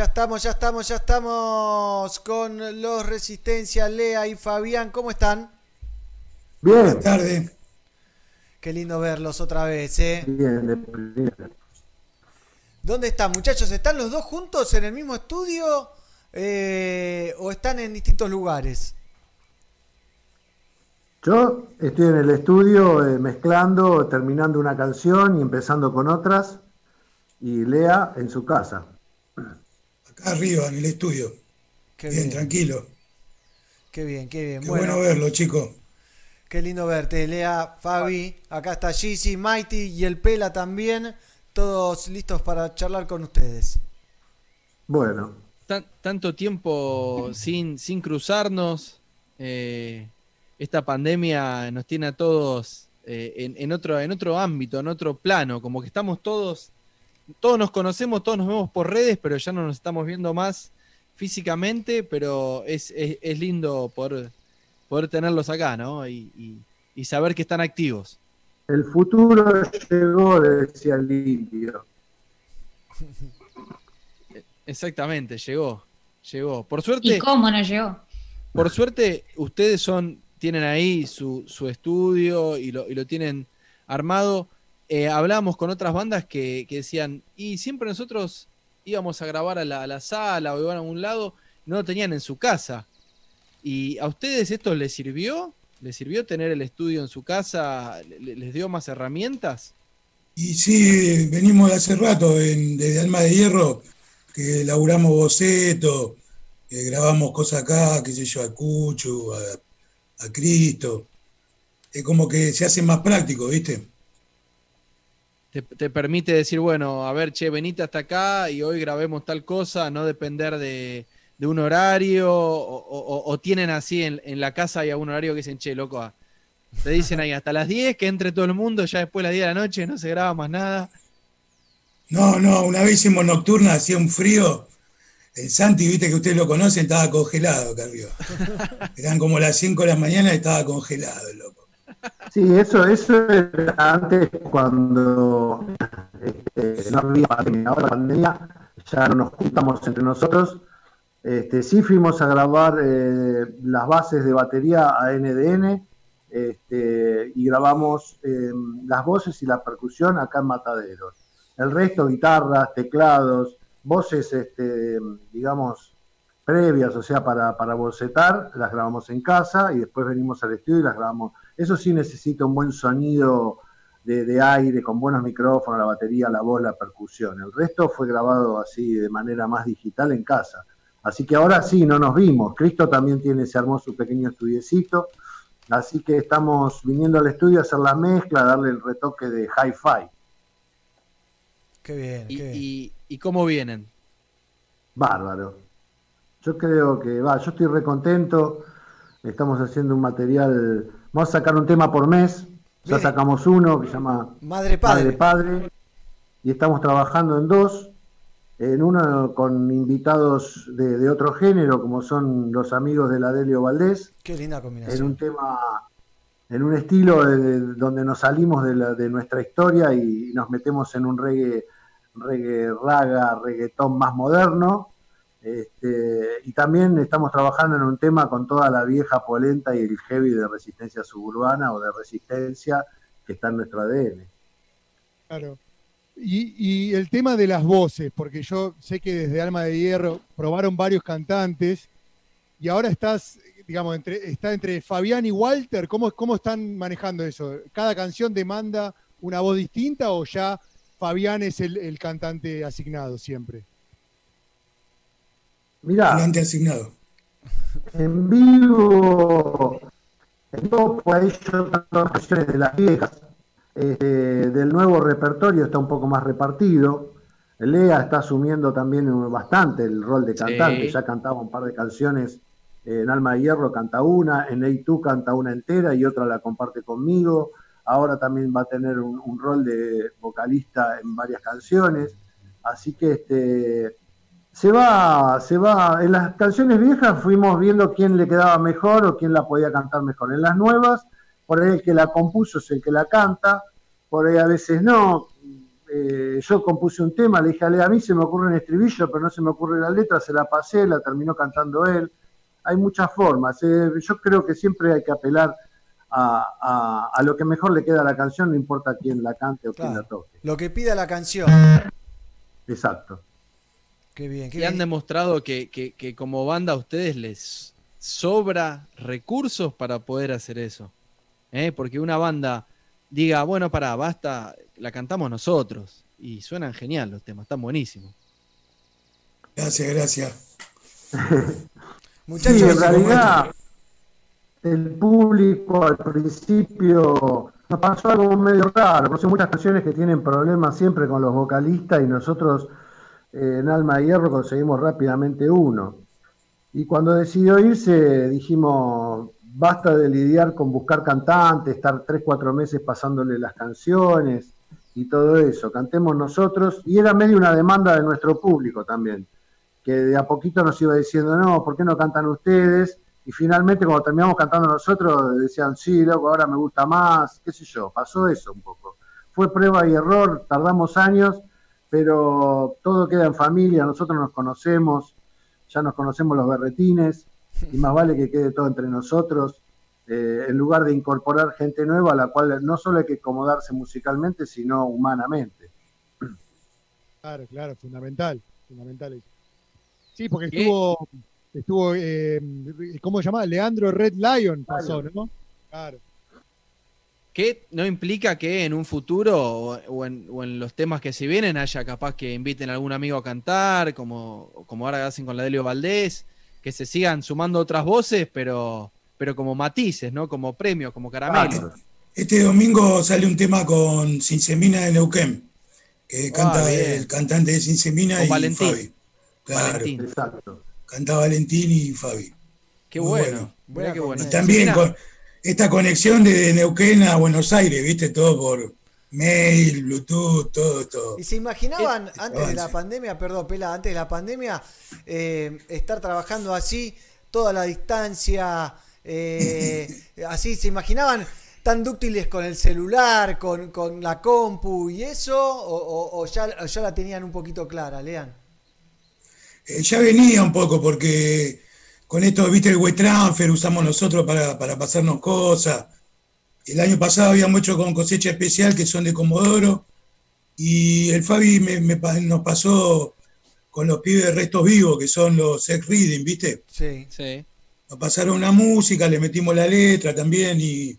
ya estamos, ya estamos, ya estamos con los Resistencia, Lea y Fabián. ¿Cómo están? Bien. Buenas tardes. Qué lindo verlos otra vez, ¿eh? Bien, bien. ¿Dónde están, muchachos? ¿Están los dos juntos en el mismo estudio eh, o están en distintos lugares? Yo estoy en el estudio eh, mezclando, terminando una canción y empezando con otras, y Lea en su casa arriba en el estudio. Bien, tranquilo. Qué bien, qué bien. Qué bueno, bueno verlo, chicos. Qué lindo verte, Lea, Fabi. Acá está Gigi, Mighty y el Pela también. Todos listos para charlar con ustedes. Bueno. Tanto tiempo sin, sin cruzarnos. Eh, esta pandemia nos tiene a todos eh, en, en, otro, en otro ámbito, en otro plano. Como que estamos todos todos nos conocemos, todos nos vemos por redes, pero ya no nos estamos viendo más físicamente. Pero es, es- es lindo poder, poder tenerlos acá, ¿no? Y, y- y saber que están activos. el futuro llegó, decía el indio. Exactamente, llegó. Llegó. Por suerte. ¿Y cómo no llegó? Por suerte, ustedes son, tienen ahí su, su estudio y lo, y lo tienen armado. Eh, hablábamos con otras bandas que, decían, y siempre nosotros íbamos a grabar a la, sala o iban a un lado, no lo tenían en su casa. ¿Y a ustedes esto les sirvió? ¿Les sirvió tener el estudio en su casa? ¿Le- ¿Les dio más herramientas? Y sí, venimos de hace rato, en- desde Alma de Hierro, que laburamos boceto, que grabamos cosas acá, qué sé yo, a Cuchu, a, a Cristo. Es como que se hace más práctico, ¿viste? Te, te permite decir, bueno, a ver, che, venite hasta acá y hoy grabemos tal cosa, no depender de, de un horario, o, o- o tienen así en, en la casa hay algún horario que dicen, che, loco, ah, te dicen ahí hasta las 10, que entre todo el mundo, ya después de las 10 de la noche no se graba más nada. No, no, una vez hicimos nocturna, hacía un frío. El Santi, viste que ustedes lo conocen, estaba congelado acá arriba. Eran como las 5 de la mañana y estaba congelado, loco. Sí, eso, eso era antes cuando este, no había pandemia. Ahora la pandemia ya no nos juntamos entre nosotros. Este, sí fuimos a grabar eh, las bases de batería a NDN este, y grabamos eh, las voces y la percusión acá en Mataderos. El resto, guitarras, teclados, voces, este, digamos, previas, o sea, para, para bocetar, las grabamos en casa y después venimos al estudio y las grabamos. Eso sí necesita un buen sonido de, de aire, con buenos micrófonos, la batería, la voz, la percusión. El resto fue grabado así de manera más digital en casa. Así que ahora sí, no nos vimos. Cristo también tiene, se armó su pequeño estudiecito. Así que estamos viniendo al estudio a hacer la mezcla, a darle el retoque de hi-fi. Qué bien, ¿Y, qué bien. y- y cómo vienen? Bárbaro. Yo creo que va, yo estoy recontento. Estamos haciendo un material. Vamos a sacar un tema por mes. Ya Bien. sacamos uno que se llama Madre Padre. Madre Padre. Y estamos trabajando en dos. En uno con invitados de, de otro género, como son los amigos de la Delio Valdés. Qué linda En combinación. un tema, en un estilo de- de- donde nos salimos de, la- de nuestra historia y nos metemos en un reggae, reggae raga, reggaetón más moderno. Este, y también estamos trabajando en un tema con toda la vieja polenta y el heavy de resistencia suburbana o de resistencia que está en nuestro ADN. Claro. Y, el tema de las voces, porque yo sé que desde Alma de Hierro probaron varios cantantes y ahora estás, digamos, entre, está entre Fabián y Walter. ¿Cómo, ¿Cómo están manejando eso? ¿Cada canción demanda una voz distinta o ya Fabián es el cantante asignado siempre? Mirá, Volante asignado. en vivo, en vivo por ahí yo canciones de las viejas. Este, del nuevo repertorio está un poco más repartido. Lea está asumiendo también bastante el rol de cantante, Sí. ya cantaba un par de canciones en Alma de Hierro canta una, en A2 canta una entera y otra la comparte conmigo. Ahora también va a tener un, un rol de vocalista en varias canciones. Así que este, se va, se va. En las canciones viejas fuimos viendo quién le quedaba mejor o quién la podía cantar mejor. En las nuevas, por ahí el que la compuso es el que la canta, por ahí a veces no. Eh, yo compuse un tema, le dije a Lea, a mí se me ocurre un estribillo, pero no se me ocurre la letra, se la pasé, la terminó cantando él. Hay muchas formas. eh, yo creo que siempre hay que apelar a, a- a lo que mejor le queda a la canción, no importa quién la cante o quién la toque. Lo que pida la canción. Exacto. Qué bien, qué Y han demostrado que, que- que como banda a ustedes les sobra recursos para poder hacer eso. ¿eh? Porque una banda diga, bueno, pará, basta, la cantamos nosotros. Y suenan genial los temas, están buenísimos. Gracias, gracias. Sí, en realidad, el público al principio nos pasó algo medio raro. Conocí muchas canciones que tienen problemas siempre con los vocalistas y nosotros eh, en Alma de Hierro conseguimos rápidamente uno. Y cuando decidió irse dijimos, basta de lidiar con buscar cantantes, estar tres, cuatro meses pasándole las canciones y todo eso, cantemos nosotros. Y era medio una demanda de nuestro público también, que de a poquito nos iba diciendo, no, ¿por qué no cantan ustedes? Y finalmente cuando terminamos cantando nosotros decían, sí, loco, ahora me gusta más, qué sé yo, pasó eso un poco. Fue prueba y error, tardamos años, pero todo queda en familia, nosotros nos conocemos, ya nos conocemos los berretines, y más vale que quede todo entre nosotros, eh, en lugar de incorporar gente nueva a la cual no solo hay que acomodarse musicalmente, sino humanamente. Claro, claro, fundamental, fundamental eso. Sí, porque estuvo, estuvo, eh, ¿cómo se llama? Leandro Red Lion pasó, ¿no? Claro. Que no implica que en un futuro o, en, o en los temas que se vienen haya capaz que inviten a algún amigo a cantar, como, como ahora hacen con la Delio Valdés, que se sigan sumando otras voces, pero, pero como matices, ¿no? Como premios, como caramelo. Este domingo sale un tema con Sinsemina de Neuquén, que canta bien. el cantante de Sinsemina Con y Valentín. Fabi. Claro, Valentín. canta Valentín y Fabi. Qué Muy bueno. Mirá qué bueno. Y también con esta conexión de Neuquén a Buenos Aires, viste, todo por mail, Bluetooth, todo, todo. ¿Y se imaginaban antes de la pandemia, perdón, Pela, antes de la pandemia, eh, estar trabajando así, toda la distancia, eh, así, se imaginaban tan dúctiles con el celular, con, con la compu y eso, o, o- o ya, o ya la tenían un poquito clara, Lean? Eh, ya venía un poco porque con esto, viste, el web transfer usamos nosotros para, para pasarnos cosas. El año pasado habíamos hecho con cosecha especial que son de Comodoro y el Fabi me- me pa- nos pasó con los pibes de restos vivos que son los sex reading, viste. Sí. Sí. Nos pasaron una música, le metimos la letra también y,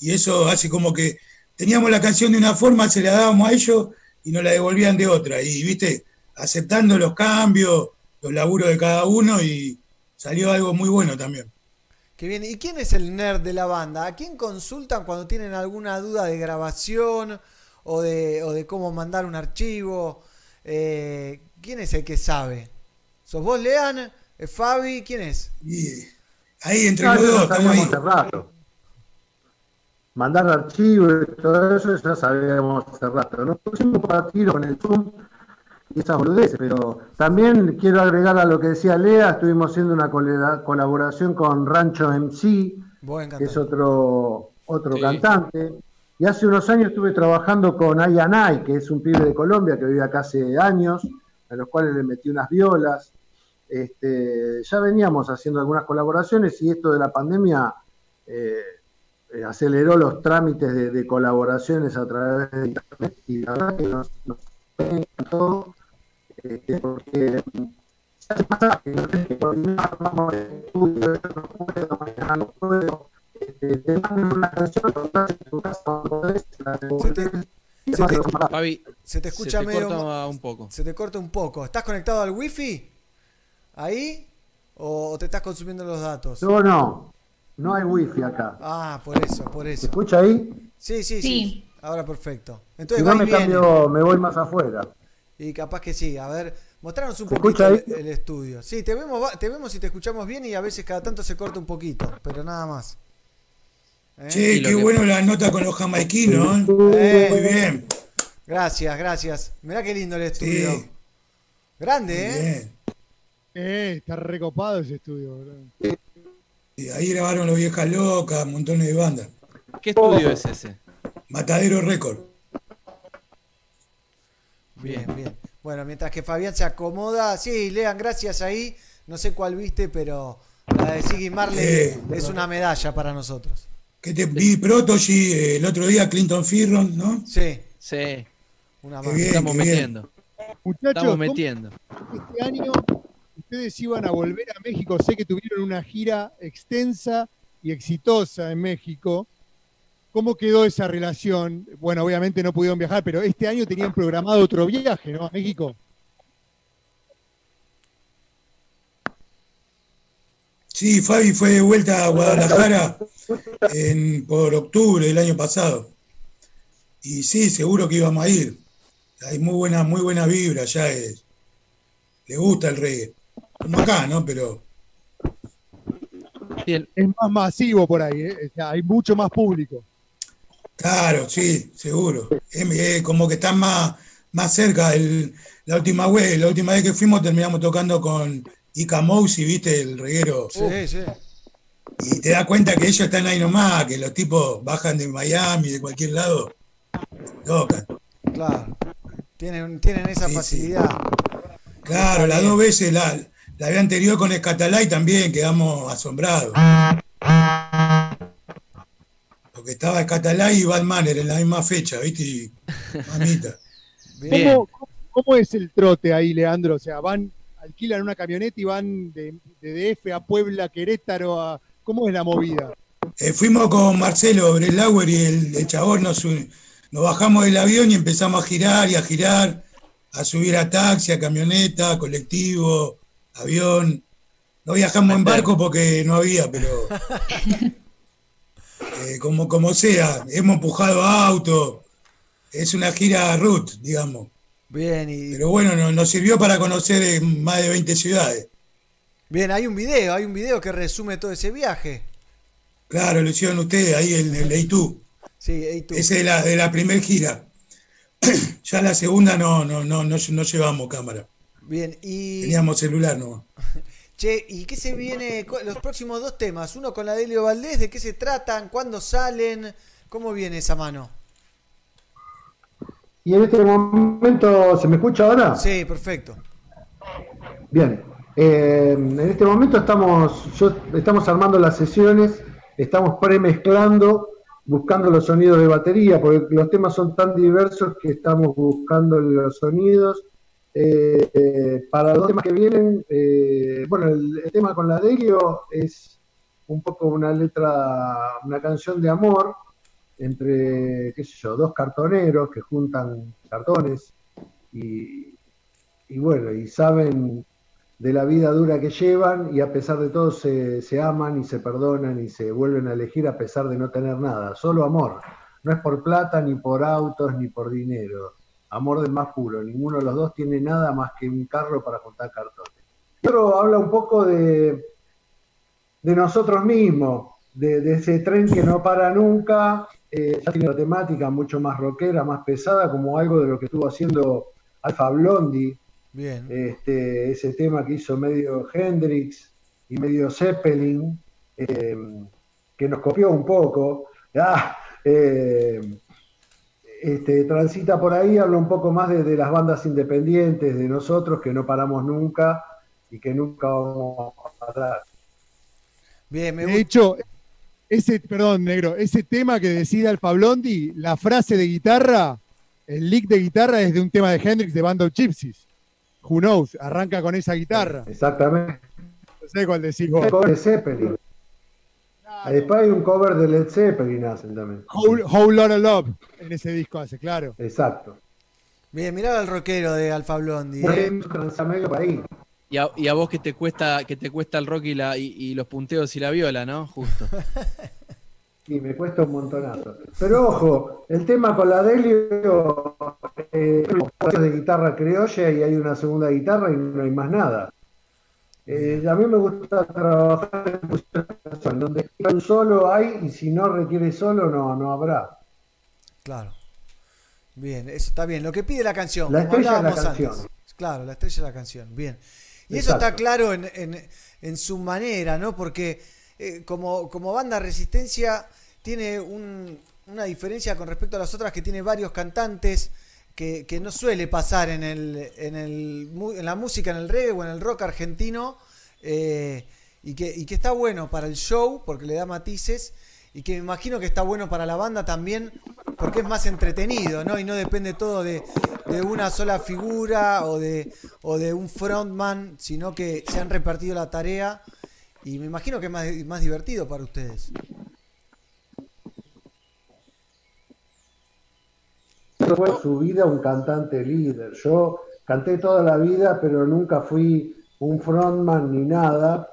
y eso hace como que teníamos la canción de una forma, se la dábamos a ellos y nos la devolvían de otra. Y, viste, aceptando los cambios, los laburos de cada uno y salió algo muy bueno también. Qué bien. ¿Y quién es el nerd de la banda? ¿A quién consultan cuando tienen alguna duda de grabación o de, o de cómo mandar un archivo? Eh, ¿Quién es el que sabe? ¿Sos vos, Lean? ¿Es Fabi? ¿Quién es? Y ahí entre los dos, estamos ahí. hace rato. Mandar archivos y todo eso ya sabíamos hace rato. Nos pusimos para tiro con el Zoom y esas boludeces, pero también quiero agregar a lo que decía Lea, estuvimos haciendo una colaboración con Rancho MC, Buen que es otro, otro Sí. cantante. Y hace unos años estuve trabajando con Ayanay, que es un pibe de Colombia que vive acá hace años, a los cuales le metí unas violas. Este, ya veníamos haciendo algunas colaboraciones y esto de la pandemia eh, eh, aceleró los trámites de, de colaboraciones a través de internet y la verdad que nos, nos encantó este, porque se hace más ágil, no tenés que coordinar, vamos al estudio, yo no puedo, mañana no puedo, este, te mandan una canción, en tu casa cuando podés, la devolvés, y Se te. Fabi, se te escucha se te medio. corta un poco. Se te corta un poco. ¿Estás conectado al wifi? ¿Ahí? ¿O te estás consumiendo los datos? No, no, no hay wifi acá. Ah, por eso, por eso. ¿Se escucha ahí? Sí, sí, sí. Sí. Ahora perfecto. Si Entonces no va y me viene. cambio, me voy más afuera. Y capaz que sí. A ver, mostranos un ¿Se poquito el, estudio. Sí, te vemos, te vemos y te escuchamos bien y a veces cada tanto se corta un poquito, pero nada más. ¿Eh? Che, qué bueno la nota con los jamaiquinos, Eh. ¿eh? Muy bien. Gracias, gracias. Mirá qué lindo el estudio. Sí. Grande, ¿eh? Bien. Eh, está recopado ese estudio, boludo. Y ahí grabaron los viejas locas, montones de bandas. ¿Qué estudio es ese? Matadero Record. Bien, bien. Bueno, mientras que Fabián se acomoda, sí, lean, gracias ahí. No sé cuál viste, pero la de Siggy Marley Eh. es una medalla para nosotros. Que te vi Protogy eh, el otro día, Clinton Firron, ¿no? Sí, Sí, una más. bien, estamos metiendo. Muchachos, Estamos ¿cómo metiendo. este año ustedes iban a volver a México? Sé que tuvieron una gira extensa y exitosa en México. ¿Cómo quedó esa relación? Bueno, obviamente no pudieron viajar, pero este año tenían programado otro viaje, ¿no? A México. Sí, Fabi fue de vuelta a Guadalajara en- por octubre del año pasado. Y sí, seguro que íbamos a ir. Hay muy buena, muy buena vibra allá. Es, le gusta el reggae. Como acá, ¿no? Pero Es más masivo por ahí, ¿eh? O sea, hay mucho más público. Claro, sí, seguro. Como que están más, más cerca. El- la última vez, la última vez que fuimos terminamos tocando con Ica Mousi, viste, el reguero. Sí, sí. Y te das cuenta que ellos están ahí nomás, que los tipos bajan de Miami, de cualquier lado, tocan. Claro. Tienen, tienen esa facilidad. Claro, las dos veces, la, la vez anterior con Escatalay también quedamos asombrados. Porque estaba Escatalay y Batmaner en la misma fecha, ¿viste? Y, mamita. ¿Cómo, es el trote ahí, Leandro? O sea, van, alquilan una camioneta y van de, de DF a Puebla, Querétaro, a... ¿cómo es la movida? Eh, fuimos con Marcelo Breslauer y el, el chabón nos, nos bajamos del avión y empezamos a girar y a girar, a subir a taxi, a camioneta, colectivo, avión. No viajamos en barco porque no había, pero eh, como, como sea, hemos empujado auto. Es una gira root, digamos. Bien, y Pero bueno, nos, nos sirvió para conocer eh, más de 20 ciudades. bien, hay un video, hay un video que resume todo ese viaje. Claro, lo hicieron ustedes ahí en el Leitú. Sí. Ese de la, de la primer gira. ya la segunda no, no, no, no, no llevamos cámara. Bien, y. Teníamos celular no. Che, ¿y qué se viene? Los próximos dos temas. Uno con la Delio Valdés, ¿de qué se tratan? ¿Cuándo salen? ¿Cómo viene esa mano? Y en este momento, ¿se me escucha ahora? Sí, perfecto. Bien. Eh, en este momento estamos, yo- estamos armando las sesiones, estamos premezclando, buscando los sonidos de batería, porque los temas son tan diversos que estamos buscando los sonidos. Eh, eh, para los temas que vienen, eh, bueno, el, el tema con la Delio es un poco una letra, una canción de amor entre, qué sé yo, dos cartoneros que juntan cartones y, y bueno, y saben de la vida dura que llevan y a pesar de todo se, se aman y se perdonan y se vuelven a elegir a pesar de no tener nada, solo amor. No es por plata, ni por autos, ni por dinero. Amor del más puro. Ninguno de los dos tiene nada más que un carro para juntar cartones. Y otro habla un poco de, de nosotros mismos, de, de ese tren que no para nunca. Eh, ya tiene una temática mucho más rockera, más pesada, como algo de lo que estuvo haciendo Alfa Blondie, Bien. este, ese tema que hizo medio Hendrix y medio Zeppelin, eh, que nos copió un poco. Ah, eh, este, transita por ahí, habla un poco más de, de las bandas independientes, de nosotros que no paramos nunca y que nunca vamos a parar. Bien, me De hecho, ese, perdón, negro, ese tema que decide Alfa Blondi, la frase de guitarra, el lick de guitarra es de un tema de Hendrix de Band of Gypsies. Who knows? Arranca con esa guitarra. Exactamente. No sé cuál decís vos. De Zeppelin. Después hay un cover de Led Zeppelin hacen también. Whole, Whole Lotta Love en ese disco hace, claro. Exacto. Bien, mirá al rockero de Alfa Blondie. ¿eh? medio para ahí. Y a, y a vos que te cuesta que te cuesta el rock y, la, y, y los punteos y la viola, ¿no? Justo. Y me cuesta un montonazo. Pero ojo, el tema con la Delio, eh, de guitarra criolla y hay una segunda guitarra y no hay más nada. Eh, a mí me gusta trabajar en música donde un solo hay y si no requiere solo no, no habrá. Claro. Bien, eso está bien. Lo que pide la canción. La como estrella de la canción. antes. Claro, la estrella de la canción. Bien. Y eso está claro en, en- en su manera, ¿no? Porque eh, como, como banda Resistencia tiene un- una diferencia con respecto a las otras que tiene varios cantantes que, no suele pasar en, el, en, el, en la música, en el reggae o en el rock argentino. eh, y, que, y que está bueno para el show porque le da matices y que me imagino que está bueno para la banda también porque es más entretenido, ¿no? Y no depende todo de, de una sola figura o de, o de un frontman, sino que se han repartido la tarea y me imagino que es más, más divertido para ustedes. Fue su vida un cantante líder. Yo canté toda la vida, pero nunca fui un frontman ni nada.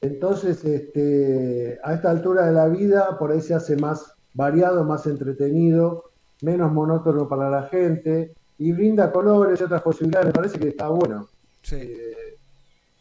Entonces, este, a esta altura de la vida, por ahí se hace más variado, más entretenido, menos monótono para la gente y brinda colores y otras posibilidades. Me parece que está bueno. Eh,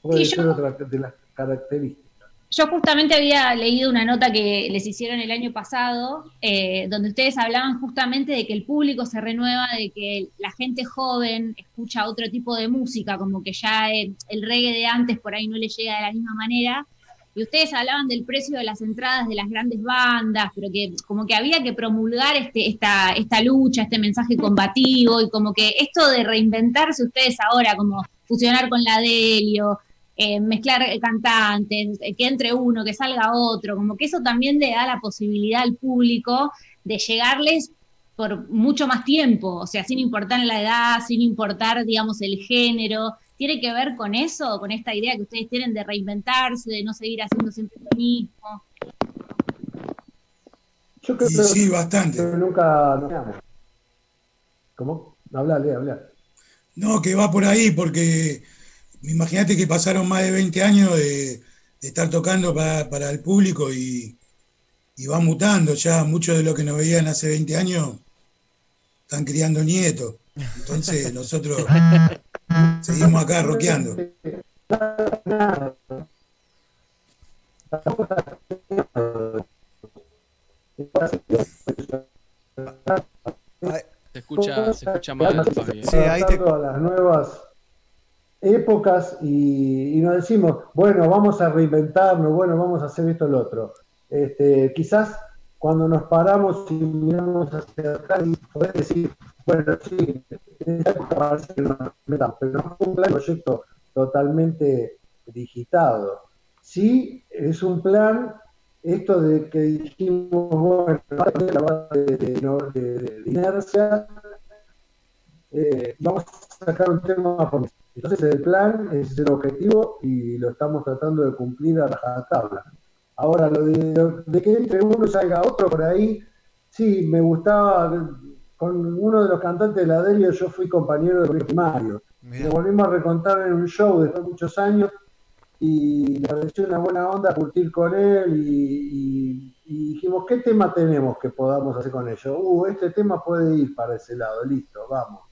puede Sí, yo- ser otra de las características. Yo justamente había leído una nota que les hicieron el año pasado, eh, donde ustedes hablaban justamente de que el público se renueva, de que la gente joven escucha otro tipo de música, como que ya el reggae de antes por ahí no le llega de la misma manera. Y ustedes hablaban del precio de las entradas de las grandes bandas, pero que como que había que promulgar este, esta, esta lucha, este mensaje combativo, y como que esto de reinventarse ustedes ahora, como fusionar con la Delio, eh, mezclar cantantes, eh, que entre uno, que salga otro, como que eso también le da la posibilidad al público de llegarles por mucho más tiempo, o sea, sin importar la edad, sin importar, digamos, el género. ¿Tiene que ver con eso, con esta idea que ustedes tienen de reinventarse, de no seguir haciendo siempre lo mismo? Yo creo que sí, bastante. que nunca nos quedamos. ¿Cómo? Hablale, hablale. No, que va por ahí, porque imagínate que pasaron más de 20 años de, de estar tocando para, para el público y, y va mutando ya. Muchos de los que nos veían hace 20 años están criando nietos. Entonces nosotros seguimos acá rockeando. Se escucha, se escucha mal, Fabi. Adaptando a las nuevas épocas y, y nos decimos, bueno, vamos a reinventarnos, bueno, vamos a hacer esto o lo otro. Este, quizás cuando nos paramos y miramos hacia atrás y podés decir, bueno, sí, parece que nos reinventamos, pero no fue un plan proyecto totalmente digitado. Sí, es un plan, esto de que dijimos, bueno, la base de, de- inercia, eh, vamos a sacar un tema por. Entonces el plan es el objetivo y lo estamos tratando de cumplir a rajatabla. Ahora, lo de, de que entre uno salga otro por ahí, sí, me gustaba, con uno de los cantantes de la Delio yo fui compañero de primario. Nos volvimos a recontar en un show después de muchos años y me pareció una buena onda curtir con él y, y- y dijimos, ¿qué tema tenemos que podamos hacer con ellos? Uh, este tema puede ir para ese lado, listo, vamos.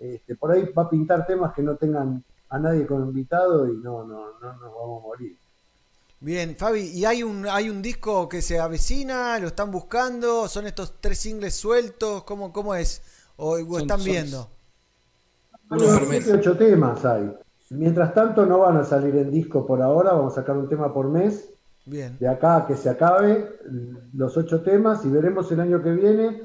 Este, por ahí va a pintar temas que no tengan a nadie como invitado y no, no, no nos vamos a morir. Bien, Fabi, ¿y hay un, hay un disco que se avecina? ¿Lo están buscando? ¿Son estos tres singles sueltos? ¿Cómo, cómo es? ¿O, o Son- están son- viendo? Siete, ocho temas hay. Mientras tanto no van a salir en disco por ahora, vamos a sacar un tema por mes. Bien. De acá a que se acabe los ocho temas y veremos el año que viene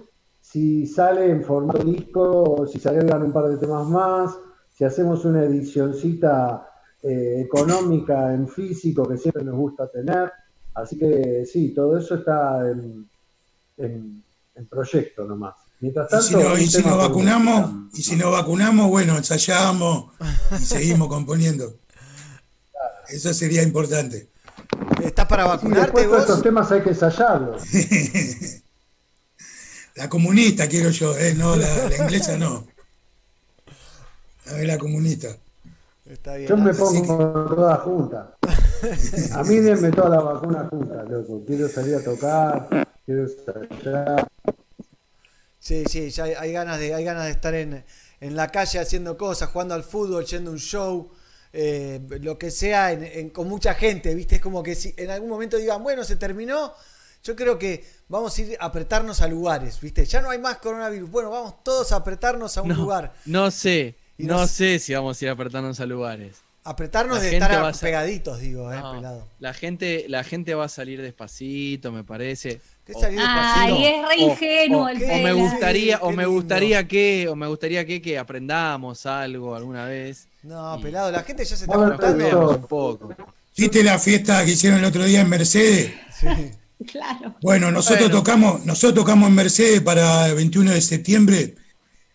si sale en formato disco si se agregan un par de temas más, si hacemos una edicioncita eh, económica en físico que siempre nos gusta tener. Así que sí, todo eso está en, en- en proyecto nomás. Mientras Y tanto, si, no, y si nos vacunamos, y si nos vacunamos, bueno, ensayamos y seguimos componiendo. Eso sería importante. ¿Estás para Sí, vacunarte después vos? estos temas hay que ensayarlos. La comunista quiero yo, eh, no la, la inglesa no. A ver, la comunista. Está bien. Yo me pongo todas juntas. A mí denme todas las vacunas juntas, loco. Quiero salir a tocar, quiero ensayar. Sí, sí, ya hay, hay ganas de, hay ganas de estar en, en la calle haciendo cosas, jugando al fútbol, yendo a un show, eh, lo que sea, en- en- con mucha gente, ¿viste? Es como que si en algún momento digan, bueno, se terminó, yo creo que vamos a ir a apretarnos a lugares, ¿viste? Ya no hay más coronavirus, bueno, vamos todos a apretarnos a un No, lugar. no sé, Y no nos- sé si vamos a ir a apretarnos a lugares. Apretarnos La de estar a pegaditos, digo, eh, No, pelado. La gente, la gente va a salir despacito, me parece. ¿Qué O- salir Ay, es re o- ingenuo o- el o me gustaría, Sí, o me gustaría que, o me gustaría que, que aprendamos algo alguna vez. No, pelado, la gente ya se está juntando. un poco. ¿Viste la fiesta que hicieron el otro día en Mercedes? Claro. Bueno, nosotros Bueno. tocamos, nosotros tocamos en Mercedes para el 21 de septiembre.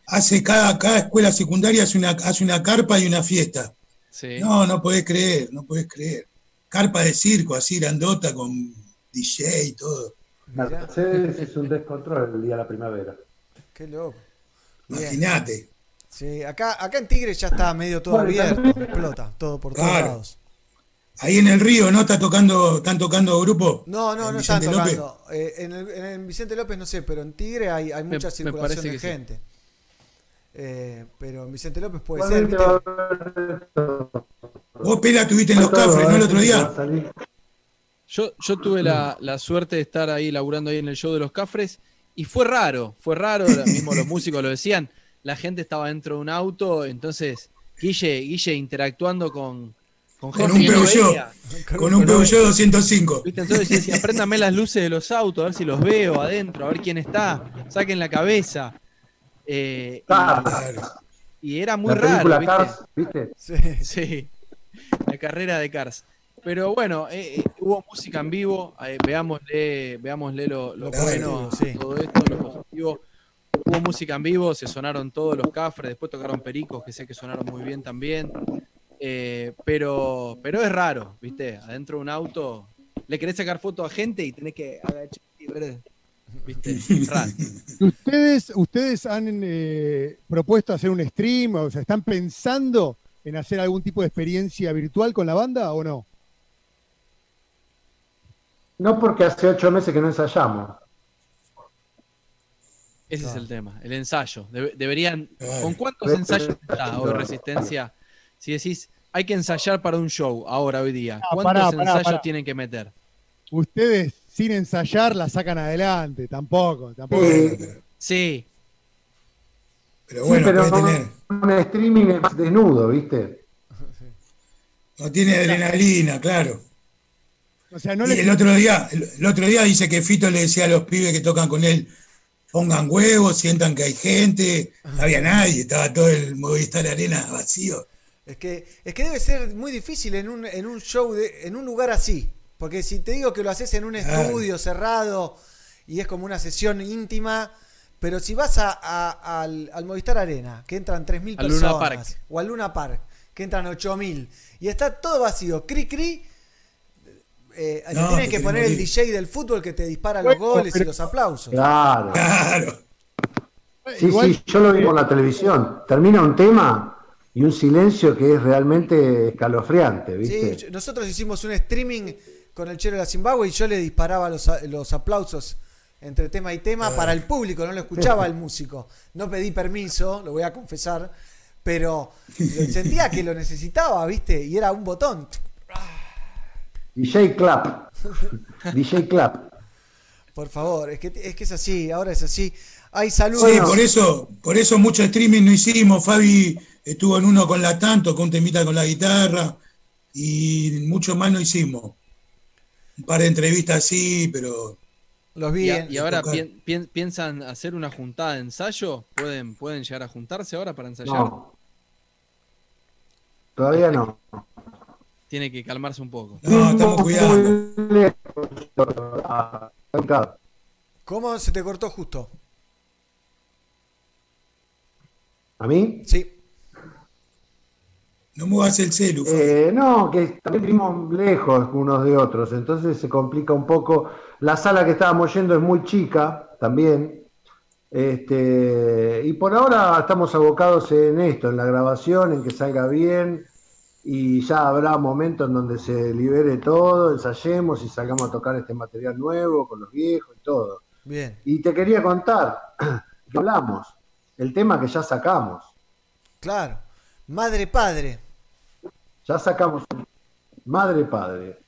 Hace cada, cada escuela secundaria hace una, hace una carpa y una fiesta. Sí. No, no podés creer, no podés creer. Carpa de circo, así grandota con DJ y todo. Mercedes es un descontrol el día de la primavera. Qué loco. Imagínate. Sí, acá, acá en Tigre ya está medio todo Bueno, abierto, también- explota, todo por todos Claro. lados. Ahí en el río, ¿no? ¿Está tocando, ¿Están tocando grupo? No, no, ¿En no están Vicente tocando. Eh, en, el, en el Vicente López no sé, pero en Tigre hay, mucha me circulación de sí. gente. Eh, pero en Vicente López puede ser. Vos, Pela, estuviste en los cafres, ¿no? El ¿eh? otro Va día. Yo, yo tuve la, la suerte de estar ahí laburando ahí en el show de los Cafres y fue raro, fue raro, mismo los músicos lo decían, la gente estaba dentro de un auto, entonces Guille, Guille interactuando con, con un Peugeot. Con un Peugeot 205. ¿Viste? Entonces decía, préndame las luces de los autos, a ver si los veo adentro, a ver quién está, saquen la cabeza. Eh, y, y era muy La raro, ¿viste? Cars, ¿viste? Sí. Sí, la carrera de Cars. Pero bueno, eh, eh, hubo música en vivo, eh, veámosle, veámosle lo, lo bueno sí. todo esto, lo positivo. Hubo música en vivo, se sonaron todos los cafres, después tocaron pericos, que sé que sonaron muy bien también. Eh, pero, pero es raro, ¿viste? Adentro de un auto, le querés sacar foto a gente y tenés que agachar y ver. ¿Viste? Es raro. ¿Ustedes, ustedes han eh, propuesto hacer un stream? O sea, ¿están pensando en hacer algún tipo de experiencia virtual con la banda o no? No porque hace ocho meses que no ensayamos. Ese es el tema, el ensayo. Debe- deberían. ¿Con cuántos ensayos está hoy Resistencia? Si decís, hay que ensayar para un show ahora, hoy día, No, ¿cuántos pará, pará, ensayos pará. tienen que meter? Ustedes sin ensayar la sacan adelante, tampoco, tampoco. Eh, Sí, Pero sí, bueno, pero puede tener. un streaming es más desnudo, ¿viste? No tiene adrenalina, claro. O sea, no y le el otro día, el, el otro día dice que Fito le decía a los pibes que tocan con él, pongan huevos, sientan que hay gente, no había nadie, estaba todo el Movistar Arena vacío. Es que, es que debe ser muy difícil en un, en un show, de, en un lugar así. Porque si te digo que lo haces en un estudio cerrado y es como una sesión íntima, pero si vas a, a- al, al Movistar Arena, que entran 3.000 Al Luna personas, Park. o al Luna Park, que entran 8.000, y está todo vacío, cri cri, eh, No, tiene te que poner el. DJ del fútbol que te dispara Bueno, los goles y los aplausos. Claro. Claro. Sí, Igual- sí, yo lo vi por la televisión. Termina un tema y un silencio que es realmente escalofriante, ¿viste? Sí, nosotros hicimos un streaming con el Chero de la Zimbabue y yo le disparaba los, los aplausos entre tema y tema para el público, no lo escuchaba el músico. No pedí permiso, lo voy a confesar, pero sentía que lo necesitaba, ¿viste? Y era un botón. DJ Clap. DJ Clap. Por favor, es que, es que es así, ahora es así. Hay saludos. Sí, por eso, por eso mucho streaming no hicimos. Fabi estuvo en uno con la tanto, con un temita con la guitarra, y mucho más no hicimos. Un par de entrevistas sí, pero Los vi y, a- y ahora tocar. pien- pien- piensan hacer una juntada de ensayo. ¿Pueden, ¿Pueden llegar a juntarse ahora para ensayar? No. Todavía no. Tiene que calmarse un poco. no, estamos cuidando. ¿Cómo se te cortó justo? ¿A mí? Sí. No muevas el celu. Eh, no, que también vivimos lejos unos de otros, entonces se complica un poco. La sala que estábamos yendo es muy chica también. Este, y por ahora estamos abocados en esto, en la grabación, en que salga bien. Y ya habrá momentos en donde se libere todo, ensayemos y salgamos a tocar este material nuevo con los viejos y todo. Bien. Y te quería contar, que hablamos, el tema que ya sacamos. Claro. Madre padre. Ya sacamos Madre Padre.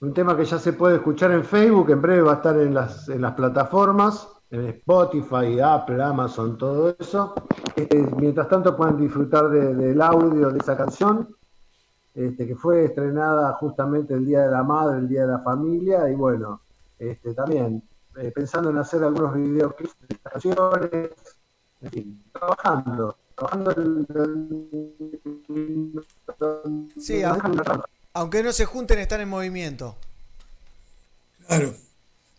Un tema que ya se puede escuchar en Facebook, en breve va a estar en las, en las plataformas, en Spotify, Apple, Amazon, todo eso. Este, mientras tanto pueden disfrutar de- del audio de esa canción, este, que fue estrenada justamente el Día de la Madre, el Día de la Familia, y bueno, este, también eh, pensando en hacer algunos videoclips de canciones, trabajando, trabajando Sí, aunque no se junten, están en movimiento. Claro.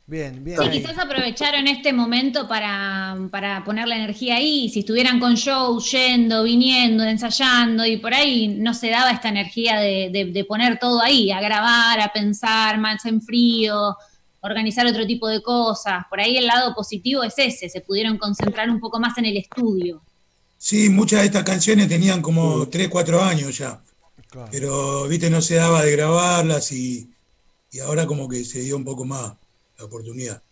Bien, bien. Sí, ahí. quizás aprovecharon este momento para, para poner la energía ahí. Si estuvieran con shows, yendo, viniendo, ensayando, y por ahí no se daba esta energía de, de- de poner todo ahí, a grabar, a pensar, más en frío, organizar otro tipo de cosas. Por ahí el lado positivo es ese, se pudieron concentrar un poco más en el estudio. Sí, muchas de estas canciones tenían como 3, 4 años ya. Claro. Pero, viste, no se daba de grabarlas y, y ahora como que se dio un poco más la oportunidad.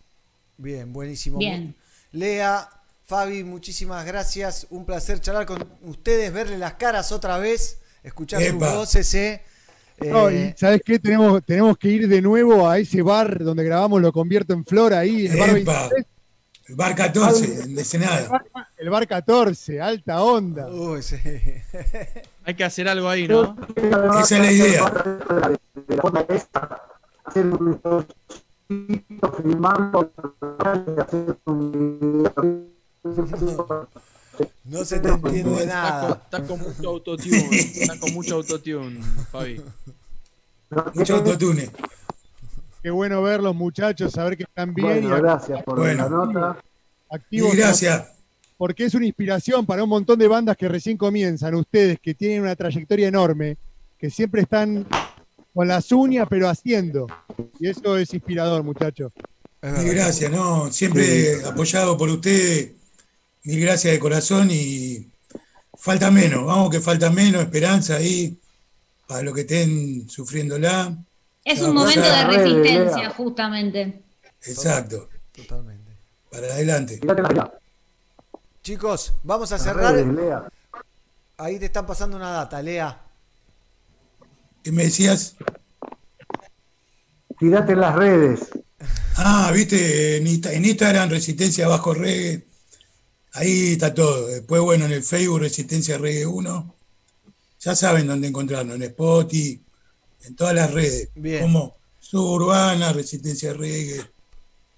Bien, buenísimo. Bien. Lea, Fabi, muchísimas gracias. Un placer charlar con ustedes, verle las caras otra vez, escuchar sus Epa. voces. ¿eh? No, y Eh, ¿Sabes qué? Tenemos, tenemos que ir de nuevo a ese bar donde grabamos Lo Convierto en Flor, ahí, el bar, Epa. 23, El bar 14, en Ensenada. el bar 14, alta onda. Uy, sí. Hay que hacer algo ahí, ¿no? Esa es la idea. de la forma esta, hacer un filmarlo, hacer un No se te entiende Está nada. con, está con mucho autotune. Está con mucho autotune, Fabi. Mucho autotune. Qué bueno verlos, muchachos, saber que están bien. Bueno, y gracias por Bueno. la nota. activos. Y gracias. Porque es una inspiración para un montón de bandas que recién comienzan, ustedes que tienen una trayectoria enorme, que siempre están con las uñas, pero haciendo. Y eso es inspirador, muchachos. Mil gracias, ¿no? Siempre apoyado por ustedes. Mil gracias de corazón y falta menos, vamos que falta menos, esperanza ahí para los que estén sufriéndola. Es un momento de resistencia, justamente. Exacto, Totalmente. para adelante. Chicos, vamos a cerrar. redes, Lea. Ahí te están pasando una data, Lea. ¿Qué me decías? Tirate en las redes. Ah, viste, en Instagram Resistencia Bajo Reggae, ahí está todo. Después, bueno, en el Facebook Resistencia Reggae 1. Ya saben dónde encontrarnos, en Spotify, en todas las redes. Bien. Como Suburbana, Resistencia Reggae.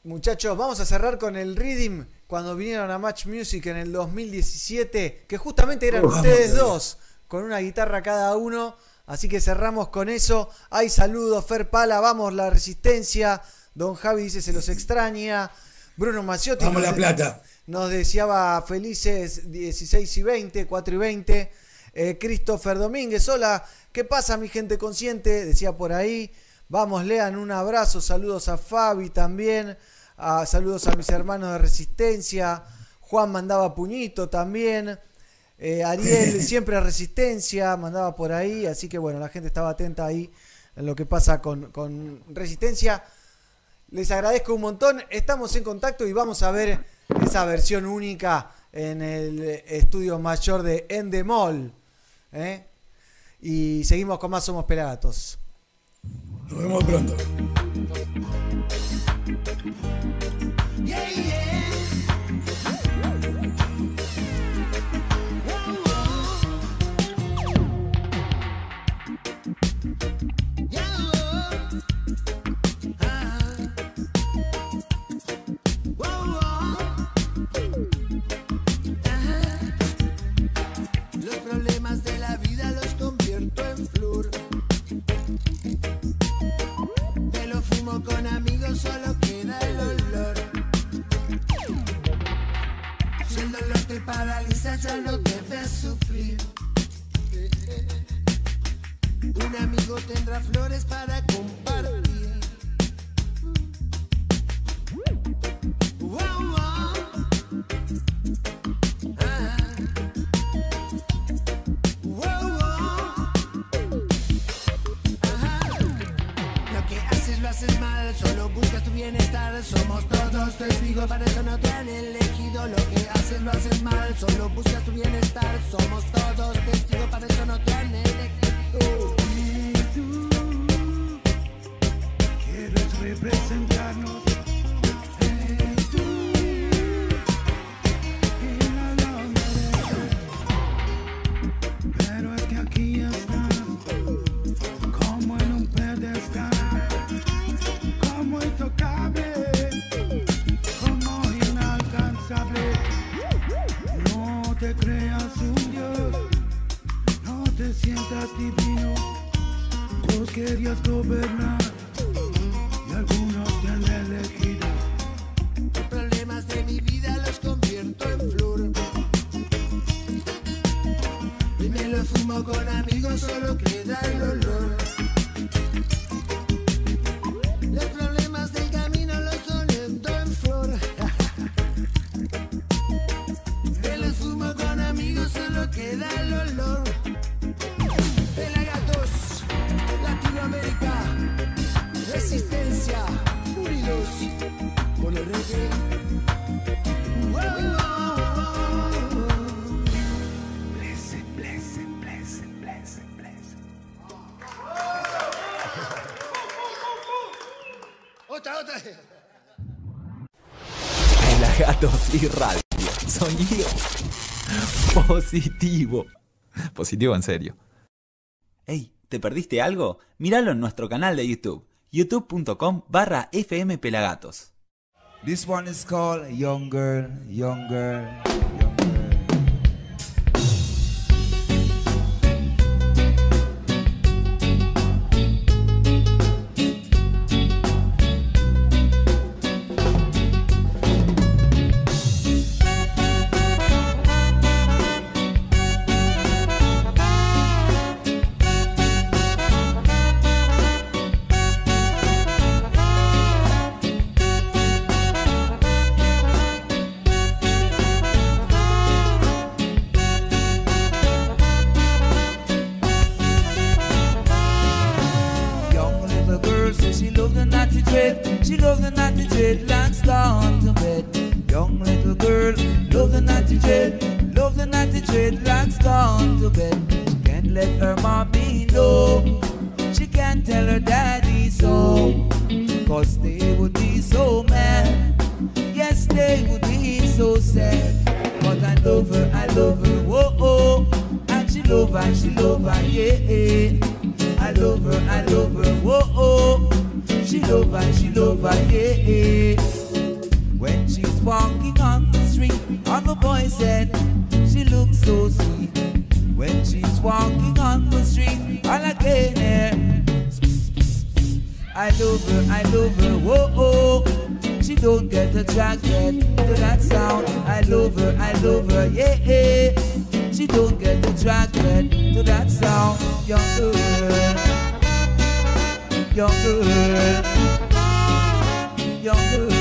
Muchachos, vamos a cerrar con el Reading cuando vinieron a Match Music en el 2017, que justamente eran ustedes dos, con una guitarra cada uno. Así que cerramos con eso. Hay saludos, Fer Pala, vamos, la resistencia. Don Javi dice se los extraña. Bruno Maciotti Vamos nos La Plata. nos deseaba felices 16 y 20, 4 y 20. Eh, Christopher Domínguez, hola, ¿qué pasa mi gente consciente? Decía por ahí. Vamos, lean un abrazo, saludos a Fabi también, a- saludos a mis hermanos de Resistencia. Juan mandaba puñito también. Eh, Ariel, siempre a Resistencia, mandaba por ahí. Así que bueno, la gente estaba atenta ahí en lo que pasa con, con Resistencia. Les agradezco un montón. Estamos en contacto y vamos a ver esa versión única en el estudio mayor de Endemol. ¿eh? Y seguimos con más Somos Pelagatos. Nos vemos pronto. Paraliza, ya no debes sufrir. Un amigo tendrá flores para compartir. Solo buscas tu bienestar. Somos todos testigos, para eso no te han elegido. Lo que haces lo haces mal, solo buscas tu bienestar. Somos todos testigos, para eso no te han elegido. Y tú quieres representarnos. Radio. Sonido positivo. Positivo en serio. Hey, ¿te perdiste algo? Míralo en nuestro canal de YouTube. youtube.com barra fmpelagatos. This one is called Young Girl, Young Girl. Young dreadlocks gone to bed. Young little girl, love the naughty dread. Love the naughty dreadlocks gone to bed. She can't let her mommy know. She can't tell her daddy so. Cause they would be so mad. Yes, they would be so sad. But I love her, I love her, whoa, oh. And she love her, she love her, yeah. I love her, I love her, whoa, oh. She love her, she love her, yeah. When she's walking on the street, all the boys said she looks so sweet. When she's walking on the street, all I can. I love her, I love her, whoa, oh. She don't get attracted to that sound. I love her, I love her, yeah, yeah. She don't get attracted to that sound. Young girl, young girl, young girl.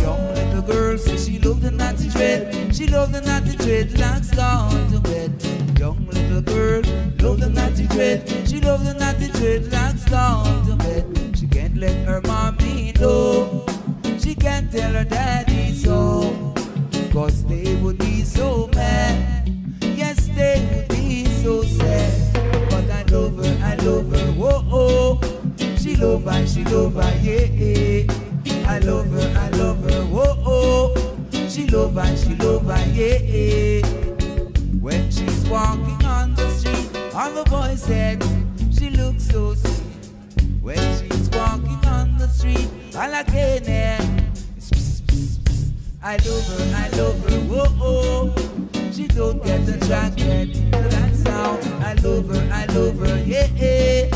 Young little girl says she love the naughty dread. She love the naughty dreadlocks gone to bed. Young little girl love the naughty dread. She love the naughty dreadlocks gone to bed. She can't let her mommy know. She can't tell her daddy so. Cause they would be so mad. Yes, they would be so sad. But I love her, I love her, whoa, oh. She love her, she love her, yeah. I love her, I love her, whoa, oh. She love her, she love her, yeah. When she's walking on the street, all the boys said she looks so sweet. When she's walking on the street, all I can hear is pss, pss, pss. I love her, I love her, whoa, oh. She don't get attracted to that sound. I love her, I love her, yeah. yeah.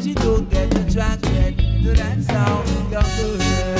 She don't get attracted to that sound. Young girl,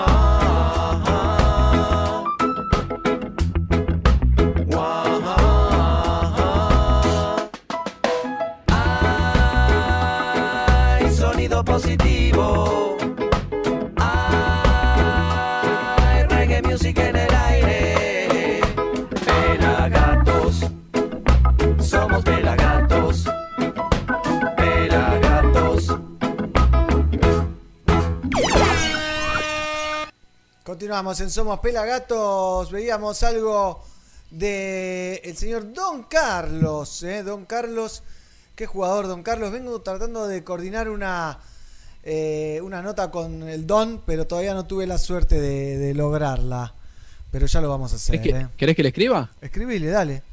Continuamos en Somos Pelagatos. Veíamos algo de el señor Don Carlos. ¿eh? Don Carlos, qué jugador Don Carlos. Vengo tratando de coordinar una, eh, una nota con el Don, pero todavía no tuve la suerte de, de lograrla. Pero ya lo vamos a hacer. ¿Querés que, ¿eh? querés que le escriba? Escribile, dale.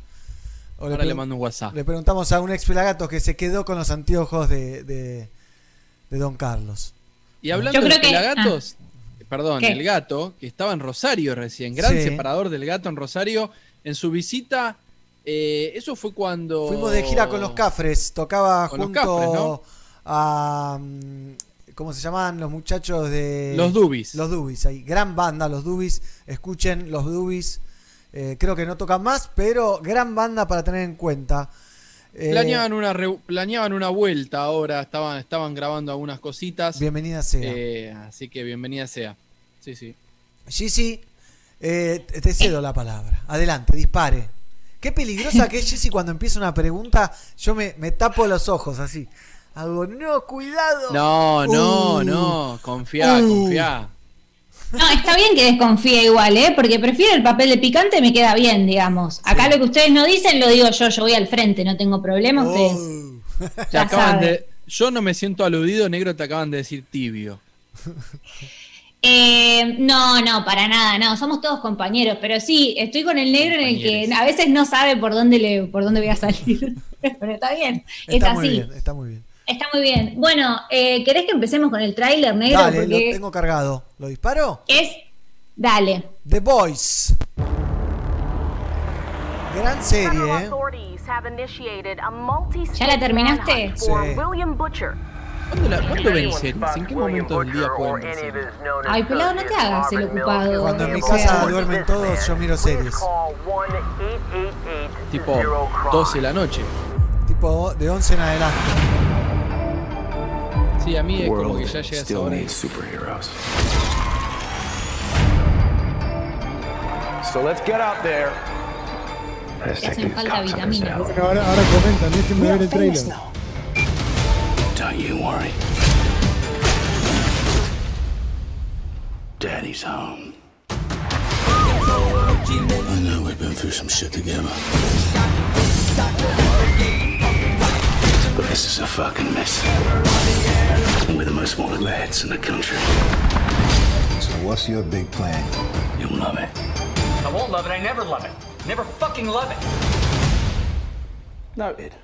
O Ahora le mando un WhatsApp. Le preguntamos a un ex Pelagatos que se quedó con los anteojos de, de, de Don Carlos. Y hablando Yo de que- pelagatos, perdón, ¿Qué? el gato, que estaba en Rosario recién, gran Sí. separador del gato en Rosario, en su visita, eh, eso fue cuando... Fuimos de gira con los Cafres, tocaba Con los junto Cafres, ¿no? a. mm, ¿Cómo se llaman los muchachos de. Los Dubis. Los Dubis, ahí. Gran banda, los Dubis. Escuchen los Dubis. Eh, creo que no tocan más, pero gran banda para tener en cuenta. Eh, Planeaban una, re- planeaban una vuelta ahora, estaban, estaban grabando algunas cositas. Bienvenida sea. Eh, así que bienvenida sea. Sí, sí. Gigi, eh, te cedo la palabra. Adelante, dispare. Qué peligrosa que es Gigi cuando empieza una pregunta. Yo me, me tapo los ojos así. Hago, no, cuidado. No, no, Uh. no, confiá, Uh. confiá. No, está bien que desconfíe igual, ¿eh? Porque prefiero el papel de picante, me queda bien, digamos. Acá lo que ustedes no dicen lo digo yo, yo voy al frente, no tengo problema, ustedes. Te Ya acaban saben. de, yo no me siento aludido, negro, te acaban de decir tibio. Eh, no, no, para nada, no, somos todos compañeros, pero sí, estoy con el negro en el que a veces no sabe por dónde le, por dónde voy a salir. pero está bien, es Está así. muy bien, está muy bien. Está muy bien. Bueno, eh, ¿querés que empecemos con el tráiler negro? Dale, lo Porque tengo cargado. ¿Lo disparo? es. Dale. The Boys. Gran serie, ¿eh? ¿Ya la terminaste? Sí. ¿Cuándo, la- cuándo ven series? ¿En qué momento del día pueden series? Ay, pelado, no te hagas el ocupado. Cuando en mi casa duermen todos, yo miro series. Tipo 12 de la noche. Tipo de 11 en adelante. Sí, a mí es como world que ya llega esa still hora. needs superheroes. So let's get out there. Te hacen falta vitaminas. Bueno, ahora, ahora comentan, déjenme ver el trailer. Don't you worry. Daddy's home. I know we've been through some shit together. But this is a fucking mess. And we're the most wanted lads in the country. So what's your big plan? You'll love it. I won't love it. I never love it. Never fucking love it. Noted.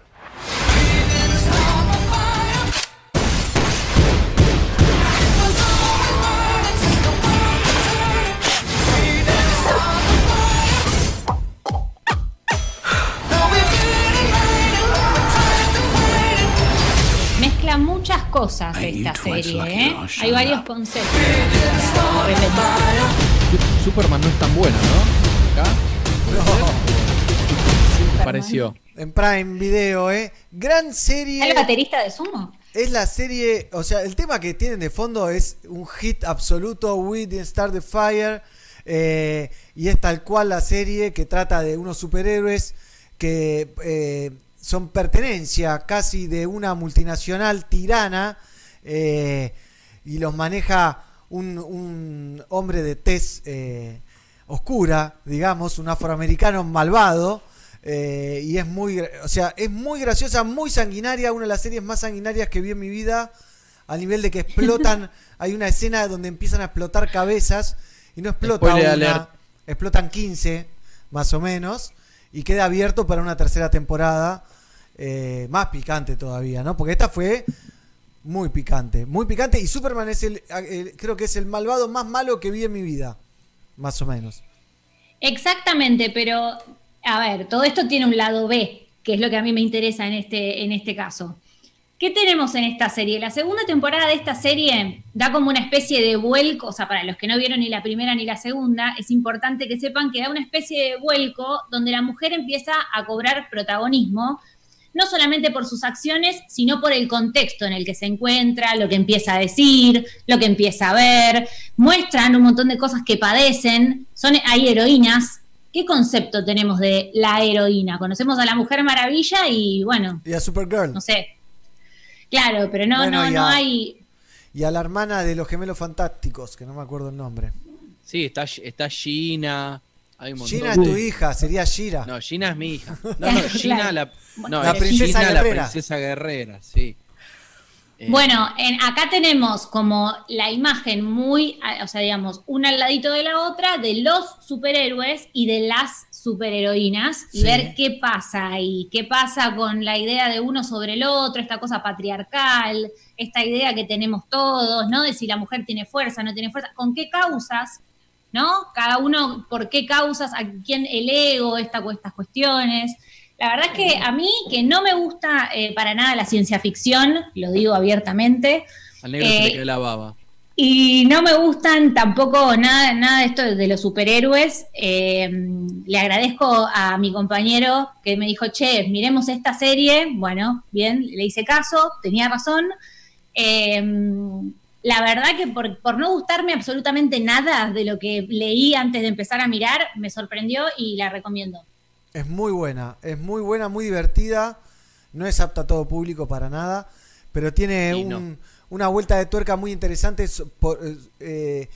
Cosas esta serie, ¿eh? Hay varios conceptos. Superman no es tan buena, ¿no? Acá. Me pareció. En Prime Video, ¿eh? Gran serie. ¿El baterista de Sumo? Es la serie, o sea, el tema que tienen de fondo es un hit absoluto, We Didn't Start the Fire, eh, y es tal cual la serie que trata de unos superhéroes que eh, son pertenencia casi de una multinacional tirana, eh, y los maneja un, un hombre de tez eh, oscura, digamos, un afroamericano malvado. eh, y es muy, o sea, es muy graciosa, muy sanguinaria, una de las series más sanguinarias que vi en mi vida, a nivel de que explotan, hay una escena donde empiezan a explotar cabezas y no explota Spoiler una, alert. explotan 15 más o menos y queda abierto para una tercera temporada eh, más picante todavía, ¿no? Porque esta fue muy picante, muy picante y Superman es el, el- creo que es el malvado más malo que vi en mi vida, más o menos. Exactamente, pero a ver, todo esto tiene un lado B, que es lo que a mí me interesa en este, en este caso. ¿Qué tenemos en esta serie? La segunda temporada de esta serie da como una especie de vuelco, o sea, para los que no vieron ni la primera ni la segunda, es importante que sepan que da una especie de vuelco donde la mujer empieza a cobrar protagonismo, no solamente por sus acciones, sino por el contexto en el que se encuentra, lo que empieza a decir, lo que empieza a ver, muestran un montón de cosas que padecen, son, hay heroínas. ¿Qué concepto tenemos de la heroína? Conocemos a la Mujer Maravilla y bueno, Y a Supergirl. no sé. Claro, pero no, Bueno, no, y no a- hay. Y a la hermana de los gemelos fantásticos, que no me acuerdo el nombre. Sí, está, está Gina. Hay un montón. Gina es tu hija, sería Shira. No, Gina es mi hija. No, no, Gina la, no, La es princesa Gina, la guerrera. princesa guerrera, sí. Eh, Bueno, en, acá tenemos como la imagen muy, o sea, digamos, una al ladito de la otra, de los superhéroes y de las superheroínas, y Sí. ver qué pasa ahí, qué pasa con la idea de uno sobre el otro, esta cosa patriarcal, esta idea que tenemos todos, ¿no? De si la mujer tiene fuerza, no tiene fuerza, con qué causas, ¿no? Cada uno, por qué causas, a quién el ego, esta, estas cuestiones. La verdad es que a mí, que no me gusta eh, para nada la ciencia ficción, lo digo abiertamente, al negro se eh, le la baba. y no me gustan tampoco nada, nada de esto de los superhéroes. Eh, le agradezco a mi compañero que me dijo, che, miremos esta serie. Bueno, bien, le hice caso, tenía razón. Eh, la verdad que por, por no gustarme absolutamente nada de lo que leí antes de empezar a mirar, me sorprendió y la recomiendo. Es muy buena, es muy buena, muy divertida. No es apta a todo público para nada, pero tiene Y un- no. una vuelta de tuerca muy interesante, por- eh,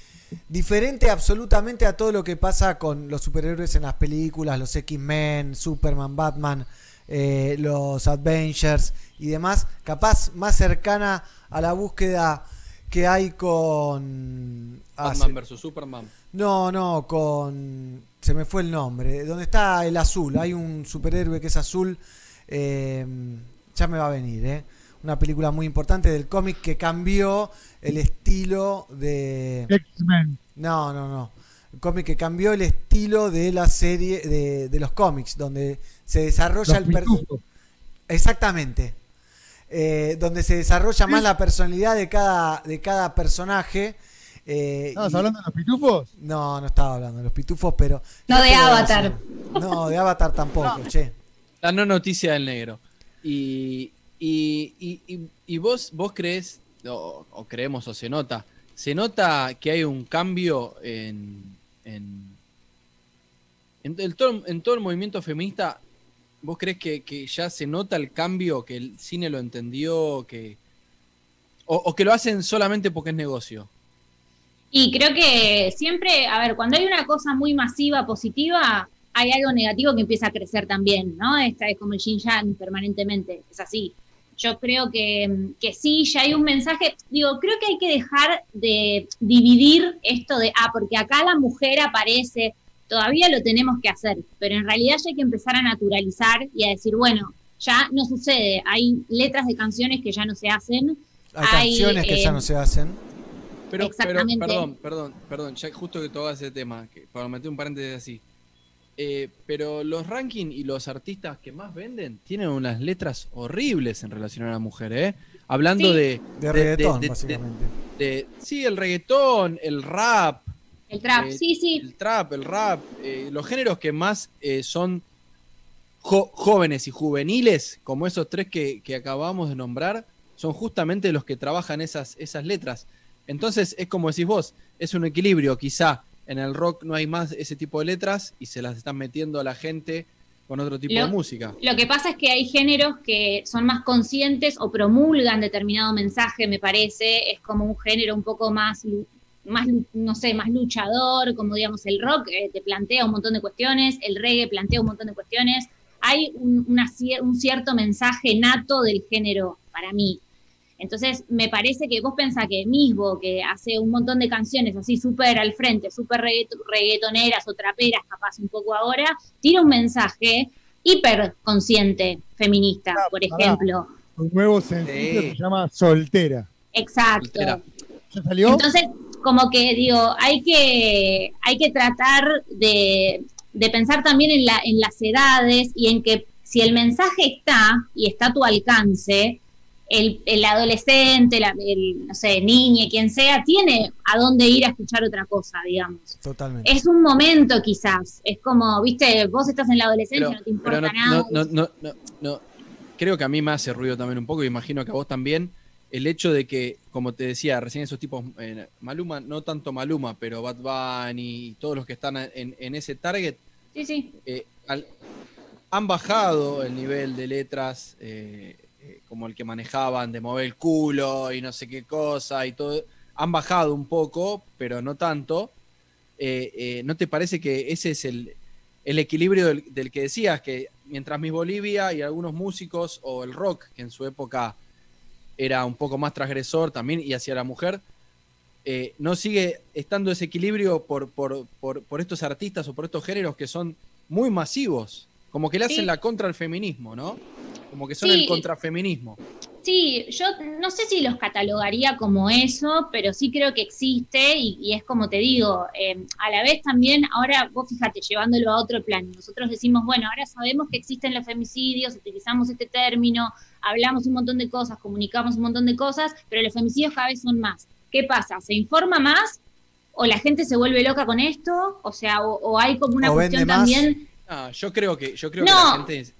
diferente absolutamente a todo lo que pasa con los superhéroes en las películas, los X-Men, Superman, Batman, eh, los Avengers y demás. Capaz más cercana a la búsqueda que hay con... ah, Batman versus Superman. no, no, con. Se me fue el nombre. Donde está el azul. Hay un superhéroe que es azul. eh, ya me va a venir, ¿eh? Una película muy importante del cómic que cambió el estilo de. X-Men. No, no, no. El cómic que cambió el estilo de la serie, de, de los cómics, donde se desarrolla Los el per- pitufos. Exactamente. Eh, donde se desarrolla más la personalidad de cada, de cada personaje. eh, ¿Estabas y- hablando de los pitufos? no, no estaba hablando de los pitufos, pero. No, ¿qué de Avatar. No, de Avatar tampoco, che. La no noticia del negro. Y, y, y, vos, vos crees, o, o creemos o se nota, se nota que hay un cambio en, en, en, el todo, en todo el movimiento feminista. ¿Vos crees que, que ya se nota el cambio, que el cine lo entendió, que o, que lo hacen solamente porque es negocio? Y creo que siempre, a ver, cuando hay una cosa muy masiva, positiva, hay algo negativo que empieza a crecer también, ¿no? Esta es como el yin yang permanentemente, es así. Yo creo que, que sí, ya hay un mensaje, digo, creo que hay que dejar de dividir esto de, ah, porque acá la mujer aparece, todavía lo tenemos que hacer, pero en realidad ya hay que empezar a naturalizar y a decir, bueno, ya no sucede, hay letras de canciones que ya no se hacen, Hay canciones que ya eh, no se hacen. Pero, pero, Exactamente. perdón, perdón, perdón, ya justo que tocas ese tema, que, para meter un paréntesis así. Eh, pero los rankings y los artistas que más venden tienen unas letras horribles en relación a la mujer, ¿eh? Hablando Sí. de... De reggaetón, básicamente. de- sí, el reggaetón, el rap. El trap, eh, sí, sí. El trap, el rap. eh, los géneros que más eh, son jo- jóvenes y juveniles, como esos tres que, que acabamos de nombrar, son justamente los que trabajan esas, esas letras. Entonces es como decís vos, es un equilibrio, quizá en el rock no hay más ese tipo de letras y se las están metiendo a la gente con otro tipo Lo- de música. Lo que pasa es que hay géneros que son más conscientes o promulgan determinado mensaje, me parece. Es como un género un poco más, más no sé, más luchador, como digamos el rock eh, te plantea un montón de cuestiones, el reggae plantea un montón de cuestiones. Hay un, una cier- un cierto mensaje nato del género para mí. Entonces, me parece que vos pensás que Misbo, que hace un montón de canciones así súper al frente, súper reggaeto- reggaetoneras o traperas, capaz un poco ahora, tira un mensaje hiper consciente feminista, por pará. ejemplo. Un nuevo sencillo Sí. se llama Soltera. Exacto. Soltera. ¿Ya salió? Entonces, como que digo, hay que, hay que tratar de, de pensar también en, la, en las edades y en que si el mensaje está y está a tu alcance, el, el adolescente, la- el, no sé, niñe, quien sea, tiene a dónde ir a escuchar otra cosa, digamos. Totalmente. Es un momento quizás, es como, viste, vos estás en la adolescencia, no te importa Pero no, nada. no, no, no, no, no. Creo que a mí me hace ruido también un poco, y imagino que a vos también, el hecho de que, como te decía, recién esos tipos, eh, Maluma, no tanto Maluma, pero Bad Bunny y todos los que están en, en ese target, Sí, sí. eh, al- han bajado el nivel de letras eh, como el que manejaban de mover el culo y no sé qué cosa y todo. Han bajado un poco, pero no tanto. ¿No te parece que ese es el, el equilibrio del, del que decías? Que mientras Miss Bolivia y algunos músicos o el rock, que en su época era un poco más transgresor también y hacia la mujer, eh, no sigue estando ese equilibrio por, por, por, por estos artistas o por estos géneros que son muy masivos. Como que le hacen Sí. la contra al feminismo, ¿no? Como que son Sí. el contrafeminismo. Sí, yo no sé si los catalogaría como eso, pero sí creo que existe y, y es como te digo, eh, a la vez también, ahora vos fíjate, llevándolo a otro plano, nosotros decimos, bueno, ahora sabemos que existen los femicidios, utilizamos este término, hablamos un montón de cosas, comunicamos un montón de cosas, pero los femicidios cada vez son más. ¿Qué pasa? ¿Se informa más? ¿O la gente se vuelve loca con esto? O sea, o, o hay como una ¿O vende cuestión más? también... Ah, yo creo que, yo creo No. que la gente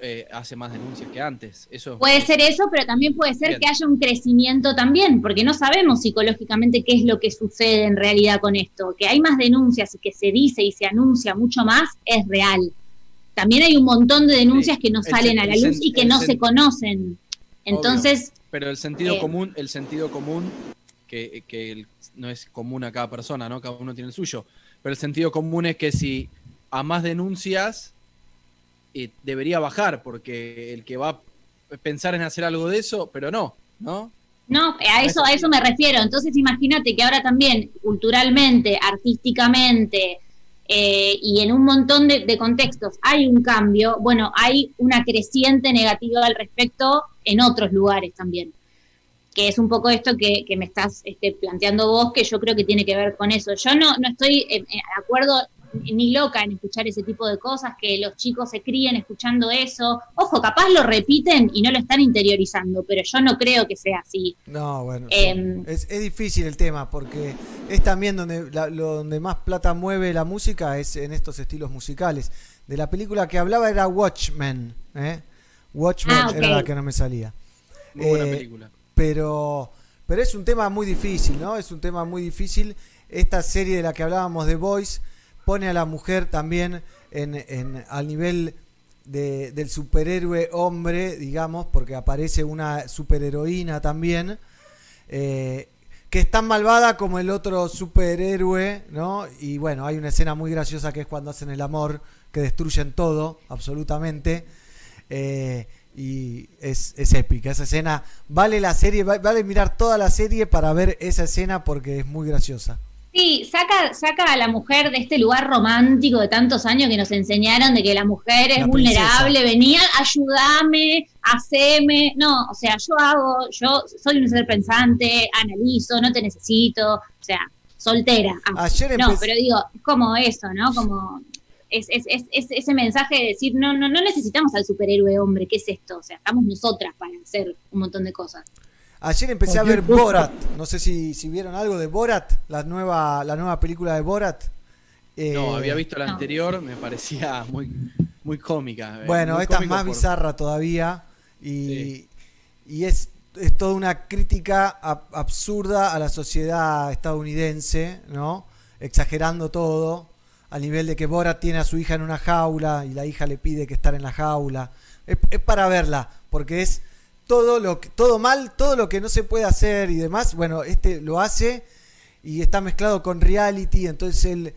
eh, hace más denuncias que antes. Eso Puede ser eso, pero también puede ser Bien. que haya un crecimiento también, porque no sabemos psicológicamente qué es lo que sucede en realidad con esto. Que hay más denuncias y que se dice y se anuncia mucho más es real. También hay un montón de denuncias que no salen a la luz y que no se conocen. Entonces, Pero el sentido Eh, común, el sentido común, que, que el- no es común a cada persona, ¿no? Cada uno tiene el suyo. Pero el sentido común es que si a más denuncias eh, debería bajar, porque el que va a pensar en hacer algo de eso, pero no, ¿no? No, a eso, a eso me refiero. Entonces imagínate que ahora también culturalmente, artísticamente eh, y en un montón de, de contextos hay un cambio. Bueno, hay una creciente negativa al respecto en otros lugares también. Que es un poco esto que, que me estás este, planteando vos, que yo creo que tiene que ver con eso. Yo no, no estoy eh, de acuerdo ni loca en escuchar ese tipo de cosas, que los chicos se críen escuchando eso. Ojo, capaz lo repiten y no lo están interiorizando, pero yo no creo que sea así. No, bueno. Em, es, es difícil el tema porque es también donde, la- lo- donde más plata mueve la música es en estos estilos musicales. De la película que hablaba era Watchmen. ¿eh? Watchmen Ah, era la que no me salía. Muy buena Eh, película. Pero, pero es un tema muy difícil, ¿no? Es un tema muy difícil. Esta serie de la que hablábamos de Voice pone a la mujer también en, en- al nivel de- del superhéroe hombre, digamos, porque aparece una superheroína también, eh, que es tan malvada como el otro superhéroe, ¿no? Y bueno, hay una escena muy graciosa que es cuando hacen el amor, que destruyen todo, absolutamente. Eh, y es, épica esa escena. Vale la serie, va- vale mirar toda la serie para ver esa escena porque es muy graciosa. Sí, saca, saca a la mujer de este lugar romántico de tantos años que nos enseñaron de que la mujer es La vulnerable, venía, ayúdame, haceme. No, o sea, yo hago, yo soy un ser pensante, analizo, no te necesito, o sea, soltera. Ah, Ayer no, pero digo, es como eso, ¿no? Como es, es, es, es ese mensaje de decir, no, no, no necesitamos al superhéroe hombre, ¿qué es esto? O sea, estamos nosotras para hacer un montón de cosas. Ayer empecé a ver cosa. Borat. No sé si, si vieron algo de Borat, la nueva, la nueva película de Borat. Eh, No, había visto la anterior, me parecía muy, muy cómica. eh, Bueno, muy esta es más por- bizarra todavía y, y es, es toda una crítica ab- absurda a la sociedad estadounidense, ¿no? Exagerando todo, al nivel de que Borat tiene a su hija en una jaula y la hija le pide que estar en la jaula. Es, es para verla, porque es todo lo que, todo mal, todo lo que no se puede hacer y demás. Bueno, este lo hace y está mezclado con reality, entonces él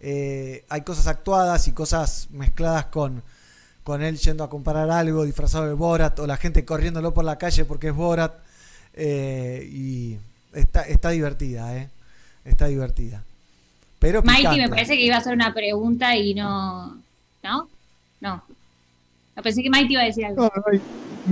eh, hay cosas actuadas y cosas mezcladas con, con él yendo a comparar algo disfrazado de Borat o la gente corriéndolo por la calle porque es Borat eh, y está, está divertida, ¿eh? Está divertida. Pero Mikey, me parece que iba a hacer una pregunta y no. ¿No? No. No, pensé que Mikey iba a decir algo. No, no,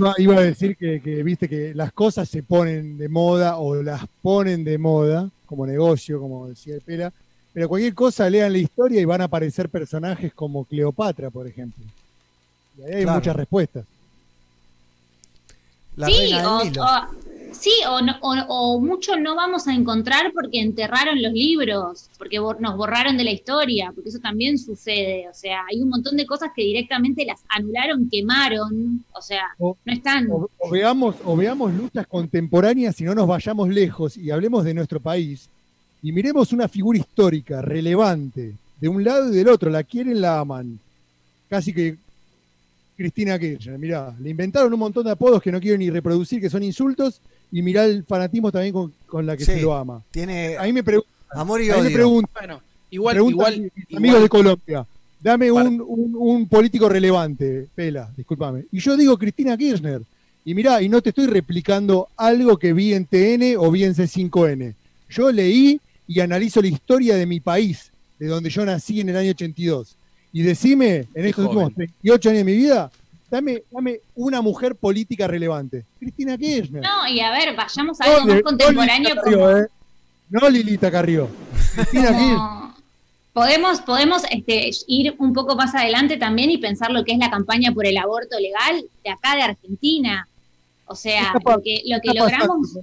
no, iba a decir que, que, viste que las cosas se ponen de moda o las ponen de moda como negocio, como decía el Pela, pero cualquier cosa lean la historia y van a aparecer personajes como Cleopatra, por ejemplo. Y ahí hay Claro. muchas respuestas. La sí, o- sí, o, no- o- o mucho no vamos a encontrar porque enterraron los libros, porque bor- nos borraron de la historia, porque eso también sucede. O sea, hay un montón de cosas que directamente las anularon, quemaron. O sea, O- no están. O, o veamos, o veamos luchas contemporáneas y no nos vayamos lejos y hablemos de nuestro país y miremos una figura histórica relevante de un lado y del otro, la quieren, la aman. Casi que Cristina Kirchner, mirá, le inventaron un montón de apodos que no quiero ni reproducir, que son insultos, y mirá el fanatismo también con, con la que Sí, se lo ama. Tiene Ahí me preguntan, amor y ahí me odio. preguntan, Bueno, igual, preguntan igual, mis igual- amigos de Colombia, dame un, un- un político relevante, Pela, discúlpame. Y yo digo Cristina Kirchner. Y mirá, y no te estoy replicando algo que vi en TN o vi en C5N. Yo leí y analizo la historia de mi país, de donde yo nací en el año 82. Y decime, en estos últimos 38 años de mi vida, dame, dame una mujer política relevante. Cristina Kirchner. No, y a ver, vayamos a No, algo más contemporáneo. no Lilita como- Carrió, ¿eh? No Lilita Carrió. Cristina Kirchner. Podemos, podemos este, ir un poco más adelante también y pensar lo que es la campaña por el aborto legal de acá de Argentina. O sea, ¿Qué está lo que, lo ¿Qué que logramos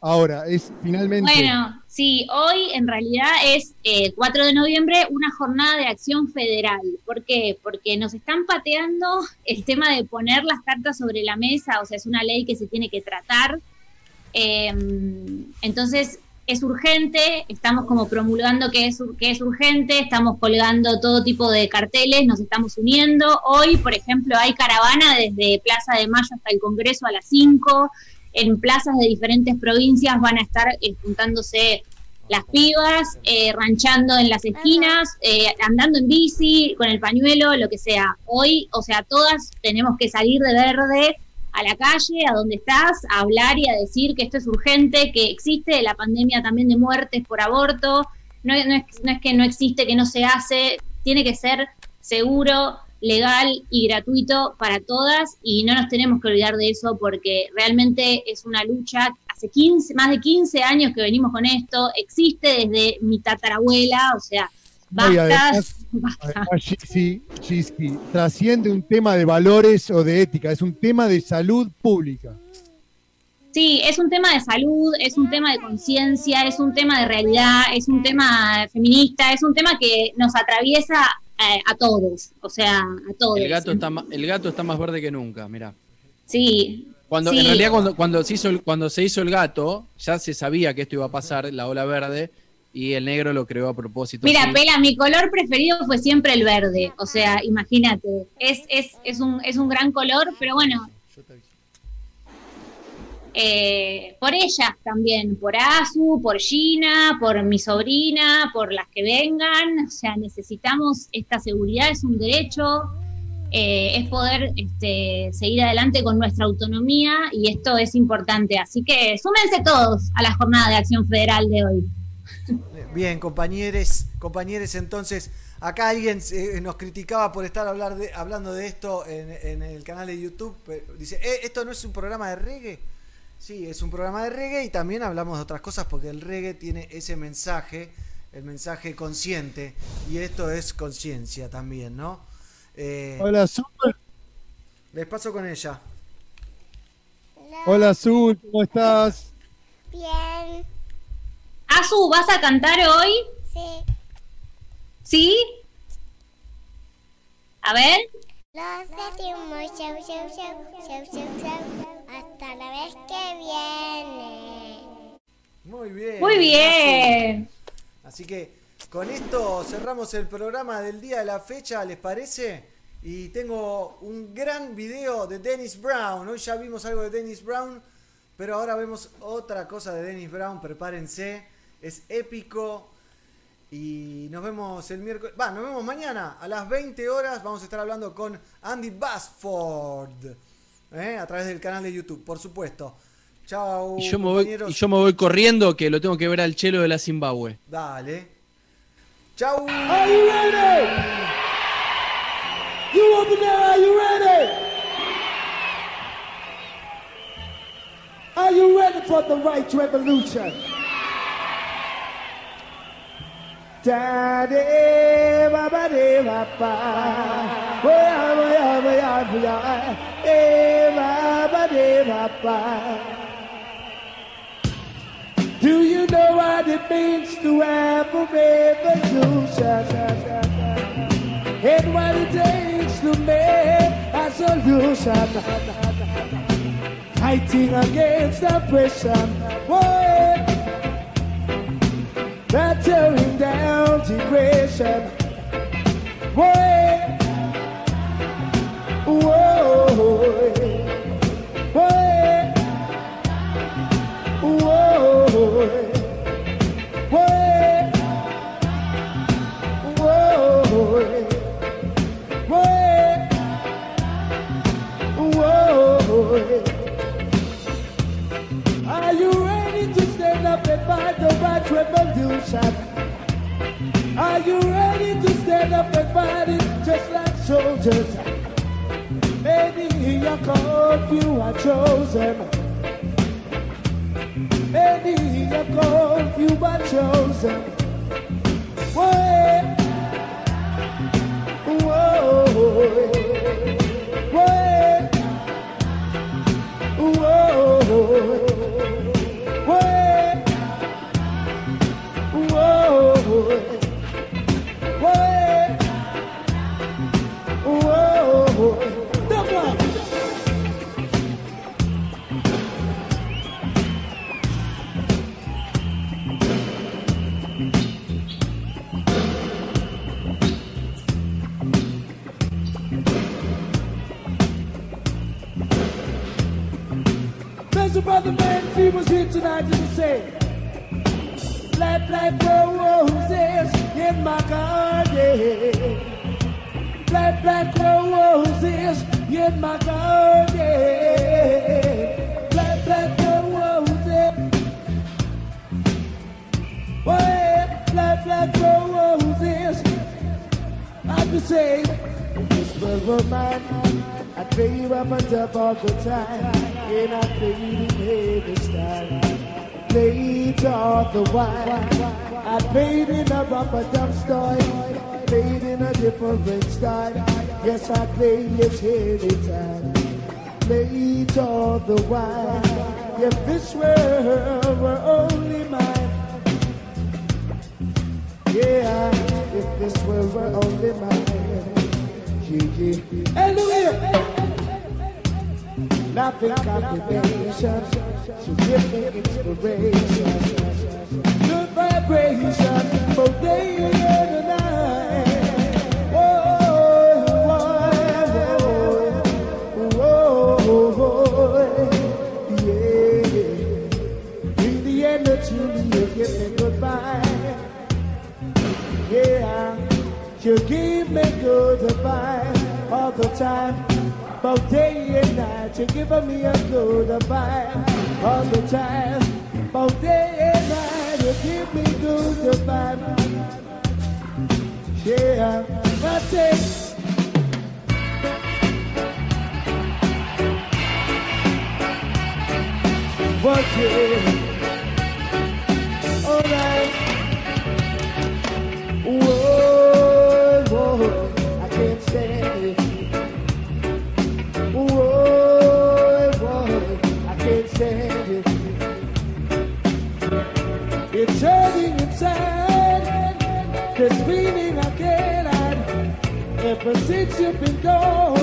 ahora? Es finalmente. Bueno, sí, hoy en realidad es eh, 4 de noviembre una jornada de acción federal. ¿Por qué? Porque nos están pateando el tema de poner las cartas sobre la mesa, o sea, es una ley que se tiene que tratar. Eh, entonces, es urgente, estamos como promulgando que es, que es urgente, estamos colgando todo tipo de carteles, nos estamos uniendo. Hoy, por ejemplo, hay caravana desde Plaza de Mayo hasta el Congreso a las 5 en plazas de diferentes provincias van a estar eh, juntándose las pibas, eh, ranchando en las esquinas, eh, andando en bici, con el pañuelo, lo que sea. Hoy, o sea, todas tenemos que salir de verde a la calle, a donde estás, a hablar y a decir que esto es urgente, que existe la pandemia también de muertes por aborto. No, no es, no es que no existe, que no se hace, tiene que ser seguro, legal y gratuito para todas y no nos tenemos que olvidar de eso porque realmente es una lucha, hace 15, más de 15 años que venimos con esto, existe desde mi tatarabuela, o sea, No, y basta, además- trasciende un tema de valores o de ética, es un tema de salud pública. Sí, es un tema de salud, es un tema de conciencia, es un tema de realidad, es un tema feminista, es un tema que nos atraviesa eh, a todos, o sea, a todos. El gato, está el gato está más verde que nunca, mirá. Sí. Cuando, sí. En realidad, cuando, cuando, se hizo el, cuando se hizo el gato, ya se sabía que esto iba a pasar, la ola verde, y el negro lo creó a propósito. Mira. Pela, mi color preferido fue siempre el verde. O sea, imagínate. Es, es, es, un, es un gran color, pero bueno. Eh, por ellas también, por Azu, por Gina, por mi sobrina, por las que vengan. O sea, necesitamos esta seguridad, es un derecho, eh, es poder este, seguir adelante con nuestra autonomía y esto es importante. Así que súmense todos a la jornada de acción federal de hoy. Bien, compañeros, compañeros, entonces, acá alguien eh, nos criticaba por estar hablando de esto en, en el canal de YouTube. dice, "Eh, ¿esto no es un programa de reggae? Sí, es un programa de reggae y también hablamos de otras cosas porque el reggae tiene ese mensaje, el mensaje consciente, y esto es conciencia también, ¿no? Eh, Hola Azul, les paso con ella. hola Azul, ¿cómo estás? Bien, Azu, ¿vas a cantar hoy? sí. ¿Sí? A ver. Los decimos chau, chau, chau, chau, chau, chau. Hasta la vez que viene. Muy bien. Muy bien. Así que con esto cerramos el programa del día de la fecha, ¿les parece? Y tengo un gran video de Dennis Brown. Hoy ya vimos algo de Dennis Brown, pero ahora vemos otra cosa de Dennis Brown. Prepárense, es épico. Y nos vemos el miércoles. Va, nos vemos mañana a las 20 horas. Vamos a estar hablando con Andy Basford. ¿eh? A través del canal de YouTube, por supuesto. Chao, Y yo, me voy, y yo me voy corriendo que lo tengo que ver al chelo de la Zimbabue. Dale. Chau. Are you ready? You over there, are you ready? Are you ready for the right revolution? Daddy, baba, de, baba. Oh, yeah, oh, yeah, oh, yeah, oh, yeah. Eh, baba, de, baba. Do you know what it means to have a revolution? And what it takes to make a solution? Fighting against oppression. Boy, They're tearing down degradation. Whoa, whoa, whoa, whoa. Are you up and fight the revolution? Are you ready to stand up and fight it just like soldiers? Maybe you're called, you are chosen. Maybe you're called, you are chosen. Whoa, whoa, whoa, whoa, brother man, he was here tonight to say, Black, black roses in my garden. Black, black roses in my garden. Black, black roses. Well, black, black roses. I could say, this was a man. I dream up on top of the time, and I played in every style. Played all the while. I played in a rubber dub style, in a different style. Yes, I played it every time. Played all the while. If this world were only mine, yeah, if this world were only mine. Gigi. Hallelujah. Nothing combination to give me inspiration. Good vibration both day and night. Whoa, whoa, whoa, whoa, yeah. Bring the energy, you give me goodbye. Yeah, you give me goodbye all the time, both day and night. You're giving me a goodbye all the time, both day and night. You give me goodbye. Yeah, that's it. Yeah. All right. Whoa, But since you've been gone,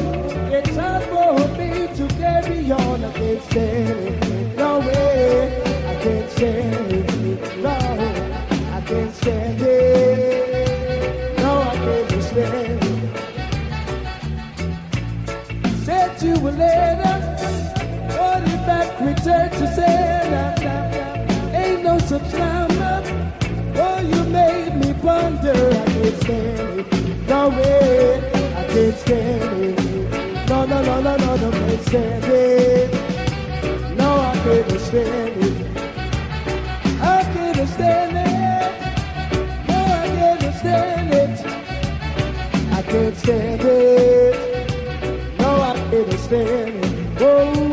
it's hard for me to carry on. I can't stand it. No way. I can't stand it. No, I can't stand it. No, I can't stand it. Said you a letter, What if I return to sender? Ain't no such number. Oh, you made me wonder. I can't stand it way, I can't stand it. No, no, no, no, no, no, can't stand it. No, I can't stand it. I can't stand it. No, I can't stand it. I can't stand it. No, I can't stand it. Whoa, whoa,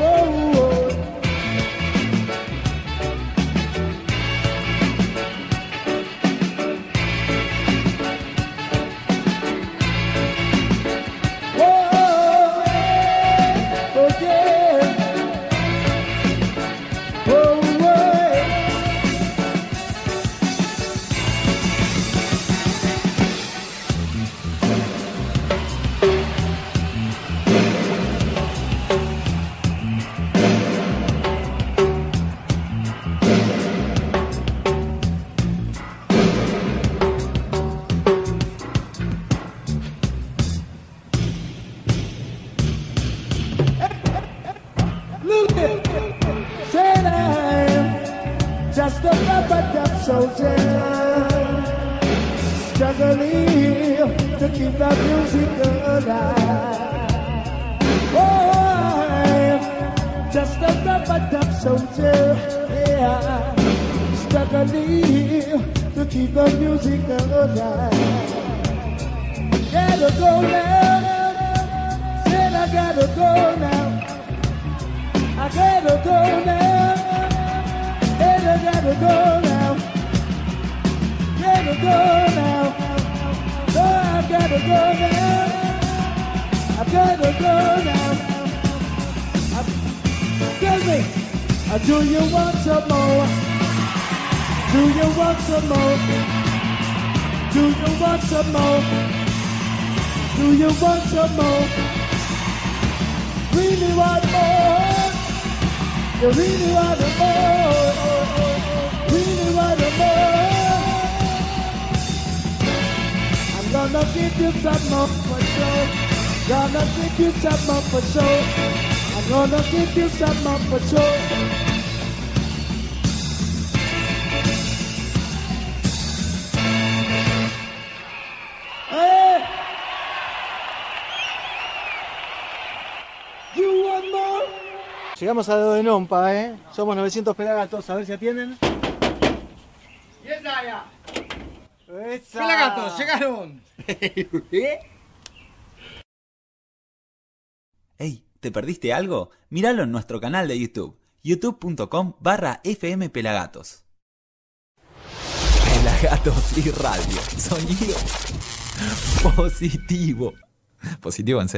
Somos 900 pelagatos, a ver si atienden. ¡Esa! Pelagatos, llegaron. Hey, ¿te perdiste algo? Míralo en nuestro canal de YouTube, youtube.com barra fmpelagatos. Pelagatos y radio, sonido positivo. Positivo en serio.